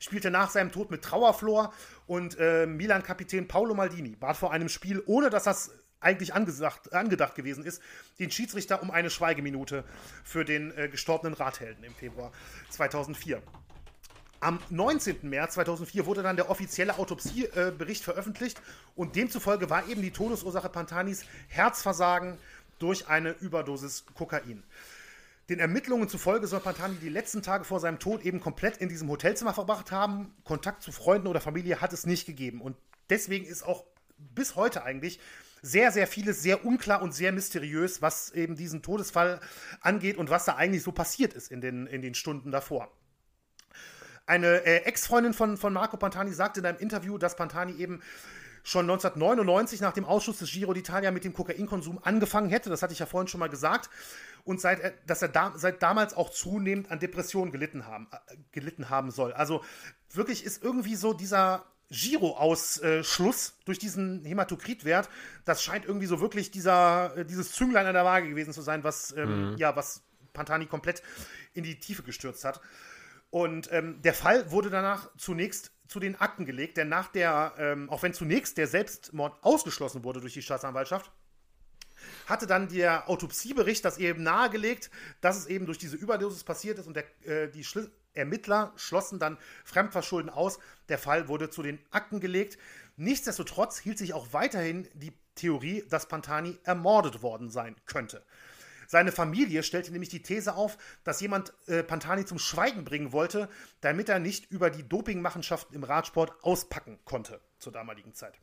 spielte nach seinem Tod mit Trauerflor und äh, Milan-Kapitän Paolo Maldini bat vor einem Spiel, ohne dass das eigentlich angesagt, angedacht gewesen ist, den Schiedsrichter um eine Schweigeminute für den äh, gestorbenen Radhelden im Februar 2004. Am 19. März 2004 wurde dann der offizielle Autopsiebericht äh, veröffentlicht und demzufolge war eben die Todesursache Pantanis Herzversagen durch eine Überdosis Kokain. Den Ermittlungen zufolge soll Pantani die letzten Tage vor seinem Tod eben komplett in diesem Hotelzimmer verbracht haben. Kontakt zu Freunden oder Familie hat es nicht gegeben. Und deswegen ist auch bis heute eigentlich sehr, sehr vieles sehr unklar und sehr mysteriös, was eben diesen Todesfall angeht und was da eigentlich so passiert ist in den, in den Stunden davor. Eine äh, Ex-Freundin von, von Marco Pantani sagte in einem Interview, dass Pantani eben schon 1999 nach dem Ausschuss des Giro d'Italia mit dem Kokainkonsum angefangen hätte. Das hatte ich ja vorhin schon mal gesagt. Und seit, dass er da, seit damals auch zunehmend an Depressionen gelitten haben, äh, gelitten haben soll. Also wirklich ist irgendwie so dieser Giro-Ausschluss durch diesen Hämatokritwert, das scheint irgendwie so wirklich dieser, äh, dieses Zünglein an der Waage gewesen zu sein, was, ähm, mhm. ja, was Pantani komplett in die Tiefe gestürzt hat. Und ähm, der Fall wurde danach zunächst zu den Akten gelegt, denn nach der, ähm, auch wenn zunächst der Selbstmord ausgeschlossen wurde durch die Staatsanwaltschaft, hatte dann der Autopsiebericht das eben nahegelegt, dass es eben durch diese Überdosis passiert ist und der, äh, die Schli Ermittler schlossen dann Fremdverschulden aus. Der Fall wurde zu den Akten gelegt. Nichtsdestotrotz hielt sich auch weiterhin die Theorie, dass Pantani ermordet worden sein könnte. Seine Familie stellte nämlich die These auf, dass jemand äh, Pantani zum Schweigen bringen wollte, damit er nicht über die Dopingmachenschaften im Radsport auspacken konnte zur damaligen Zeit.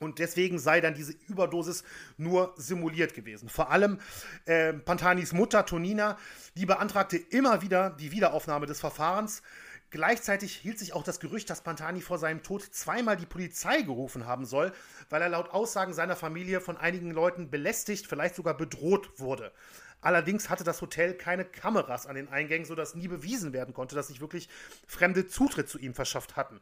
Und deswegen sei dann diese Überdosis nur simuliert gewesen. Vor allem äh, Pantanis Mutter Tonina, die beantragte immer wieder die Wiederaufnahme des Verfahrens. Gleichzeitig hielt sich auch das Gerücht, dass Pantani vor seinem Tod zweimal die Polizei gerufen haben soll, weil er laut Aussagen seiner Familie von einigen Leuten belästigt, vielleicht sogar bedroht wurde. Allerdings hatte das Hotel keine Kameras an den Eingängen, sodass nie bewiesen werden konnte, dass sich wirklich Fremde Zutritt zu ihm verschafft hatten.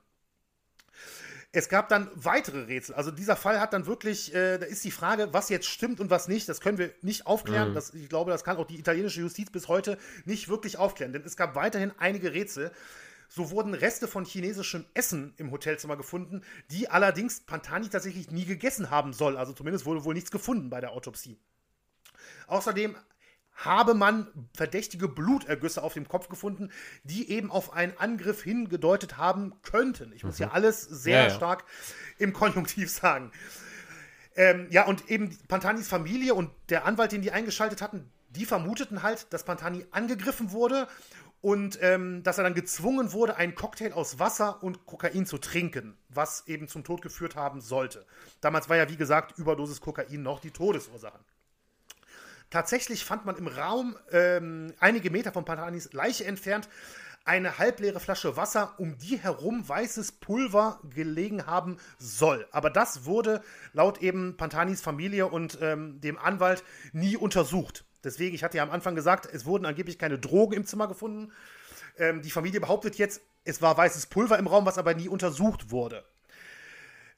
Es gab dann weitere Rätsel. Also dieser Fall hat dann wirklich, äh, da ist die Frage, was jetzt stimmt und was nicht. Das können wir nicht aufklären. Mhm. Das, ich glaube, das kann auch die italienische Justiz bis heute nicht wirklich aufklären. Denn es gab weiterhin einige Rätsel. So wurden Reste von chinesischem Essen im Hotelzimmer gefunden, die allerdings Pantani tatsächlich nie gegessen haben soll. Also zumindest wurde wohl nichts gefunden bei der Autopsie. Außerdem habe man verdächtige Blutergüsse auf dem Kopf gefunden, die eben auf einen Angriff hingedeutet haben könnten. Ich muss mhm. ja alles sehr ja, ja. stark im Konjunktiv sagen. Ähm, ja, und eben Pantanis Familie und der Anwalt, den die eingeschaltet hatten, die vermuteten halt, dass Pantani angegriffen wurde und ähm, dass er dann gezwungen wurde, einen Cocktail aus Wasser und Kokain zu trinken, was eben zum Tod geführt haben sollte. Damals war ja, wie gesagt, Überdosis Kokain noch die Todesursache. Tatsächlich fand man im Raum ähm, einige Meter von Pantanis Leiche entfernt eine halbleere Flasche Wasser, um die herum weißes Pulver gelegen haben soll. Aber das wurde laut eben Pantanis Familie und ähm, dem Anwalt nie untersucht. Deswegen, ich hatte ja am Anfang gesagt, es wurden angeblich keine Drogen im Zimmer gefunden. Ähm, die Familie behauptet jetzt, es war weißes Pulver im Raum, was aber nie untersucht wurde.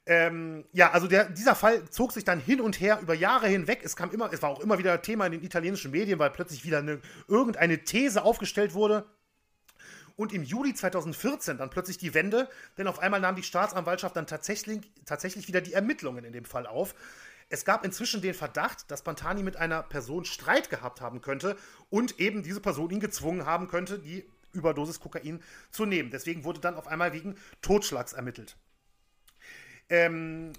Ähm, ja, also der, dieser Fall zog sich dann hin und her über Jahre hinweg. Es kam immer, es war auch immer wieder Thema in den italienischen Medien, weil plötzlich wieder eine, irgendeine These aufgestellt wurde. und im Juli 2014 dann plötzlich die Wende, denn auf einmal nahm die Staatsanwaltschaft dann tatsächlich, tatsächlich wieder die Ermittlungen in dem Fall auf. Es gab inzwischen den Verdacht, dass Pantani mit einer Person Streit gehabt haben könnte und eben diese Person ihn gezwungen haben könnte, die Überdosis Kokain zu nehmen. Deswegen wurde dann auf einmal wegen Totschlags ermittelt. Ähm,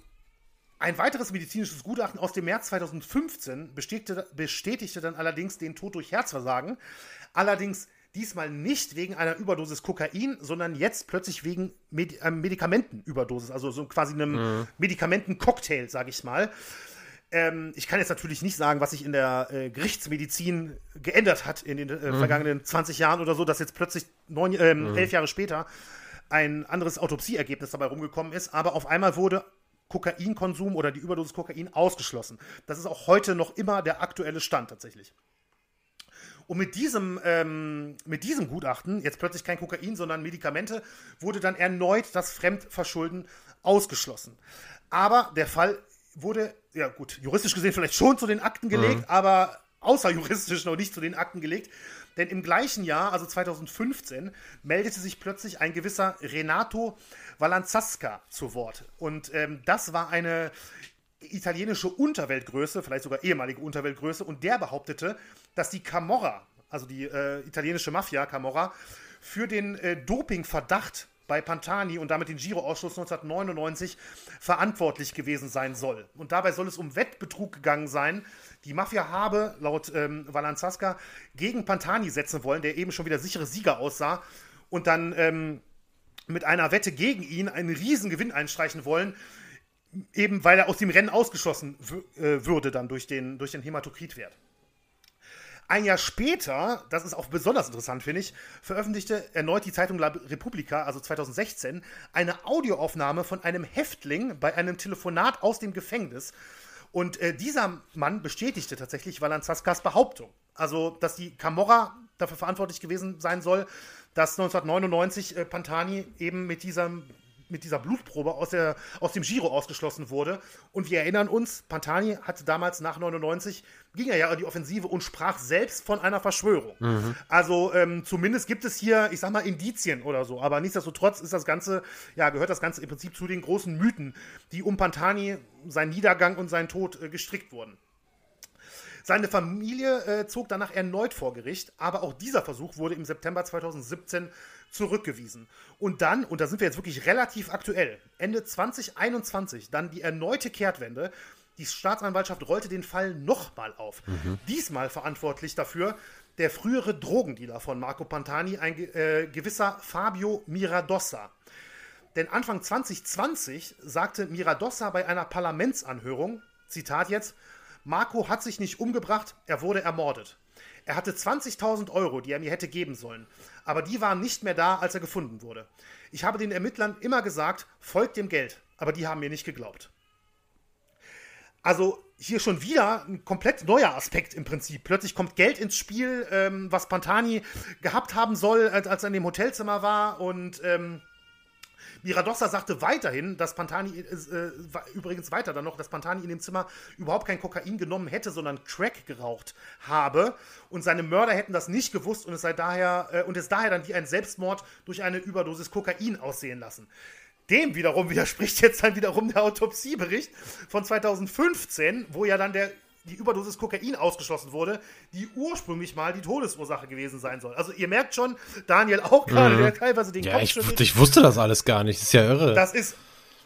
ein weiteres medizinisches Gutachten aus dem März 2015 bestätigte, bestätigte dann allerdings den Tod durch Herzversagen. Allerdings diesmal nicht wegen einer Überdosis Kokain, sondern jetzt plötzlich wegen Medi äh, Medikamentenüberdosis, also so quasi einem mhm. Medikamentencocktail, sage ich mal. Ähm, ich kann jetzt natürlich nicht sagen, was sich in der äh, Gerichtsmedizin geändert hat in den äh, mhm. vergangenen 20 Jahren oder so, dass jetzt plötzlich neun, äh, mhm. elf Jahre später ein anderes Autopsieergebnis dabei rumgekommen ist. Aber auf einmal wurde Kokainkonsum oder die Überdosis Kokain ausgeschlossen. Das ist auch heute noch immer der aktuelle Stand tatsächlich. Und mit diesem, ähm, mit diesem Gutachten, jetzt plötzlich kein Kokain, sondern Medikamente, wurde dann erneut das Fremdverschulden ausgeschlossen. Aber der Fall wurde, ja gut, juristisch gesehen vielleicht schon zu den Akten gelegt, mhm. aber außerjuristisch noch nicht zu den Akten gelegt. Denn im gleichen Jahr, also 2015, meldete sich plötzlich ein gewisser Renato Valanzasca zu Wort. Und ähm, das war eine italienische Unterweltgröße, vielleicht sogar ehemalige Unterweltgröße, und der behauptete, dass die Camorra, also die äh, italienische Mafia Camorra, für den äh, Dopingverdacht bei Pantani und damit den Giro-Ausschuss 1999 verantwortlich gewesen sein soll. Und dabei soll es um Wettbetrug gegangen sein. Die Mafia habe, laut ähm, Valanzasca, gegen Pantani setzen wollen, der eben schon wieder sichere Sieger aussah. Und dann ähm, mit einer Wette gegen ihn einen riesen Gewinn einstreichen wollen, eben weil er aus dem Rennen ausgeschlossen äh, würde dann durch den, durch den Hämatokritwert. Ein Jahr später, das ist auch besonders interessant, finde ich, veröffentlichte erneut die Zeitung La Repubblica, also 2016, eine Audioaufnahme von einem Häftling bei einem Telefonat aus dem Gefängnis. Und äh, dieser Mann bestätigte tatsächlich Valanzaskas Behauptung. Also, dass die Camorra dafür verantwortlich gewesen sein soll, dass 1999 äh, Pantani eben mit diesem mit dieser Blutprobe aus, der, aus dem Giro ausgeschlossen wurde. Und wir erinnern uns, Pantani hatte damals nach 99, ging er ja in die Offensive und sprach selbst von einer Verschwörung. Mhm. Also ähm, zumindest gibt es hier, ich sag mal, Indizien oder so. Aber nichtsdestotrotz ist das Ganze, ja, gehört das Ganze im Prinzip zu den großen Mythen, die um Pantani, seinen Niedergang und seinen Tod äh, gestrickt wurden. Seine Familie äh, zog danach erneut vor Gericht, aber auch dieser Versuch wurde im September 2017 zurückgewiesen. Und dann, und da sind wir jetzt wirklich relativ aktuell, Ende 2021, dann die erneute Kehrtwende. Die Staatsanwaltschaft rollte den Fall nochmal auf. Mhm. Diesmal verantwortlich dafür der frühere Drogendealer von Marco Pantani, ein äh, gewisser Fabio Miradossa. Denn Anfang 2020 sagte Miradossa bei einer Parlamentsanhörung, Zitat jetzt, Marco hat sich nicht umgebracht, er wurde ermordet. Er hatte 20.000 Euro, die er mir hätte geben sollen, aber die waren nicht mehr da, als er gefunden wurde. Ich habe den Ermittlern immer gesagt, folgt dem Geld, aber die haben mir nicht geglaubt. Also hier schon wieder ein komplett neuer Aspekt im Prinzip. Plötzlich kommt Geld ins Spiel, ähm, was Pantani gehabt haben soll, als, als er in dem Hotelzimmer war und ähm, Miradossa sagte weiterhin, dass Pantani, äh, äh übrigens weiter dann noch, dass Pantani in dem Zimmer überhaupt kein Kokain genommen hätte, sondern Crack geraucht habe. Und seine Mörder hätten das nicht gewusst und es sei daher, äh, und es daher dann wie ein Selbstmord durch eine Überdosis Kokain aussehen lassen. Dem wiederum <laughs> widerspricht jetzt dann wiederum der Autopsiebericht von 2015, wo ja dann der die Überdosis Kokain ausgeschlossen wurde, die ursprünglich mal die Todesursache gewesen sein soll. Also ihr merkt schon, Daniel auch gerade, mhm. der teilweise den ja, Kopf ich, ich wusste das alles gar nicht, das ist ja irre. Das ist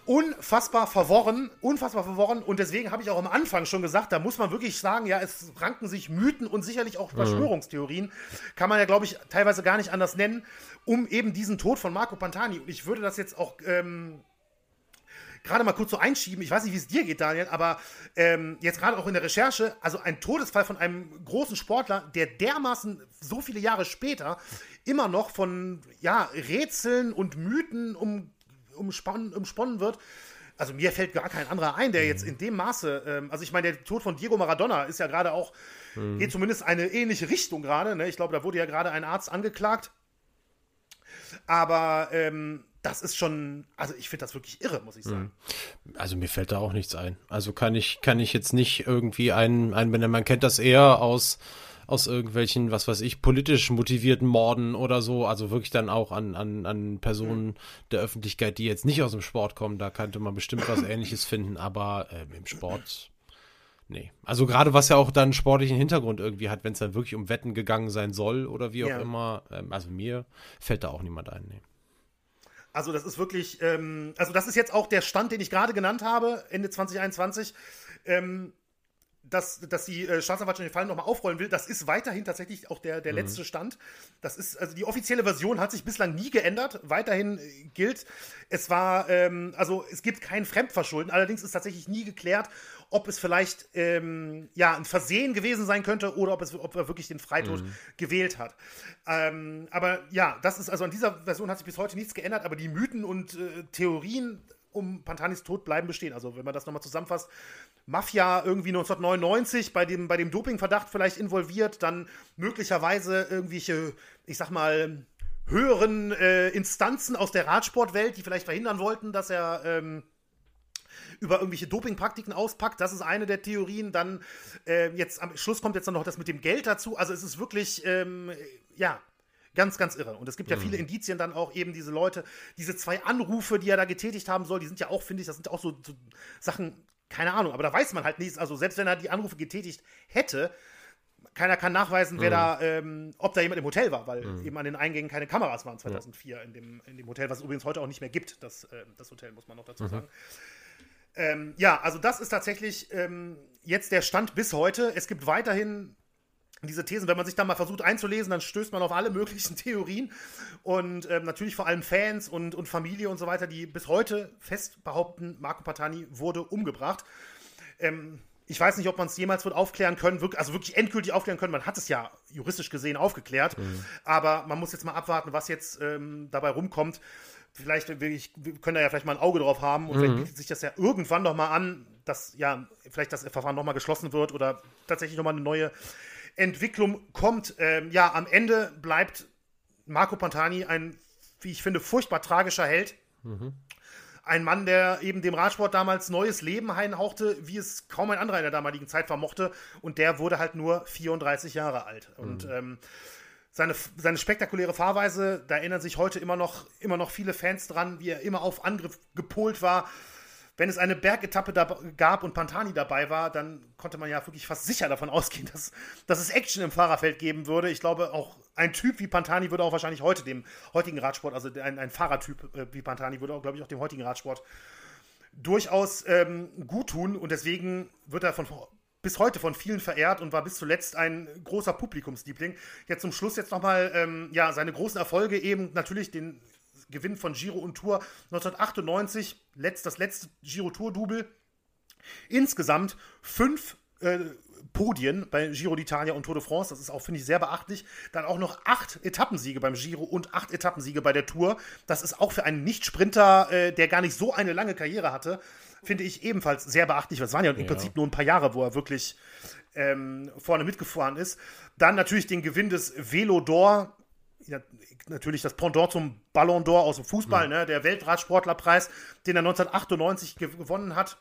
unfassbar verworren, unfassbar verworren und deswegen habe ich auch am Anfang schon gesagt, da muss man wirklich sagen, ja, es ranken sich Mythen und sicherlich auch mhm. Verschwörungstheorien, kann man ja, glaube ich, teilweise gar nicht anders nennen, um eben diesen Tod von Marco Pantani. Und ich würde das jetzt auch ähm, gerade mal kurz so einschieben, ich weiß nicht, wie es dir geht, Daniel, aber ähm, jetzt gerade auch in der Recherche, also ein Todesfall von einem großen Sportler, der dermaßen so viele Jahre später immer noch von ja, Rätseln und Mythen um, umsponnen, umsponnen wird. Also mir fällt gar kein anderer ein, der jetzt in dem Maße, ähm, also ich meine, der Tod von Diego Maradona ist ja gerade auch, mhm. geht zumindest eine ähnliche Richtung gerade. Ne? Ich glaube, da wurde ja gerade ein Arzt angeklagt. Aber ähm, das ist schon, also ich finde das wirklich irre, muss ich sagen. Hm. Also mir fällt da auch nichts ein. Also kann ich, kann ich jetzt nicht irgendwie einen einbinden. Man kennt das eher aus aus irgendwelchen, was weiß ich, politisch motivierten Morden oder so. Also wirklich dann auch an, an, an Personen der Öffentlichkeit, die jetzt nicht aus dem Sport kommen. Da könnte man bestimmt was ähnliches finden, aber äh, im Sport. Nee. Also gerade was ja auch dann sportlichen Hintergrund irgendwie hat, wenn es dann wirklich um Wetten gegangen sein soll oder wie auch ja. immer. Ähm, also mir fällt da auch niemand ein. Nee. Also das ist wirklich, ähm, also das ist jetzt auch der Stand, den ich gerade genannt habe, Ende 2021. Ähm, dass, dass die äh, Staatsanwaltschaft den Fall nochmal aufrollen will, das ist weiterhin tatsächlich auch der, der mhm. letzte Stand. Das ist, also die offizielle Version hat sich bislang nie geändert. Weiterhin äh, gilt, es war, ähm, also es gibt kein Fremdverschulden, allerdings ist tatsächlich nie geklärt, ob es vielleicht ähm, ja, ein Versehen gewesen sein könnte oder ob, es, ob er wirklich den Freitod mhm. gewählt hat. Ähm, aber ja, das ist also an dieser Version hat sich bis heute nichts geändert, aber die Mythen und äh, Theorien um Pantanis Tod bleiben bestehen. Also wenn man das nochmal zusammenfasst, Mafia irgendwie 1999 bei dem, bei dem Dopingverdacht vielleicht involviert, dann möglicherweise irgendwelche, ich sag mal, höheren äh, Instanzen aus der Radsportwelt, die vielleicht verhindern wollten, dass er ähm, über irgendwelche Dopingpraktiken auspackt. Das ist eine der Theorien. Dann äh, jetzt am Schluss kommt jetzt noch das mit dem Geld dazu. Also es ist wirklich, ähm, ja, Ganz, ganz irre. Und es gibt ja mhm. viele Indizien dann auch eben diese Leute, diese zwei Anrufe, die er da getätigt haben soll, die sind ja auch, finde ich, das sind auch so, so, Sachen, keine Ahnung, aber da weiß man halt nichts. Also selbst wenn er die Anrufe getätigt hätte, keiner kann nachweisen, wer mhm. da, ähm, ob da jemand im Hotel war, weil mhm. eben an den Eingängen keine Kameras waren 2004 in, dem, in dem Hotel, was es übrigens heute auch nicht mehr gibt, das, äh, das Hotel, muss man noch dazu mhm. sagen. Ähm, ja, also das ist tatsächlich ähm, jetzt der Stand bis heute. Es gibt weiterhin diese Thesen, wenn man sich da mal versucht einzulesen, dann stößt man auf alle möglichen <laughs> Theorien und ähm, natürlich vor allem Fans und, und Familie und so weiter, die bis heute fest behaupten, Marco Patani wurde umgebracht. Ähm, ich weiß nicht, ob man es jemals wird aufklären können, also wirklich endgültig aufklären können. Man hat es ja juristisch gesehen aufgeklärt, mhm. aber man muss jetzt mal abwarten, was jetzt ähm, dabei rumkommt. Vielleicht ich, wir können da ja vielleicht mal ein Auge drauf haben und mhm. vielleicht bietet sich das ja irgendwann noch mal an, dass ja vielleicht das Verfahren noch mal geschlossen wird oder tatsächlich noch mal eine neue Entwicklung kommt. Ähm, ja, am Ende bleibt Marco Pantani ein, wie ich finde, furchtbar tragischer Held. Mhm. Ein Mann, der eben dem Radsport damals neues Leben einhauchte, wie es kaum ein anderer in der damaligen Zeit vermochte. Und der wurde halt nur 34 Jahre alt. Mhm. Und ähm, seine, seine spektakuläre Fahrweise, da erinnern sich heute immer noch, immer noch viele Fans dran, wie er immer auf Angriff gepolt war wenn es eine Bergetappe gab und Pantani dabei war, dann konnte man ja wirklich fast sicher davon ausgehen, <laughs> dass, dass es Action im Fahrerfeld geben würde. Ich glaube, auch ein Typ wie Pantani würde auch wahrscheinlich heute dem heutigen Radsport, also ein, ein Fahrertyp äh, wie Pantani würde auch, glaube ich, auch dem heutigen Radsport durchaus ähm, gut tun. Und deswegen wird er von, bis heute von vielen verehrt und war bis zuletzt ein großer Publikumsliebling. Jetzt zum Schluss jetzt nochmal ähm, ja, seine großen Erfolge eben natürlich den Gewinn von Giro und Tour 1998, letzt, das letzte Giro-Tour-Double. Insgesamt fünf äh, Podien bei Giro d'Italia und Tour de France. Das ist auch, finde ich, sehr beachtlich. Dann auch noch acht Etappensiege beim Giro und acht Etappensiege bei der Tour. Das ist auch für einen Nicht-Sprinter, äh, der gar nicht so eine lange Karriere hatte, finde ich ebenfalls sehr beachtlich. Das waren ja, ja, im Prinzip nur ein paar Jahre, wo er wirklich ähm, vorne mitgefahren ist. Dann natürlich den Gewinn des Velo d'Or ja, natürlich das Pendant zum Ballon d'Or aus dem Fußball, ja. ne, der Weltradsportlerpreis, den er 1998 gewonnen hat.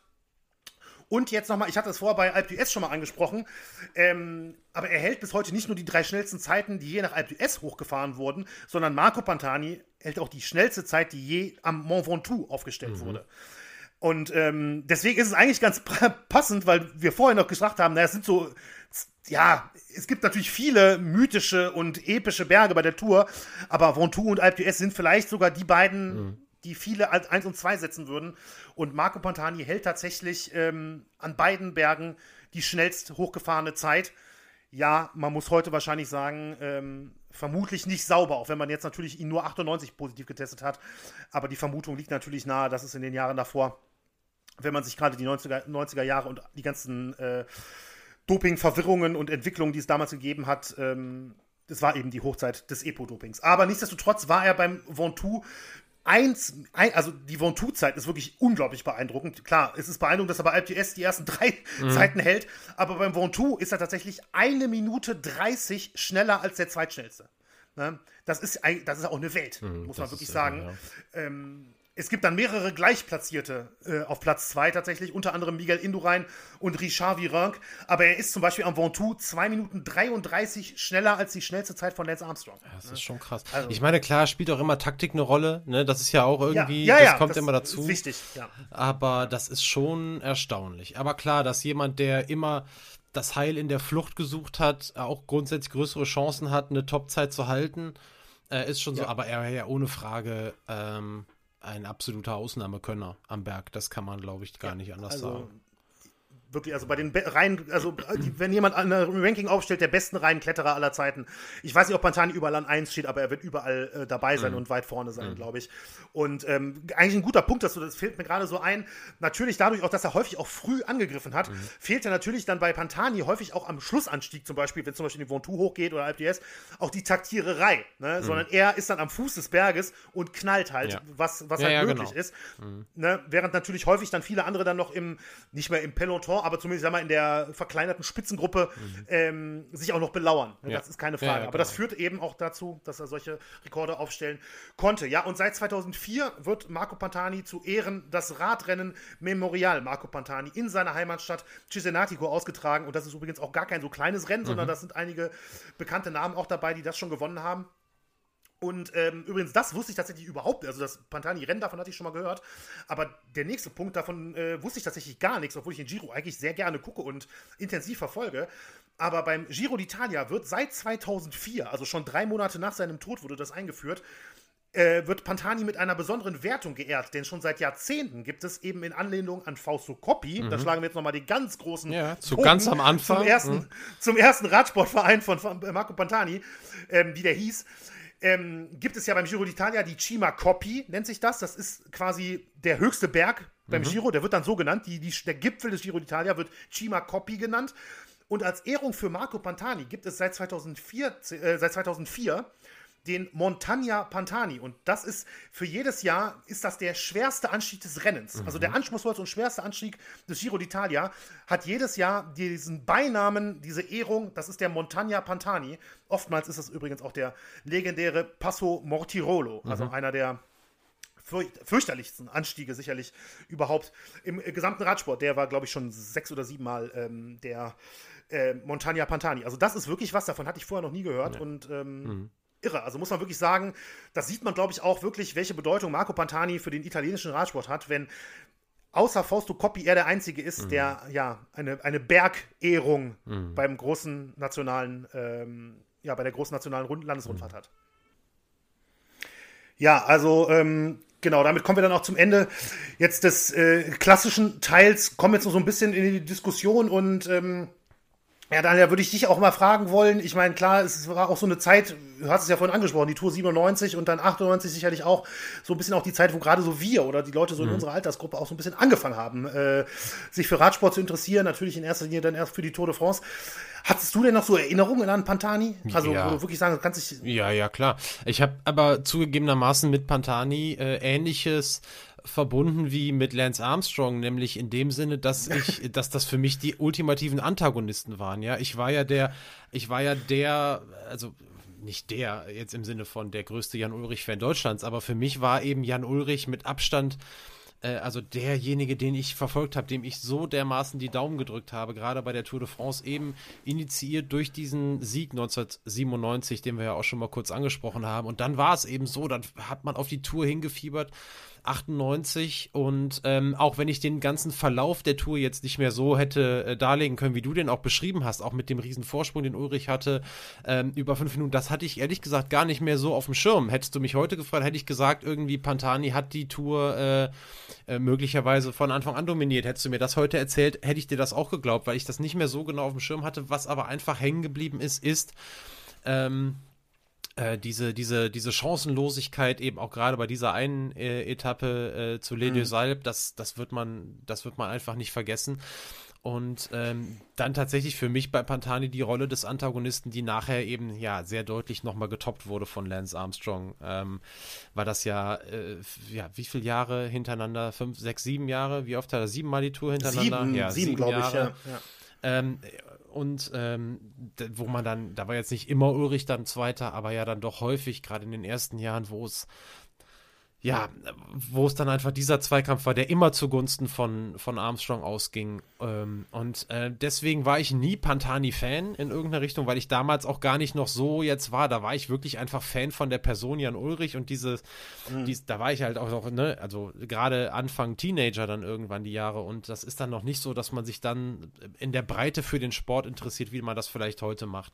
Und jetzt nochmal, ich hatte es vorher bei Alp d'Huez schon mal angesprochen, ähm, aber er hält bis heute nicht nur die drei schnellsten Zeiten, die je nach Alp d'Huez hochgefahren wurden, sondern Marco Pantani hält auch die schnellste Zeit, die je am Mont Ventoux aufgestellt mhm. wurde. Und ähm, deswegen ist es eigentlich ganz passend, weil wir vorher noch gesagt haben, naja, es sind so ja, es gibt natürlich viele mythische und epische Berge bei der Tour, aber Ventoux und Alpe d'Huez sind vielleicht sogar die beiden, mhm. die viele als 1 und 2 setzen würden. Und Marco Pantani hält tatsächlich ähm, an beiden Bergen die schnellst hochgefahrene Zeit. Ja, man muss heute wahrscheinlich sagen, ähm, vermutlich nicht sauber, auch wenn man jetzt natürlich ihn nur 98 positiv getestet hat. Aber die Vermutung liegt natürlich nahe, dass es in den Jahren davor, wenn man sich gerade die 90er, 90er Jahre und die ganzen äh, Doping-Verwirrungen und Entwicklungen, die es damals gegeben hat, ähm, das war eben die Hochzeit des Epo-Dopings. Aber nichtsdestotrotz war er beim Ventoux eins, ein, also die Ventoux-Zeit ist wirklich unglaublich beeindruckend. Klar, es ist beeindruckend, dass er bei Alp die ersten <laughs> drei mhm. Zeiten hält, aber beim Ventoux ist er tatsächlich eine Minute 30 schneller als der zweitschnellste. Ne? Das, ist, das ist auch eine Welt, mhm, muss man wirklich ist, sagen. Ja. Ähm, es gibt dann mehrere Gleichplatzierte äh, auf Platz 2 tatsächlich, unter anderem Miguel Indurain und Richard Virenque. Aber er ist zum Beispiel am Ventoux 2 Minuten 33 schneller als die schnellste Zeit von Lance Armstrong. Ja, das ist schon krass. Also, ich meine, klar, spielt auch immer Taktik eine Rolle. Ne? Das ist ja auch irgendwie, ja, ja, das kommt das immer dazu. Ist wichtig, ja. Aber das ist schon erstaunlich. Aber klar, dass jemand, der immer das Heil in der Flucht gesucht hat, auch grundsätzlich größere Chancen hat, eine Topzeit zu halten, äh, ist schon so. Aber er ja ohne Frage. Ähm, ein absoluter Ausnahmekönner am Berg. Das kann man, glaube ich, gar nicht anders also, sagen wirklich, also bei den Reihen, also wenn jemand ein Ranking aufstellt, der besten Reihenkletterer aller Zeiten. Ich weiß nicht, ob Pantani überall an 1 steht, aber er wird überall äh, dabei sein mhm. und weit vorne sein, mhm. glaube ich. Und ähm, eigentlich ein guter Punkt, dass du, das fällt mir gerade so ein. Natürlich dadurch auch, dass er häufig auch früh angegriffen hat, mhm. fehlt er natürlich dann bei Pantani häufig auch am Schlussanstieg zum Beispiel, wenn zum Beispiel die Ventoux hochgeht oder Alp auch die Taktiererei, ne? Mhm. sondern er ist dann am Fuß des Berges und knallt halt, ja. was, was ja, halt ja, möglich genau. ist. Mhm. Ne? Während natürlich häufig dann viele andere dann noch im, nicht mehr im Peloton, aber zumindest sag mal, in der verkleinerten Spitzengruppe mhm. ähm, sich auch noch belauern. Ja. Das ist keine Frage. Ja, ja, aber das führt eben auch dazu, dass er solche Rekorde aufstellen konnte. Ja, und seit 2004 wird Marco Pantani zu Ehren das Radrennen Memorial Marco Pantani in seiner Heimatstadt Cisenatico ausgetragen. Und das ist übrigens auch gar kein so kleines Rennen, mhm. sondern das sind einige bekannte Namen auch dabei, die das schon gewonnen haben. Und ähm, übrigens, das wusste ich tatsächlich überhaupt nicht. Also das Pantani-Rennen, davon hatte ich schon mal gehört. Aber der nächste Punkt, davon äh, wusste ich tatsächlich gar nichts, obwohl ich den Giro eigentlich sehr gerne gucke und intensiv verfolge. Aber beim Giro d'Italia wird seit 2004, also schon drei Monate nach seinem Tod wurde das eingeführt, äh, wird Pantani mit einer besonderen Wertung geehrt. Denn schon seit Jahrzehnten gibt es eben in Anlehnung an Fausto Coppi, mhm. da schlagen wir jetzt nochmal die ganz großen ja, zu Bogen ganz am Anfang. Zum ersten, mhm. zum ersten Radsportverein von, von Marco Pantani, ähm, wie der hieß ähm, gibt es ja beim Giro d'Italia die Cima Coppi, nennt sich das. Das ist quasi der höchste Berg beim mhm. Giro, der wird dann so genannt. Die, die, der Gipfel des Giro d'Italia wird Cima Coppi genannt. Und als Ehrung für Marco Pantani gibt es seit 2004, äh, seit 2004 den Montagna Pantani. Und das ist für jedes Jahr ist das der schwerste Anstieg des Rennens. Mhm. Also der anspruchsvollste und schwerste Anstieg des Giro d'Italia hat jedes Jahr diesen Beinamen, diese Ehrung, das ist der Montagna Pantani. Oftmals ist es übrigens auch der legendäre Passo Mortirolo, also mhm. einer der fürchterlichsten Anstiege sicherlich überhaupt im gesamten Radsport. Der war, glaube ich, schon sechs oder sieben Mal ähm, der äh, Montagna Pantani. Also das ist wirklich was, davon hatte ich vorher noch nie gehört. Ja. Und ähm, mhm irre. Also muss man wirklich sagen, das sieht man, glaube ich, auch wirklich, welche Bedeutung Marco Pantani für den italienischen Radsport hat, wenn außer Fausto Coppi er der Einzige ist, mhm. der ja eine, eine Bergehrung mhm. beim großen nationalen, ähm, ja, bei der großen nationalen Rund Landesrundfahrt mhm. hat. Ja, also ähm, genau, damit kommen wir dann auch zum Ende jetzt des äh, klassischen Teils, kommen jetzt noch so ein bisschen in die Diskussion und ähm, ja, Daniel, würde ich dich auch mal fragen wollen. Ich meine, klar, es war auch so eine Zeit, du hast es ja vorhin angesprochen, die Tour 97 und dann 98 sicherlich auch so ein bisschen auch die Zeit, wo gerade so wir oder die Leute so in mhm. unserer Altersgruppe auch so ein bisschen angefangen haben, äh, sich für Radsport zu interessieren. Natürlich in erster Linie dann erst für die Tour de France. Hattest du denn noch so Erinnerungen an Pantani? Also, ja. wo du wirklich sagen kannst, ich. Ja, ja, klar. Ich habe aber zugegebenermaßen mit Pantani äh, ähnliches verbunden wie mit Lance Armstrong, nämlich in dem Sinne, dass ich, <laughs> dass das für mich die ultimativen Antagonisten waren. Ja, ich war ja der, ich war ja der, also nicht der jetzt im Sinne von der größte Jan Ulrich-Fan Deutschlands, aber für mich war eben Jan Ulrich mit Abstand äh, also derjenige, den ich verfolgt habe, dem ich so dermaßen die Daumen gedrückt habe, gerade bei der Tour de France, eben initiiert durch diesen Sieg 1997, den wir ja auch schon mal kurz angesprochen haben. Und dann war es eben so, dann hat man auf die Tour hingefiebert 98 und ähm, auch wenn ich den ganzen Verlauf der Tour jetzt nicht mehr so hätte äh, darlegen können, wie du den auch beschrieben hast, auch mit dem riesen Vorsprung, den Ulrich hatte, ähm, über fünf Minuten, das hatte ich ehrlich gesagt gar nicht mehr so auf dem Schirm. Hättest du mich heute gefragt, hätte ich gesagt, irgendwie Pantani hat die Tour äh, äh, möglicherweise von Anfang an dominiert. Hättest du mir das heute erzählt, hätte ich dir das auch geglaubt, weil ich das nicht mehr so genau auf dem Schirm hatte. Was aber einfach hängen geblieben ist, ist, ähm, äh, diese, diese, diese Chancenlosigkeit eben auch gerade bei dieser einen äh, Etappe äh, zu Les mhm. Salb, das, das wird man, das wird man einfach nicht vergessen. Und ähm, dann tatsächlich für mich bei Pantani die Rolle des Antagonisten, die nachher eben ja sehr deutlich nochmal getoppt wurde von Lance Armstrong. Ähm, war das ja, äh, ja, wie viele Jahre hintereinander? Fünf, sechs, sieben Jahre? Wie oft hat er siebenmal die Tour hintereinander? Sieben, ja, sieben, sieben glaube ich, ja. ja. Ähm, und ähm, wo man dann, da war jetzt nicht immer Ulrich dann Zweiter, aber ja dann doch häufig, gerade in den ersten Jahren, wo es ja, wo es dann einfach dieser Zweikampf war, der immer zugunsten von, von Armstrong ausging. Ähm, und äh, deswegen war ich nie Pantani-Fan in irgendeiner Richtung, weil ich damals auch gar nicht noch so jetzt war. Da war ich wirklich einfach Fan von der Person Jan Ulrich und dieses, mhm. dies, da war ich halt auch noch, ne, also gerade Anfang Teenager dann irgendwann die Jahre und das ist dann noch nicht so, dass man sich dann in der Breite für den Sport interessiert, wie man das vielleicht heute macht.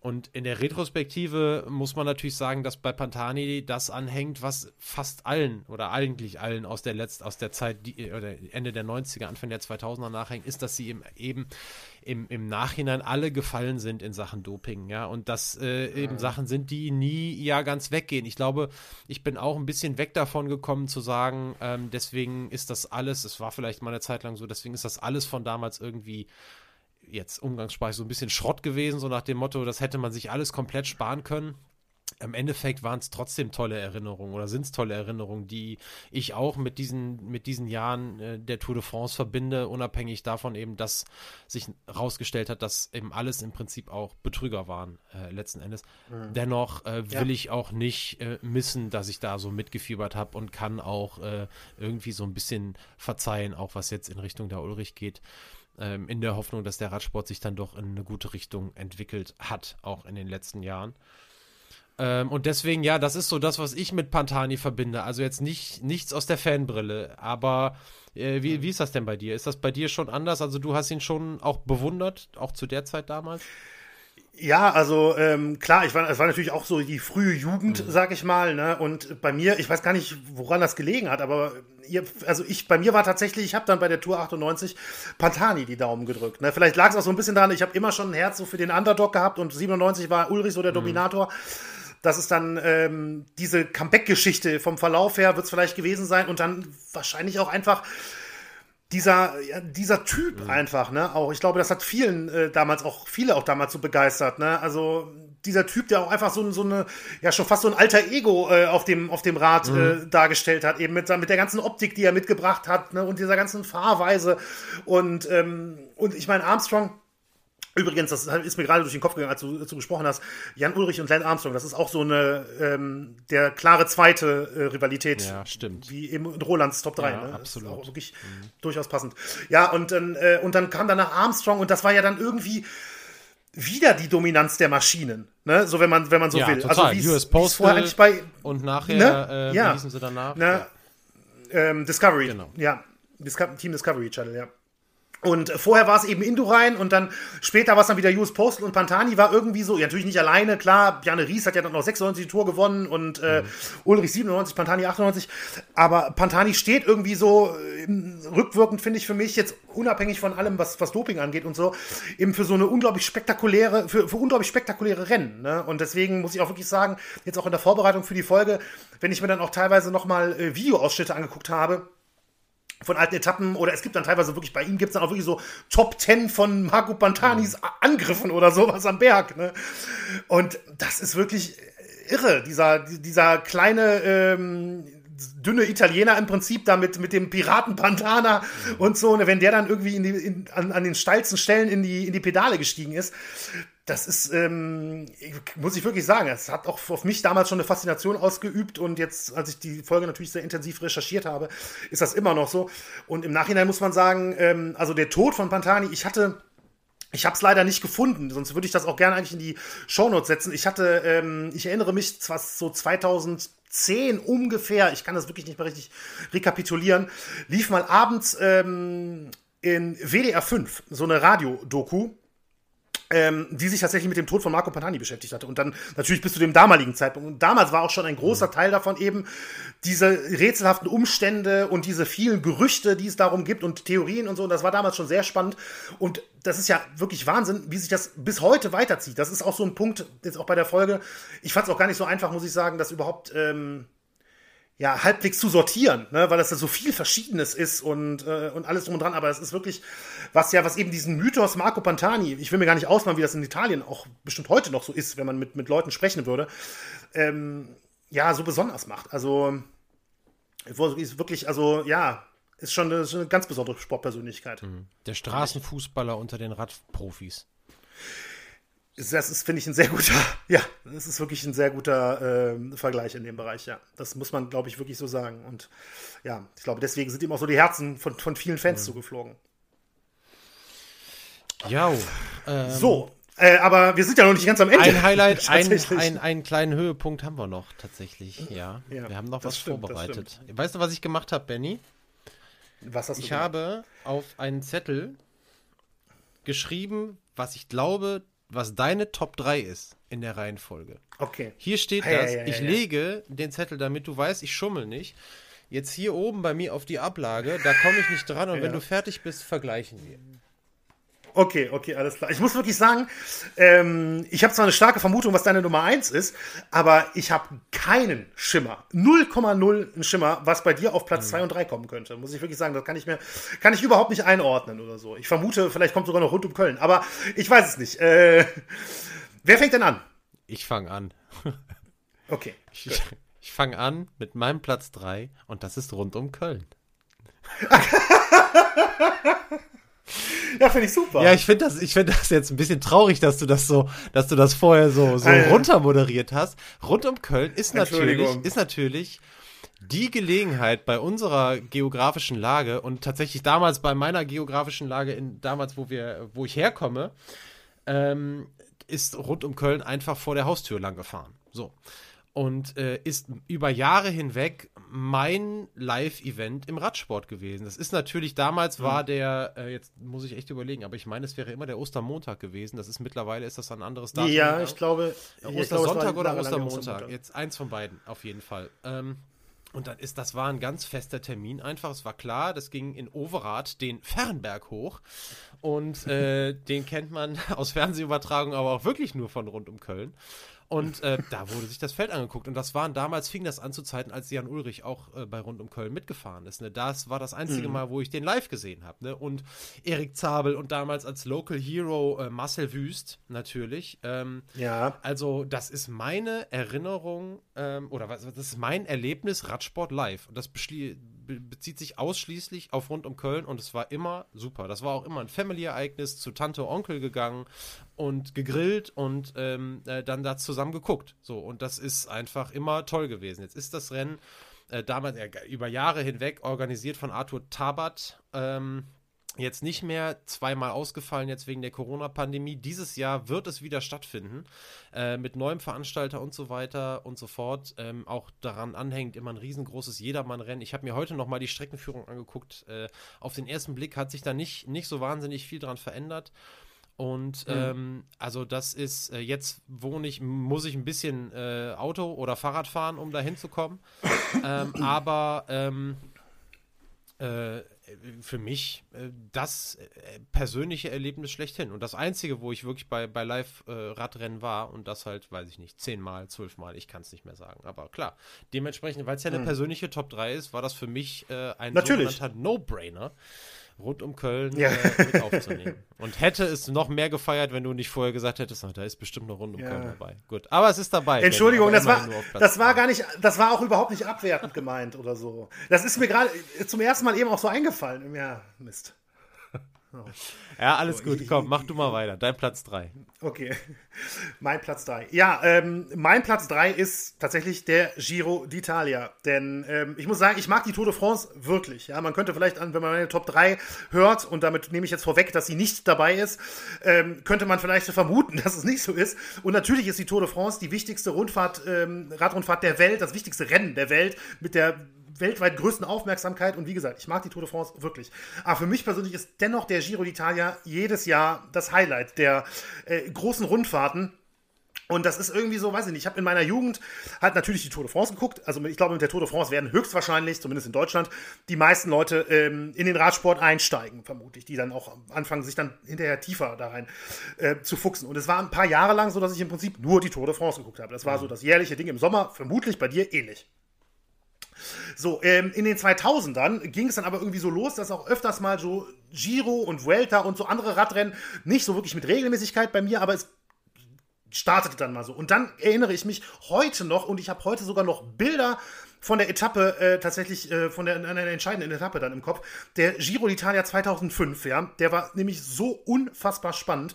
Und in der Retrospektive muss man natürlich sagen, dass bei Pantani das anhängt, was fast allen oder eigentlich allen aus der Letzt, aus der Zeit, die, oder Ende der 90er, Anfang der 2000er nachhängt, ist, dass sie eben, eben im, im Nachhinein alle gefallen sind in Sachen Doping, ja, und das äh, eben mhm. Sachen sind, die nie ja ganz weggehen. Ich glaube, ich bin auch ein bisschen weg davon gekommen zu sagen, ähm, deswegen ist das alles, es war vielleicht mal eine Zeit lang so, deswegen ist das alles von damals irgendwie jetzt umgangssprachlich so ein bisschen Schrott gewesen, so nach dem Motto, das hätte man sich alles komplett sparen können. Im Endeffekt waren es trotzdem tolle Erinnerungen oder sind es tolle Erinnerungen, die ich auch mit diesen, mit diesen Jahren äh, der Tour de France verbinde, unabhängig davon eben, dass sich herausgestellt hat, dass eben alles im Prinzip auch Betrüger waren, äh, letzten Endes. Mhm. Dennoch äh, will ja. ich auch nicht äh, missen, dass ich da so mitgefiebert habe und kann auch äh, irgendwie so ein bisschen verzeihen, auch was jetzt in Richtung der Ulrich geht ähm, in der Hoffnung, dass der Radsport sich dann doch in eine gute Richtung entwickelt hat, auch in den letzten Jahren. Ähm, und deswegen, ja, das ist so das, was ich mit Pantani verbinde. Also jetzt nicht nichts aus der Fanbrille, aber äh, wie, wie ist das denn bei dir? Ist das bei dir schon anders? Also du hast ihn schon auch bewundert, auch zu der Zeit damals? Ja, also ähm, klar, ich war, es war natürlich auch so die frühe Jugend, mhm. sag ich mal, ne? Und bei mir, ich weiß gar nicht, woran das gelegen hat, aber ihr, also ich, bei mir war tatsächlich, ich habe dann bei der Tour 98 Pantani die Daumen gedrückt. Ne? Vielleicht lag es auch so ein bisschen daran, ich habe immer schon ein Herz so für den Underdog gehabt und 97 war Ulrich so der mhm. Das ist dann ähm, diese Comeback-Geschichte vom Verlauf her, wird es vielleicht gewesen sein und dann wahrscheinlich auch einfach dieser, ja, dieser Typ mhm. einfach, ne? Auch, ich glaube, das hat vielen äh, damals auch, viele auch damals so begeistert, ne? Also dieser Typ, der auch einfach so, so eine, ja, schon fast so ein alter Ego äh, auf, dem, auf dem Rad mhm. äh, dargestellt hat, eben mit, mit der ganzen Optik, die er mitgebracht hat, ne? Und dieser ganzen Fahrweise. Und, ähm, und ich meine, Armstrong Übrigens, das ist mir gerade durch den Kopf gegangen, als du, du gesprochen hast, Jan Ulrich und Lance Armstrong, das ist auch so eine, ähm, der klare zweite äh, Rivalität. Ja, stimmt. Wie im Rolands Top 3. Ja, ne? absolut. auch wirklich mhm. durchaus passend. Ja, und, äh, und dann kam danach Armstrong und das war ja dann irgendwie wieder die Dominanz der Maschinen, ne? So wenn man wenn man so ja, will. Total. Also wie US Postal eigentlich bei und nachher ne? äh, ja. wie hießen sie danach? Ne? Ja. Ähm, Discovery. Genau. Ja. Disco Team Discovery Channel, ja. Und vorher war es eben Indurain und dann später war es dann wieder US Postal und Pantani war irgendwie so, ja, natürlich nicht alleine, klar, Bjarne Ries hat ja dann noch 96 die Tour gewonnen und äh, mhm. Ulrich 97, Pantani 98, aber Pantani steht irgendwie so äh, rückwirkend, finde ich für mich, jetzt unabhängig von allem, was, was Doping angeht und so, eben für so eine unglaublich spektakuläre, für, für unglaublich spektakuläre Rennen. Ne? Und deswegen muss ich auch wirklich sagen, jetzt auch in der Vorbereitung für die Folge, wenn ich mir dann auch teilweise nochmal äh, Videoausschnitte angeguckt habe, von alten Etappen oder es gibt dann teilweise wirklich, bei ihm gibt es dann auch wirklich so Top 10 von Marco Pantanis mhm. Angriffen oder sowas am Berg. Ne? Und das ist wirklich irre, dieser, dieser kleine ähm, dünne Italiener im Prinzip da mit, mit dem Piraten Pantana mhm. und so, ne, wenn der dann irgendwie in die, in, an, an den steilsten Stellen in die, in die Pedale gestiegen ist, das ist, ähm, muss ich wirklich sagen, es hat auch auf mich damals schon eine Faszination ausgeübt und jetzt, als ich die Folge natürlich sehr intensiv recherchiert habe, ist das immer noch so. Und im Nachhinein muss man sagen, ähm, also der Tod von Pantani, ich hatte ich habe es leider nicht gefunden, sonst würde ich das auch gerne eigentlich in die Shownotes setzen. Ich hatte, ähm, ich erinnere mich, zwar so 2010 ungefähr, ich kann das wirklich nicht mehr richtig rekapitulieren, lief mal abends ähm, in WDR 5 so eine Radiodoku ähm, die sich tatsächlich mit dem Tod von Marco Pantani beschäftigt hatte. Und dann natürlich bis zu dem damaligen Zeitpunkt. Und damals war auch schon ein großer mhm. Teil davon eben diese rätselhaften Umstände und diese vielen Gerüchte, die es darum gibt und Theorien und so. Und das war damals schon sehr spannend. Und das ist ja wirklich Wahnsinn, wie sich das bis heute weiterzieht. Das ist auch so ein Punkt, jetzt auch bei der Folge. Ich fand es auch gar nicht so einfach, muss ich sagen, das überhaupt ähm, ja, halbwegs zu sortieren, ne, weil das ja so viel Verschiedenes ist und, äh, und alles drum und dran. Aber es ist wirklich, was ja, was eben diesen Mythos Marco Pantani, ich will mir gar nicht ausmalen, wie das in Italien auch bestimmt heute noch so ist, wenn man mit, mit Leuten sprechen würde, ähm, ja, so besonders macht. Also, ist wirklich, also, ja, ist schon eine, ist eine ganz besondere Sportpersönlichkeit. Mhm. Der Straßenfußballer unter den Radprofis. Das ist, finde ich, ein sehr guter, <laughs> ja, das ist wirklich ein sehr guter äh, Vergleich in dem Bereich, ja. Das muss man, glaube ich, wirklich so sagen. Und ja, ich glaube, deswegen sind ihm auch so die Herzen von, von vielen Fans mhm. zugeflogen. Ja. Ähm, so, äh, aber wir sind ja noch nicht ganz am Ende. Ein Highlight, <laughs> ein, ein, einen kleinen Höhepunkt haben wir noch tatsächlich, ja. ja wir haben noch was stimmt, vorbereitet. Weißt du, was ich gemacht habe, Benny? Was hast du Ich gemacht? habe auf einen Zettel geschrieben, was ich glaube, was deine Top 3 ist in der Reihenfolge. Okay. Hier steht ah, das. Ja, ja, ja, ich lege den Zettel, damit du weißt, ich schummel nicht. Jetzt hier oben bei mir auf die Ablage, da komme ich nicht dran und wenn du fertig bist, vergleichen wir. Okay, okay, alles klar. Ich muss wirklich sagen, ähm, ich habe zwar eine starke Vermutung, was deine Nummer 1 ist, aber ich habe keinen Schimmer, 0,0 einen Schimmer, was bei dir auf Platz 2 mhm. und 3 kommen könnte. Muss ich wirklich sagen, das kann ich mir, kann ich überhaupt nicht einordnen oder so. Ich vermute, vielleicht kommt sogar noch rund um Köln, aber ich weiß es nicht. Äh, wer fängt denn an? Ich fange an. <laughs> Okay. Ich, ich fange an mit meinem Platz 3 und das ist rund um Köln. <laughs> Ja, finde ich super. Ja, ich finde das, ich finde das jetzt ein bisschen traurig, dass du das so, dass du das vorher so, so ah, runter moderiert hast. Rund um Köln ist natürlich, ist natürlich die Gelegenheit bei unserer geografischen Lage und tatsächlich damals bei meiner geografischen Lage in damals, wo wir, wo ich herkomme, ähm, ist rund um Köln einfach vor der Haustür lang gefahren. So und äh, ist über Jahre hinweg mein Live-Event im Radsport gewesen. Das ist natürlich, damals mhm. war der, äh, jetzt muss ich echt überlegen, aber ich meine, es wäre immer der Ostermontag gewesen. Das ist mittlerweile, ist das ein anderes Datum. Ja, ich glaube. Ostersonntag oder Ostermontag. Jetzt eins von beiden, auf jeden Fall. Ähm, und dann ist, das war ein ganz fester Termin einfach. Es war klar, das ging in Overath den Fernberg hoch. Und äh, den kennt man <laughs> aus Fernsehübertragungen, aber auch wirklich nur von rund um Köln. Und äh, da wurde sich das Feld angeguckt. Und das waren damals, fing das an zu Zeiten, als Jan Ulrich auch äh, bei Rund um Köln mitgefahren ist. Ne? Das war das einzige mhm. Mal, wo ich den live gesehen habe. Ne? Und Erik Zabel und damals als Local Hero äh, Marcel Wüst natürlich. Ähm, ja. Also, das ist meine Erinnerung ähm, oder was, das ist mein Erlebnis Radsport live. Und das bezieht sich ausschließlich auf Rund um Köln und es war immer super. Das war auch immer ein Family-Ereignis, zu Tante Onkel gegangen und gegrillt und ähm, äh, dann da zusammen geguckt. So, und das ist einfach immer toll gewesen. Jetzt ist das Rennen äh, damals äh, über Jahre hinweg organisiert von Arthur Tabat. Ähm, jetzt nicht mehr zweimal ausgefallen, jetzt wegen der Corona-Pandemie. Dieses Jahr wird es wieder stattfinden, äh, mit neuem Veranstalter und so weiter und so fort. Ähm, auch daran anhängt immer ein riesengroßes Jedermann-Rennen. Ich habe mir heute nochmal die Streckenführung angeguckt. Äh, auf den ersten Blick hat sich da nicht, nicht so wahnsinnig viel dran verändert. Und mhm. ähm, also das ist, äh, jetzt wohne ich, muss ich ein bisschen äh, Auto oder Fahrrad fahren, um da hinzukommen. <coughs> ähm, aber ähm, äh, für mich äh, das äh, persönliche Erlebnis schlechthin. Und das Einzige, wo ich wirklich bei, bei Live-Radrennen war, und das halt, weiß ich nicht, zehnmal, zwölfmal, ich kann es nicht mehr sagen. Aber klar, dementsprechend, weil es ja eine mhm. persönliche Top 3 ist, war das für mich äh, ein Natürlich. sogenannter No-Brainer rund um Köln ja. äh, mit aufzunehmen. <laughs> Und hätte es noch mehr gefeiert, wenn du nicht vorher gesagt hättest, ach, da ist bestimmt noch rund um ja. Köln dabei. Gut, aber es ist dabei. Entschuldigung, das war, das war gar nicht, das war auch überhaupt nicht abwertend gemeint oder so. Das ist mir gerade zum ersten Mal eben auch so eingefallen. Ja, Mist. Oh. Ja, alles gut. Komm, mach du mal weiter. Dein Platz 3. Okay. Mein Platz 3. Ja, ähm, mein Platz 3 ist tatsächlich der Giro d'Italia. Denn ähm, ich muss sagen, ich mag die Tour de France wirklich. Ja, man könnte vielleicht, wenn man meine Top 3 hört, und damit nehme ich jetzt vorweg, dass sie nicht dabei ist, ähm, könnte man vielleicht vermuten, <laughs> dass es nicht so ist. Und natürlich ist die Tour de France die wichtigste Rundfahrt, ähm, Radrundfahrt der Welt, das wichtigste Rennen der Welt mit der weltweit größten Aufmerksamkeit. Und wie gesagt, ich mag die Tour de France wirklich. Aber für mich persönlich ist dennoch der Giro d'Italia jedes Jahr das Highlight der äh, großen Rundfahrten. Und das ist irgendwie so, weiß ich nicht, ich habe in meiner Jugend halt natürlich die Tour de France geguckt. Also ich glaube, mit der Tour de France werden höchstwahrscheinlich, zumindest in Deutschland, die meisten Leute ähm, in den Radsport einsteigen, vermutlich, die dann auch anfangen, sich dann hinterher tiefer da rein äh, zu fuchsen. Und es war ein paar Jahre lang so, dass ich im Prinzip nur die Tour de France geguckt habe. Das war so das jährliche Ding im Sommer, vermutlich bei dir ähnlich. So, ähm, in den 2000ern ging es dann aber irgendwie so los, dass auch öfters mal so Giro und Vuelta und so andere Radrennen nicht so wirklich mit Regelmäßigkeit bei mir, aber es startete dann mal so. Und dann erinnere ich mich heute noch, und ich habe heute sogar noch Bilder von der Etappe, äh, tatsächlich äh, von der, einer entscheidenden Etappe dann im Kopf, der Giro d'Italia 2005, ja, der war nämlich so unfassbar spannend.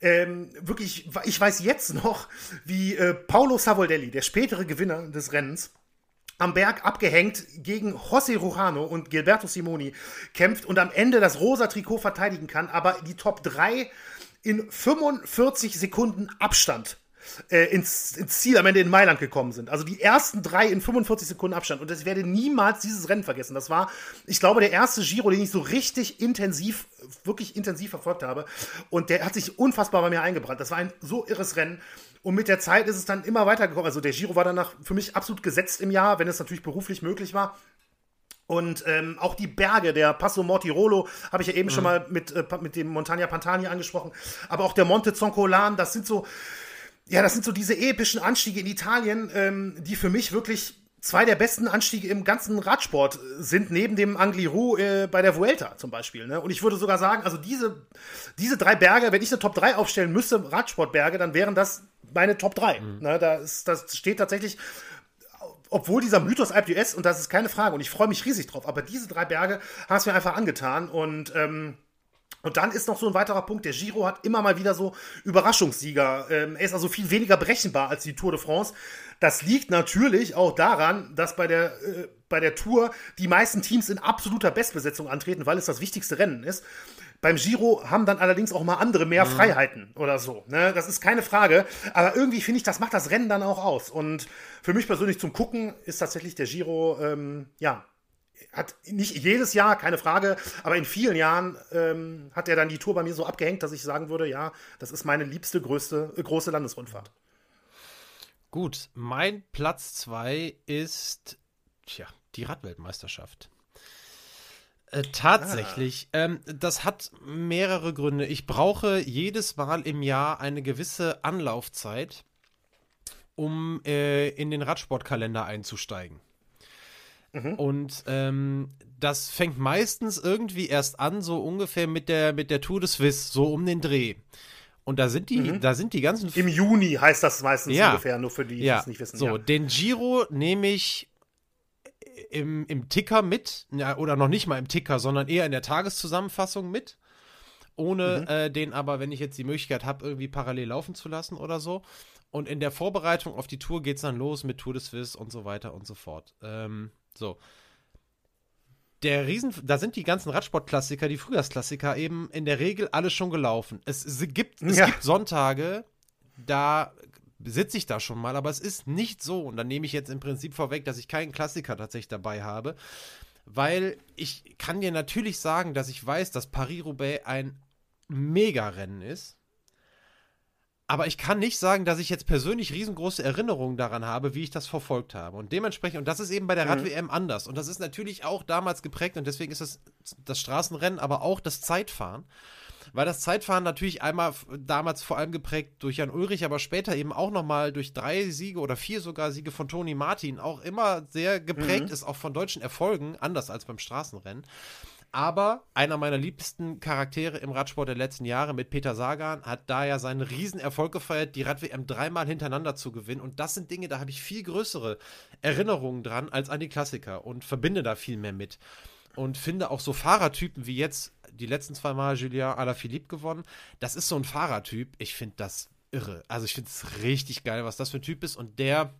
ähm, wirklich, ich weiß jetzt noch, wie äh, Paolo Savoldelli, der spätere Gewinner des Rennens, am Berg abgehängt gegen José Rujano und Gilberto Simoni kämpft und am Ende das rosa Trikot verteidigen kann, aber die Top 3 in 45 Sekunden Abstand äh, ins, ins, Ziel am Ende in Mailand gekommen sind. Also die ersten drei in 45 Sekunden Abstand. Und ich werde niemals dieses Rennen vergessen. Das war, ich glaube, der erste Giro, den ich so richtig intensiv, wirklich intensiv verfolgt habe. Und der hat sich unfassbar bei mir eingebrannt. Das war ein so irres Rennen. Und mit der Zeit ist es dann immer weitergekommen. Also der Giro war danach für mich absolut gesetzt im Jahr, wenn es natürlich beruflich möglich war. Und ähm, auch die Berge, der Passo Mortirolo, habe ich ja eben mhm. schon mal mit, äh, mit dem Montagna Pantani angesprochen, aber auch der Monte Zoncolan, das sind so, ja, das sind so diese epischen Anstiege in Italien, ähm, die für mich wirklich zwei der besten Anstiege im ganzen Radsport sind, neben dem Angliru äh, bei der Vuelta zum Beispiel. Ne? Und ich würde sogar sagen, also diese, diese drei Berge, wenn ich eine Top 3 aufstellen müsste, Radsportberge, dann wären das meine Top 3. Mhm. Ne? Da ist, das steht tatsächlich, obwohl dieser Mythos Alp d'Huez, und das ist keine Frage, und ich freue mich riesig drauf, aber diese drei Berge haben es mir einfach angetan und ähm, und dann ist noch so ein weiterer Punkt, der Giro hat immer mal wieder so Überraschungssieger. Ähm, er ist also viel weniger berechenbar als die Tour de France. Das liegt natürlich auch daran, dass bei der, äh, bei der Tour die meisten Teams in absoluter Bestbesetzung antreten, weil es das wichtigste Rennen ist. Beim Giro haben dann allerdings auch mal andere mehr mhm. Freiheiten oder so. Ne? Das ist keine Frage. Aber irgendwie finde ich, das macht das Rennen dann auch aus. Und für mich persönlich zum Gucken ist tatsächlich der Giro, ähm, ja, hat nicht jedes Jahr, keine Frage, aber in vielen Jahren ähm, hat er dann die Tour bei mir so abgehängt, dass ich sagen würde, ja, das ist meine liebste, größte, äh, große Landesrundfahrt. Gut, mein Platz 2 ist, tja, die Radweltmeisterschaft. Äh, tatsächlich, ah. ähm, das hat mehrere Gründe. Ich brauche jedes Mal im Jahr eine gewisse Anlaufzeit, um äh, in den Radsportkalender einzusteigen. Mhm. Und ähm, das fängt meistens irgendwie erst an, so ungefähr mit der, mit der Tour de Suisse, so um den Dreh. Und da sind die, mhm. da sind die ganzen. Im Juni heißt das meistens ja. ungefähr, nur für die, die ja. es nicht wissen. So, ja. den Giro nehme ich im, im Ticker mit, oder noch nicht mal im Ticker, sondern eher in der Tageszusammenfassung mit. Ohne mhm. äh, den aber, wenn ich jetzt die Möglichkeit habe, irgendwie parallel laufen zu lassen oder so. Und in der Vorbereitung auf die Tour geht es dann los mit Tour de Suisse und so weiter und so fort. Ähm, so. Der Riesen, da sind die ganzen Radsportklassiker, die Frühjahrsklassiker eben in der Regel alle schon gelaufen. Es, es gibt, es ja. gibt Sonntage, da sitze ich da schon mal, aber es ist nicht so. Und dann nehme ich jetzt im Prinzip vorweg, dass ich keinen Klassiker tatsächlich dabei habe. Weil ich kann dir natürlich sagen, dass ich weiß, dass Paris-Roubaix ein Mega-Rennen ist. Aber ich kann nicht sagen, dass ich jetzt persönlich riesengroße Erinnerungen daran habe, wie ich das verfolgt habe. Und dementsprechend, und das ist eben bei der mhm. Rad-WM anders. Und das ist natürlich auch damals geprägt und deswegen ist das, das Straßenrennen, aber auch das Zeitfahren. Weil das Zeitfahren natürlich einmal damals vor allem geprägt durch Jan Ulrich, aber später eben auch nochmal durch drei Siege oder vier sogar Siege von Toni Martin auch immer sehr geprägt mhm. ist, auch von deutschen Erfolgen, anders als beim Straßenrennen. Aber einer meiner liebsten Charaktere im Radsport der letzten Jahre mit Peter Sagan hat da ja seinen Riesenerfolg gefeiert, die Rad-WM dreimal hintereinander zu gewinnen. Und das sind Dinge, da habe ich viel größere Erinnerungen dran als an die Klassiker und verbinde da viel mehr mit. Und finde auch so Fahrertypen wie jetzt die letzten zwei Mal Julien Alaphilippe gewonnen. Das ist so ein Fahrertyp. Ich finde das irre. Also ich finde es richtig geil, was das für ein Typ ist. Und der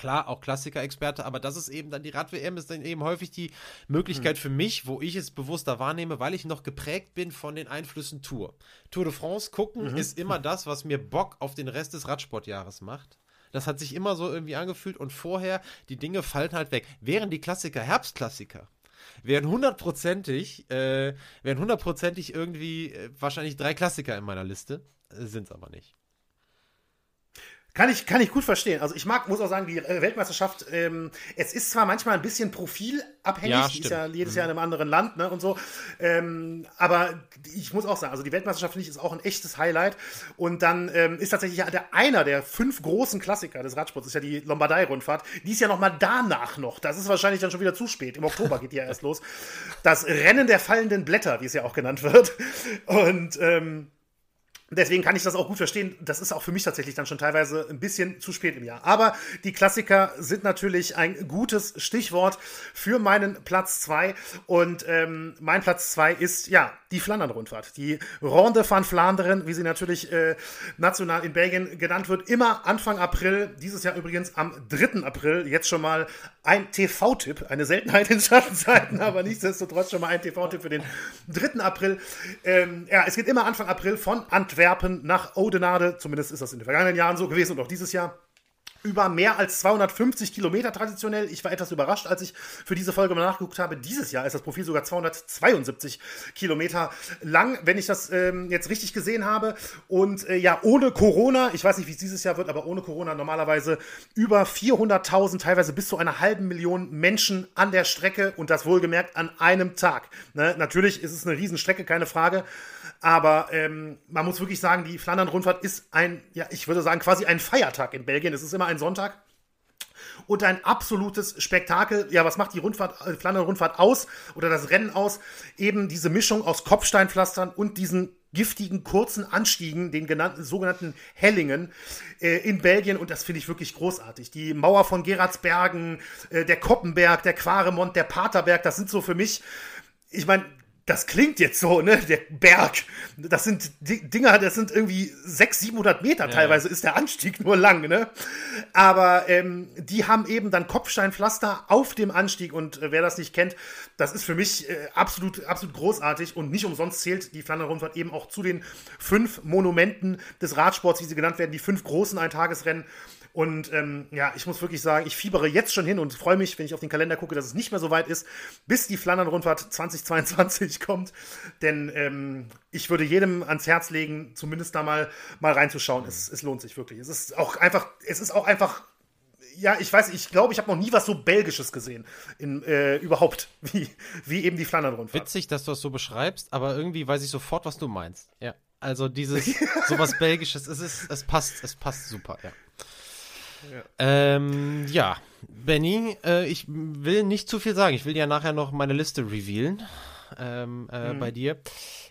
klar, auch Klassiker-Experte, aber das ist eben dann die Rad-WM, ist dann eben häufig die Möglichkeit mhm. für mich, wo ich es bewusster wahrnehme, weil ich noch geprägt bin von den Einflüssen Tour. Tour de France gucken mhm. ist immer das, was mir Bock auf den Rest des Radsportjahres macht. Das hat sich immer so irgendwie angefühlt und vorher, die Dinge fallen halt weg. Während die Klassiker Herbstklassiker wären hundertprozentig, äh, wären hundertprozentig irgendwie äh, wahrscheinlich drei Klassiker in meiner Liste, äh, sind es aber nicht. Kann ich, kann ich gut verstehen. Also ich mag, muss auch sagen, die Weltmeisterschaft, ähm, es ist zwar manchmal ein bisschen profilabhängig, ja, die ist ja jedes Jahr in einem anderen Land, ne, und so. Ähm, aber ich muss auch sagen, also die Weltmeisterschaft finde ich ist auch ein echtes Highlight. Und dann ähm, ist tatsächlich ja der einer der fünf großen Klassiker des Radsports, ist ja die Lombardei-Rundfahrt. Die ist ja nochmal danach noch. Das ist wahrscheinlich dann schon wieder zu spät. Im Oktober geht die ja erst los. Das Rennen der fallenden Blätter, wie es ja auch genannt wird. Und ähm, Deswegen kann ich das auch gut verstehen. Das ist auch für mich tatsächlich dann schon teilweise ein bisschen zu spät im Jahr. Aber die Klassiker sind natürlich ein gutes Stichwort für meinen Platz zwei Und ähm, mein Platz zwei ist, ja, die Flandern-Rundfahrt. Die Ronde van Vlaanderen, wie sie natürlich äh, national in Belgien genannt wird, immer Anfang April. Dieses Jahr übrigens am 3. April. Jetzt schon mal ein TV-Tipp. Eine Seltenheit in Schattenzeiten, <laughs> aber nichtsdestotrotz schon mal ein TV-Tipp für den 3. April. Ähm, ja, es geht immer Anfang April von Antwerpen nach Oudenarde. Zumindest ist das in den vergangenen Jahren so gewesen und auch dieses Jahr über mehr als 250 Kilometer traditionell. Ich war etwas überrascht, als ich für diese Folge mal nachgeguckt habe. Dieses Jahr ist das Profil sogar 272 Kilometer lang, wenn ich das ähm, jetzt richtig gesehen habe. Und äh, ja, ohne Corona, ich weiß nicht, wie es dieses Jahr wird, aber ohne Corona normalerweise über 400.000, teilweise bis zu einer halben Million Menschen an der Strecke und das wohlgemerkt an einem Tag. Ne? Natürlich ist es eine Riesenstrecke, keine Frage. Aber ähm, man muss wirklich sagen, die Flandern-Rundfahrt ist ein, ja, ich würde sagen, quasi ein Feiertag in Belgien. Es ist immer ein Sonntag und ein absolutes Spektakel. Ja, was macht die Rundfahrt, äh, Flandern-Rundfahrt aus oder das Rennen aus? Eben diese Mischung aus Kopfsteinpflastern und diesen giftigen kurzen Anstiegen, den genannten, sogenannten Hellingen äh, in Belgien und das finde ich wirklich großartig. Die Mauer von Geratsbergen, äh, der Koppenberg, der Quaremont, der Paterberg, das sind so für mich, ich meine, das klingt jetzt so, ne, der Berg, das sind Dinger, das sind irgendwie 600, 700 Meter ja. teilweise ist der Anstieg nur lang, ne? Aber ähm, die haben eben dann Kopfsteinpflaster auf dem Anstieg und äh, wer das nicht kennt, das ist für mich äh, absolut, absolut großartig und nicht umsonst zählt die Flandern-Rundfahrt eben auch zu den fünf Monumenten des Radsports, wie sie genannt werden, die fünf großen Eintagesrennen. Und ähm, ja, ich muss wirklich sagen, ich fiebere jetzt schon hin und freue mich, wenn ich auf den Kalender gucke, dass es nicht mehr so weit ist, bis die Flandern-Rundfahrt 2022 <laughs> kommt. Denn ähm, ich würde jedem ans Herz legen, zumindest da mal, mal reinzuschauen. Es, es lohnt sich wirklich. Es ist auch einfach, es ist auch einfach ja, ich weiß, ich glaube, ich habe noch nie was so Belgisches gesehen. In, äh, überhaupt, <laughs> wie, wie eben die Flandern-Rundfahrt. Witzig, dass du das so beschreibst, aber irgendwie weiß ich sofort, was du meinst. Ja. Also dieses, <laughs> sowas Belgisches, es ist, es passt, es passt super, ja. Ja, ähm, ja. Benny, äh, ich will nicht zu viel sagen. Ich will ja nachher noch meine Liste revealen ähm, äh, mhm. bei dir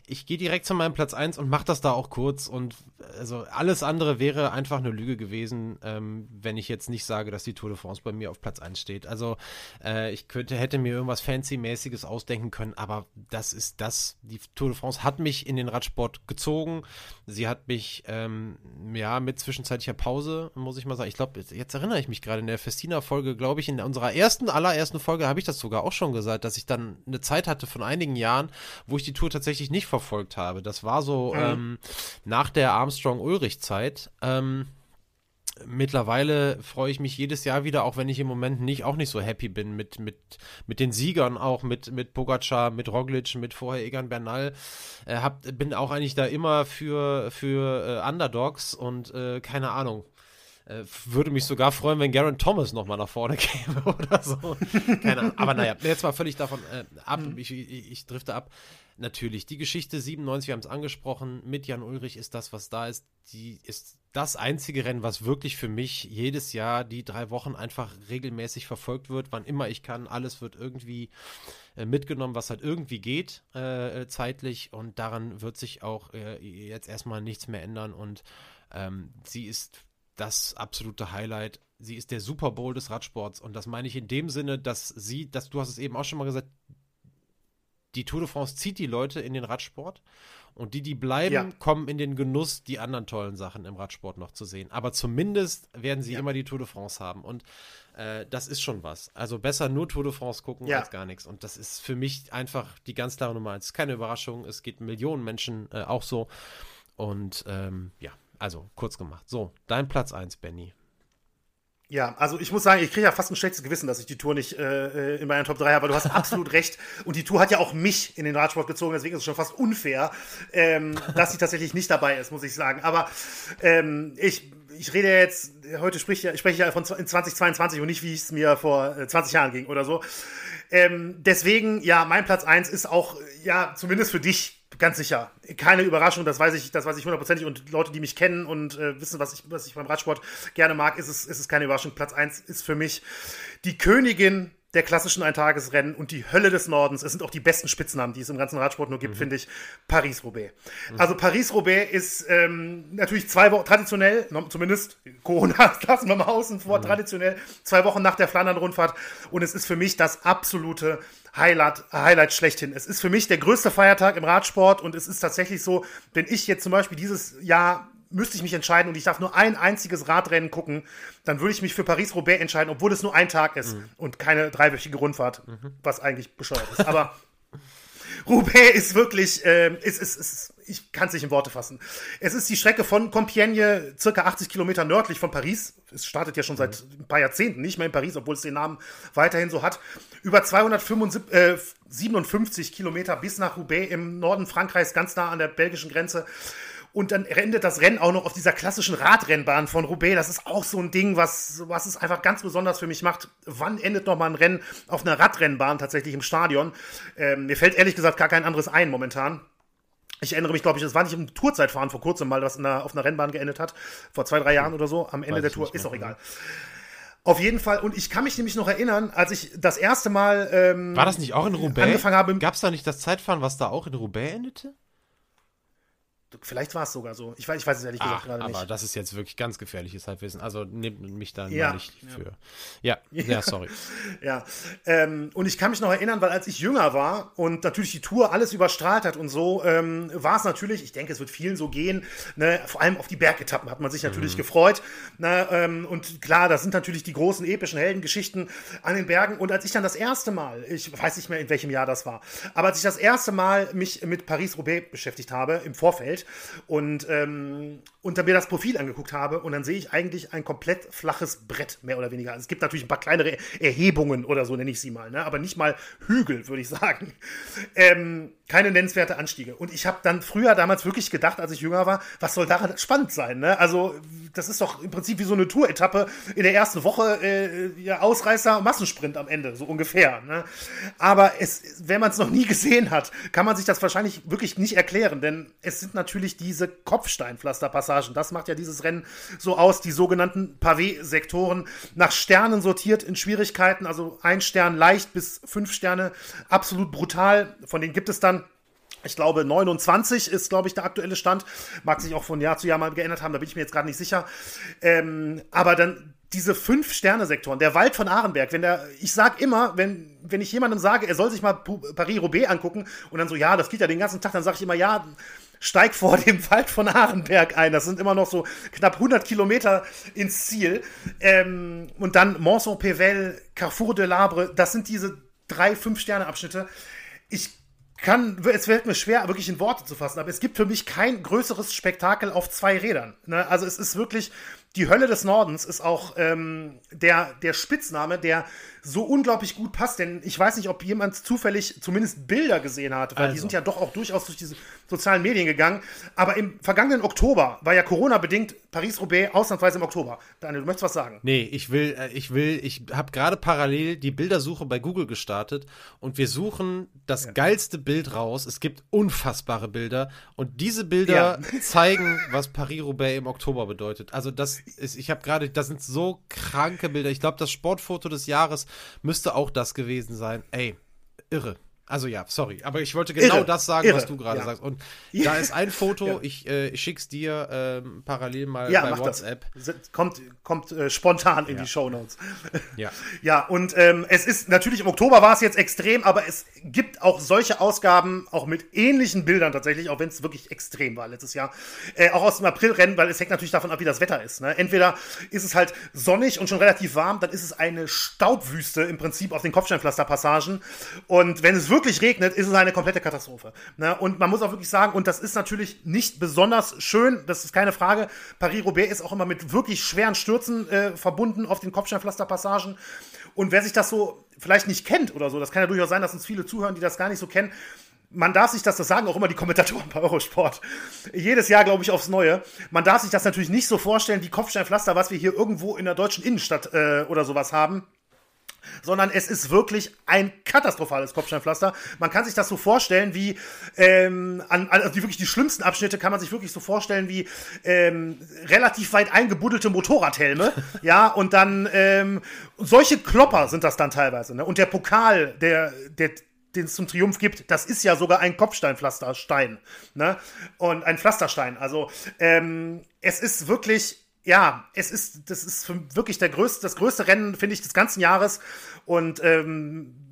ich gehe direkt zu meinem Platz 1 und mache das da auch kurz. Und also alles andere wäre einfach eine Lüge gewesen, ähm, wenn ich jetzt nicht sage, dass die Tour de France bei mir auf Platz 1 steht. Also äh, ich könnte, hätte mir irgendwas Fancy-mäßiges ausdenken können, aber das ist das. Die Tour de France hat mich in den Radsport gezogen. Sie hat mich, ähm, ja, mit zwischenzeitlicher Pause, muss ich mal sagen. Ich glaube, jetzt erinnere ich mich gerade in der Festina-Folge, glaube ich, in unserer ersten, allerersten Folge habe ich das sogar auch schon gesagt, dass ich dann eine Zeit hatte von einigen Jahren, wo ich die Tour tatsächlich nicht verfolgt verfolgt habe. Das war so mhm. ähm, nach der Armstrong-Ulrich-Zeit. Ähm, mittlerweile freue ich mich jedes Jahr wieder, auch wenn ich im Moment nicht auch nicht so happy bin mit, mit, mit den Siegern, auch mit, mit Pogacar, mit Roglic, mit vorher Egan Bernal. Äh, hab, bin auch eigentlich da immer für, für äh, Underdogs und äh, keine Ahnung. Äh, würde mich sogar freuen, wenn Garen Thomas nochmal nach vorne <laughs> käme oder so. Keine Ahnung. Aber naja, jetzt mal völlig davon äh, ab. Mhm. Ich, ich, ich drifte ab natürlich. Die Geschichte 97, wir haben es angesprochen, mit Jan Ulrich ist das, was da ist. Die ist das einzige Rennen, was wirklich für mich jedes Jahr die drei Wochen einfach regelmäßig verfolgt wird, wann immer ich kann. Alles wird irgendwie äh, mitgenommen, was halt irgendwie geht, äh, zeitlich. Und daran wird sich auch äh, jetzt erstmal nichts mehr ändern. Und ähm, sie ist das absolute Highlight. Sie ist der Super Bowl des Radsports. Und das meine ich in dem Sinne, dass sie, dass du hast es eben auch schon mal gesagt, die Tour de France zieht die Leute in den Radsport und die, die bleiben, ja. kommen in den Genuss, die anderen tollen Sachen im Radsport noch zu sehen. Aber zumindest werden sie ja. immer die Tour de France haben und äh, das ist schon was. Also besser nur Tour de France gucken ja. als gar nichts. Und das ist für mich einfach die ganz klare Nummer eins. Keine Überraschung, es geht Millionen Menschen äh, auch so. Und ähm, ja, also kurz gemacht. So, dein Platz eins, Benny. Ja, also ich muss sagen, ich kriege ja fast ein schlechtes Gewissen, dass ich die Tour nicht äh, in meiner Top 3 habe, aber du hast <laughs> absolut recht. Und die Tour hat ja auch mich in den Radsport gezogen, deswegen ist es schon fast unfair, ähm, dass sie tatsächlich nicht dabei ist, muss ich sagen. Aber ähm, ich, ich rede jetzt, heute sprich, ich spreche ja von 2022 und nicht, wie es mir vor 20 äh, Jahren ging oder so. Ähm, deswegen, ja, mein Platz 1 ist auch, ja, zumindest für dich Ganz sicher. Keine Überraschung, das weiß ich, das weiß ich hundertprozentig. Und Leute, die mich kennen und äh, wissen, was ich, was ich beim Radsport gerne mag, ist es, ist es keine Überraschung. Platz 1 ist für mich die Königin der klassischen Eintagesrennen und die Hölle des Nordens. Es sind auch die besten Spitznamen, die es im ganzen Radsport nur gibt, mhm. finde ich. Paris-Roubaix. Mhm. Also Paris-Roubaix ist ähm, natürlich zwei Wochen traditionell, zumindest Corona <laughs> lassen wir mal außen vor, mhm. traditionell zwei Wochen nach der Flandern-Rundfahrt. Und es ist für mich das absolute Highlight, Highlight schlechthin. Es ist für mich der größte Feiertag im Radsport und es ist tatsächlich so, wenn ich jetzt zum Beispiel dieses Jahr müsste ich mich entscheiden und ich darf nur ein einziges Radrennen gucken, dann würde ich mich für Paris-Roubaix entscheiden, obwohl es nur ein Tag ist mhm. und keine dreiwöchige Rundfahrt, mhm. was eigentlich bescheuert ist. Aber <laughs> Roubaix ist wirklich, äh, ist, ist, ist, ich kann es nicht in Worte fassen. Es ist die Strecke von Compiègne, circa 80 Kilometer nördlich von Paris. Es startet ja schon seit ein paar Jahrzehnten nicht mehr in Paris, obwohl es den Namen weiterhin so hat. Über 257 äh, Kilometer bis nach Roubaix im Norden Frankreichs, ganz nah an der belgischen Grenze. Und dann endet das Rennen auch noch auf dieser klassischen Radrennbahn von Roubaix. Das ist auch so ein Ding, was, was es einfach ganz besonders für mich macht. Wann endet noch mal ein Rennen auf einer Radrennbahn tatsächlich im Stadion? Ähm, mir fällt ehrlich gesagt gar kein anderes ein momentan. Ich erinnere mich, glaube ich, es war nicht im Tourzeitfahren vor kurzem mal, was einer, auf einer Rennbahn geendet hat. Vor zwei, drei Jahren oder so. Am Ende Weiß der Tour. Ist auch egal. Auf jeden Fall, und ich kann mich nämlich noch erinnern, als ich das erste Mal. Ähm, war das nicht auch in Roubaix? Angefangen habe. Gab es da nicht das Zeitfahren, was da auch in Roubaix endete? Vielleicht war es sogar so. Ich weiß, ich weiß es ehrlich gesagt ah, gerade nicht. Aber das ist jetzt wirklich ganz gefährliches Halbwissen. Also nehmt mich da ja, nicht ja. für. Ja, <laughs> ja, sorry. ja, ähm, und ich kann mich noch erinnern, weil als ich jünger war und natürlich die Tour alles überstrahlt hat und so, ähm, war es natürlich, ich denke, es wird vielen so gehen, ne, vor allem auf die Bergetappen hat man sich natürlich mhm. gefreut. Ne, ähm, und klar, das sind natürlich die großen epischen Heldengeschichten an den Bergen. Und als ich dann das erste Mal, ich weiß nicht mehr, in welchem Jahr das war, aber als ich das erste Mal mich mit Paris-Roubaix beschäftigt habe, im Vorfeld, Welt und, ähm, und mir das Profil angeguckt habe und dann sehe ich eigentlich ein komplett flaches Brett, mehr oder weniger. Also es gibt natürlich ein paar kleinere Erhebungen oder so, nenne ich sie mal, ne? aber nicht mal Hügel, würde ich <laughs> sagen. Ähm, keine nennenswerte Anstiege. Und ich habe dann früher damals wirklich gedacht, als ich jünger war, was soll daran spannend sein? Ne? Also, das ist doch im Prinzip wie so eine Tour-Etappe in der ersten Woche, äh, ja, Ausreißer, Massensprint am Ende, so ungefähr. Ne? Aber es, wenn man es noch nie gesehen hat, kann man sich das wahrscheinlich wirklich nicht erklären, denn es sind natürlich diese Kopfsteinpflasterpassagen. Das macht ja dieses Rennen so aus, die sogenannten Pavé-Sektoren, nach Sternen sortiert in Schwierigkeiten, also ein Stern leicht bis fünf Sterne, absolut brutal. Von denen gibt es dann ich glaube, 29 ist, glaube ich, der aktuelle Stand. Mag sich auch von Jahr zu Jahr mal geändert haben, da bin ich mir jetzt gerade nicht sicher. Ähm, aber dann diese fünf Sterne-Sektoren, der Wald von Arenberg, wenn der, ich sag immer, wenn, wenn ich jemandem sage, er soll sich mal Paris-Roubaix angucken und dann so, ja, das geht ja den ganzen Tag, dann sage ich immer, ja, steig vor dem Wald von Arenberg ein. Das sind immer noch so knapp 100 Kilometer ins Ziel. Ähm, und dann Monson-Pével, Carrefour de l'Arbre, das sind diese drei Fünf-Sterne-Abschnitte. Ich kann, es fällt mir schwer, wirklich in Worte zu fassen, aber es gibt für mich kein größeres Spektakel auf zwei Rädern. Ne? Also es ist wirklich, die Hölle des Nordens ist auch ähm, der, der Spitzname, der so unglaublich gut passt, denn ich weiß nicht, ob jemand zufällig zumindest Bilder gesehen hat, weil also. die sind ja doch auch durchaus durch diese sozialen Medien gegangen. Aber im vergangenen Oktober war ja Corona-bedingt Paris-Roubaix ausnahmsweise im Oktober. Daniel, du möchtest was sagen? Nee, ich will, äh, ich will, ich habe gerade parallel die Bildersuche bei Google gestartet und wir suchen das ja. geilste Bild raus. Es gibt unfassbare Bilder und diese Bilder ja. <laughs> zeigen, was Paris-Roubaix im Oktober bedeutet. Also das ist, ich habe gerade, das sind so kranke Bilder. Ich glaube, das Sportfoto des Jahres müsste auch das gewesen sein. Ey, irre. Also ja, sorry, aber ich wollte genau Irre. das sagen, Irre. was du gerade ja. sagst. Und <laughs> ja. da ist ein Foto, ja. ich, äh, schick's dir ähm, parallel mal bei WhatsApp. Das. Kommt, kommt äh, spontan in die Show Notes. Ja. <laughs> ja, und ähm, es ist natürlich im Oktober war es jetzt extrem, aber es gibt auch solche Ausgaben, auch mit ähnlichen Bildern tatsächlich, auch wenn es wirklich extrem war letztes Jahr. Äh, auch aus dem Aprilrennen, weil es hängt natürlich davon ab, wie das Wetter ist. Ne? Entweder ist es halt sonnig und schon relativ warm, dann ist es eine Staubwüste im Prinzip auf den Kopfsteinpflasterpassagen. Und wenn es wirklich wirklich regnet, ist es eine komplette Katastrophe. Ne? Und man muss auch wirklich sagen, und das ist natürlich nicht besonders schön, das ist keine Frage. Paris-Roubaix ist auch immer mit wirklich schweren Stürzen äh, verbunden auf den Kopfsteinpflasterpassagen. Und wer sich das so vielleicht nicht kennt oder so, das kann ja durchaus sein, dass uns viele zuhören, die das gar nicht so kennen, man darf sich das, das sagen auch immer die Kommentatoren bei Eurosport, jedes Jahr, glaube ich, aufs Neue. Man darf sich das natürlich nicht so vorstellen wie Kopfsteinpflaster, was wir hier irgendwo in der deutschen Innenstadt äh, oder sowas haben sondern es ist wirklich ein katastrophales Kopfsteinpflaster. Man kann sich das so vorstellen wie, ähm, an, also die, wirklich die schlimmsten Abschnitte kann man sich wirklich so vorstellen wie ähm, relativ weit eingebuddelte Motorradhelme, <laughs> ja, und dann ähm, solche Klopper sind das dann teilweise, ne? Und der Pokal, der, der, den es zum Triumph gibt, das ist ja sogar ein Kopfsteinpflasterstein, ne? Und ein Pflasterstein. Also ähm, es ist wirklich ja, es ist, das ist wirklich der größte, das größte Rennen, finde ich, des ganzen Jahres. Und ähm,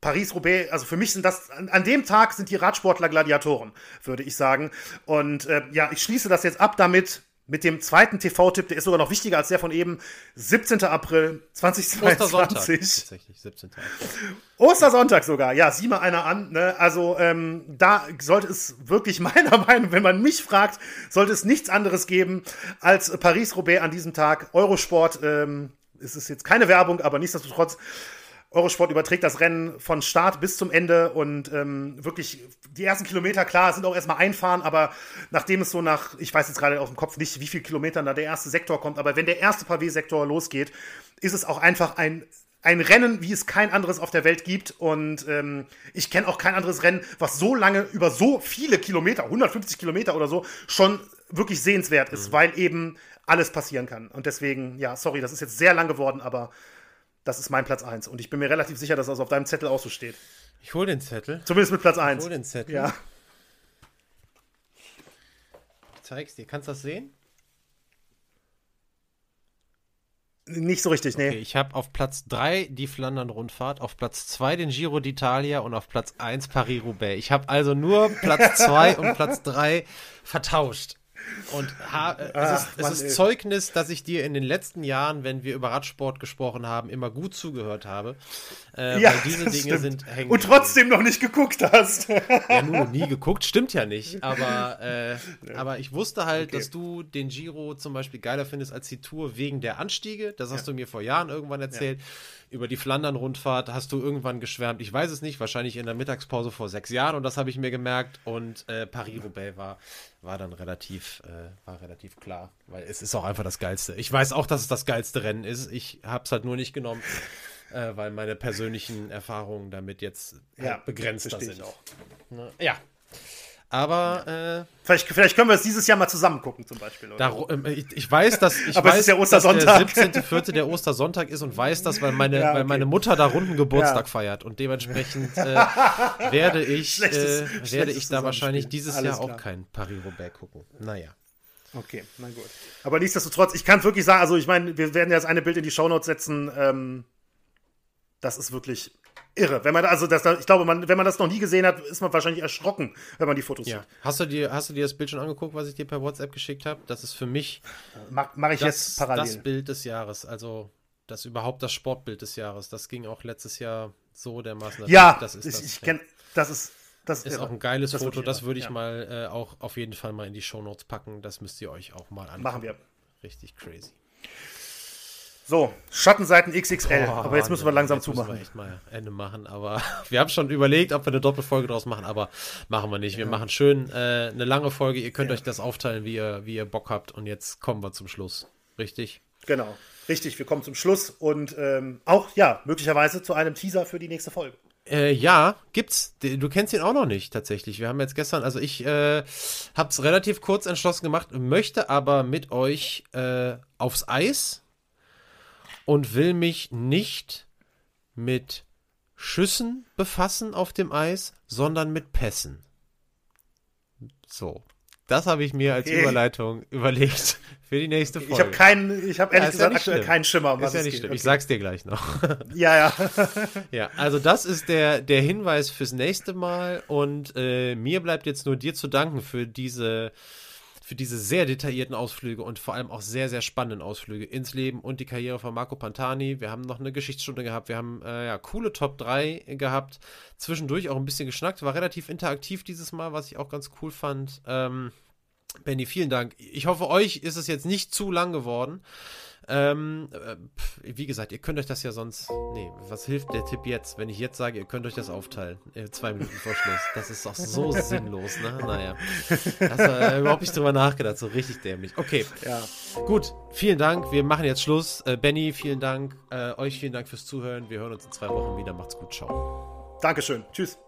Paris-Roubaix, also für mich sind das, an, an, dem Tag sind die Radsportler Gladiatoren, würde ich sagen. Und äh, ja, ich schließe das jetzt ab damit, mit dem zweiten TV-Tipp, der ist sogar noch wichtiger als der von eben. 17. April 2022. Ostersonntag. Tatsächlich, 17. Ostersonntag sogar. Ja, sieh mal einer an. Ne? Also ähm, da sollte es wirklich <laughs> meiner Meinung, wenn man mich fragt, sollte es nichts anderes geben als Paris-Roubaix an diesem Tag. Eurosport, ähm, es ist jetzt keine Werbung, aber nichtsdestotrotz Eurosport überträgt das Rennen von Start bis zum Ende und ähm, wirklich die ersten Kilometer, klar, sind auch erstmal einfahren, aber nachdem es so nach, ich weiß jetzt gerade aus dem Kopf nicht, wie viele Kilometer da der erste Sektor kommt, aber wenn der erste Pavé-Sektor losgeht, ist es auch einfach ein ein Rennen, wie es kein anderes auf der Welt gibt. Und ähm, ich kenne auch kein anderes Rennen, was so lange über so viele Kilometer, 150 Kilometer oder so, schon wirklich sehenswert ist, mhm. weil eben alles passieren kann. Und deswegen, ja, sorry, das ist jetzt sehr lang geworden, aber das ist mein Platz 1. Und ich bin mir relativ sicher, dass das auf deinem Zettel auch so steht. Ich hole den Zettel. Zumindest mit Platz 1. Ich hole den Zettel. Ja. Ich zeig's dir. Kannst du das sehen? Nicht so richtig, nee. Okay, ich habe auf Platz 3 die Flandern-Rundfahrt, auf Platz 2 den Giro d'Italia und auf Platz 1 Paris-Roubaix. Ich habe also nur Platz <laughs> 2 und Platz 3 vertauscht. Und ha Ach, es ist, Mann, es ist Zeugnis, dass ich dir in den letzten Jahren, wenn wir über Radsport gesprochen haben, immer gut zugehört habe. Äh, ja, weil diese Dinge stimmt. sind hängen. Und trotzdem noch nicht geguckt hast. ja, nur nie geguckt, stimmt ja nicht. Aber, äh, <laughs> ja. aber ich wusste halt, okay. dass du den Giro zum Beispiel geiler findest als die Tour wegen der Anstiege. Das hast ja. du mir vor Jahren irgendwann erzählt. Ja über die Flandern-Rundfahrt hast du irgendwann geschwärmt. Ich weiß es nicht, wahrscheinlich in der Mittagspause vor sechs Jahren und das habe ich mir gemerkt. Und äh, Paris-Roubaix war, war dann relativ, äh, war relativ klar, weil es ist auch einfach das Geilste. Ich weiß auch, dass es das geilste Rennen ist. Ich habe es halt nur nicht genommen, äh, weil meine persönlichen Erfahrungen damit jetzt halt ja, begrenzter sind. Auch. Ne? Ja, aber äh, vielleicht, vielleicht können wir es dieses Jahr mal zusammen gucken, zum Beispiel. Da, äh, ich, ich, weiß, dass ich <laughs> Aber weiß, ist der Ostersonntag. dass der 17.4. der Ostersonntag ist und weiß das, weil meine, <laughs> ja, okay. weil meine Mutter da runden Geburtstag ja. feiert. Und dementsprechend <laughs> äh, werde ich, schlechtes, äh, werde ich da wahrscheinlich dieses Alles Jahr klar. auch kein Paris-Roubaix gucken. Naja. Okay, na gut. Aber nichtsdestotrotz, ich kann wirklich sagen, also ich meine, wir werden ja das eine Bild in die Shownotes setzen. Ähm, das ist wirklich irre. Wenn man also das, ich glaube, man, wenn man das noch nie gesehen hat, ist man wahrscheinlich erschrocken, wenn man die Fotos ja. sieht. Hast du dir, hast du dir das Bild schon angeguckt, was ich dir per WhatsApp geschickt habe? Das ist für mich mach, mach ich das, jetzt parallel. das Bild des Jahres. Also das überhaupt das Sportbild des Jahres. Das ging auch letztes Jahr so dermaßen. Ja, das ist das. Ich kenne, das ist das ist irre. auch ein geiles das Foto. Das würde ich ja. mal äh, auch auf jeden Fall mal in die Shownotes packen. Das müsst ihr euch auch mal anschauen. Machen wir. Richtig crazy. So, Schattenseiten XXL. Oh, aber jetzt müssen wir langsam jetzt zumachen. Müssen wir echt mal Ende machen. Aber <laughs> wir haben schon überlegt, ob wir eine Doppelfolge draus machen, aber machen wir nicht. Wir ja. machen schön äh, eine lange Folge. Ihr könnt ja. euch das aufteilen, wie ihr, wie ihr Bock habt. Und jetzt kommen wir zum Schluss. Richtig? Genau. Richtig, wir kommen zum Schluss und ähm, auch, ja, möglicherweise zu einem Teaser für die nächste Folge. Äh, ja, gibt's. Du kennst ihn auch noch nicht tatsächlich. Wir haben jetzt gestern, also ich äh, hab's relativ kurz entschlossen gemacht, möchte aber mit euch äh, aufs Eis und will mich nicht mit Schüssen befassen auf dem Eis, sondern mit Pässen. So. Das habe ich mir als. Überleitung überlegt für die nächste Folge. Ich habe keinen, ich habe ehrlich ja, gesagt ja aktuell keinen Schimmer. Ist ja nicht schlimm. Okay. Ich sag's dir gleich noch. <laughs> Ja, ja. <laughs> ja, also das ist der, der Hinweis fürs nächste Mal und äh, mir bleibt jetzt nur dir zu danken für diese für diese sehr detaillierten Ausflüge und vor allem auch sehr, sehr spannenden Ausflüge ins Leben und die Karriere von Marco Pantani. Wir haben noch eine Geschichtsstunde gehabt, wir haben äh, ja, coole Top 3 gehabt, zwischendurch auch ein bisschen geschnackt, war relativ interaktiv dieses Mal, was ich auch ganz cool fand. Ähm, Benny, vielen Dank. Ich hoffe, euch ist es jetzt nicht zu lang geworden. Ähm, äh, wie gesagt, ihr könnt euch das ja sonst. Nee, was hilft der Tipp jetzt, wenn ich jetzt sage, ihr könnt euch das aufteilen? Äh, zwei Minuten vor Schluss. Das ist doch so <laughs> sinnlos, ne? Naja. Hast du äh, überhaupt nicht drüber nachgedacht, so richtig dämlich. Okay. Ja. Gut, vielen Dank. Wir machen jetzt Schluss. Äh, Benny, vielen Dank. Äh, euch vielen Dank fürs Zuhören. Wir hören uns in zwei Wochen wieder. Macht's gut. Ciao. Dankeschön. Tschüss.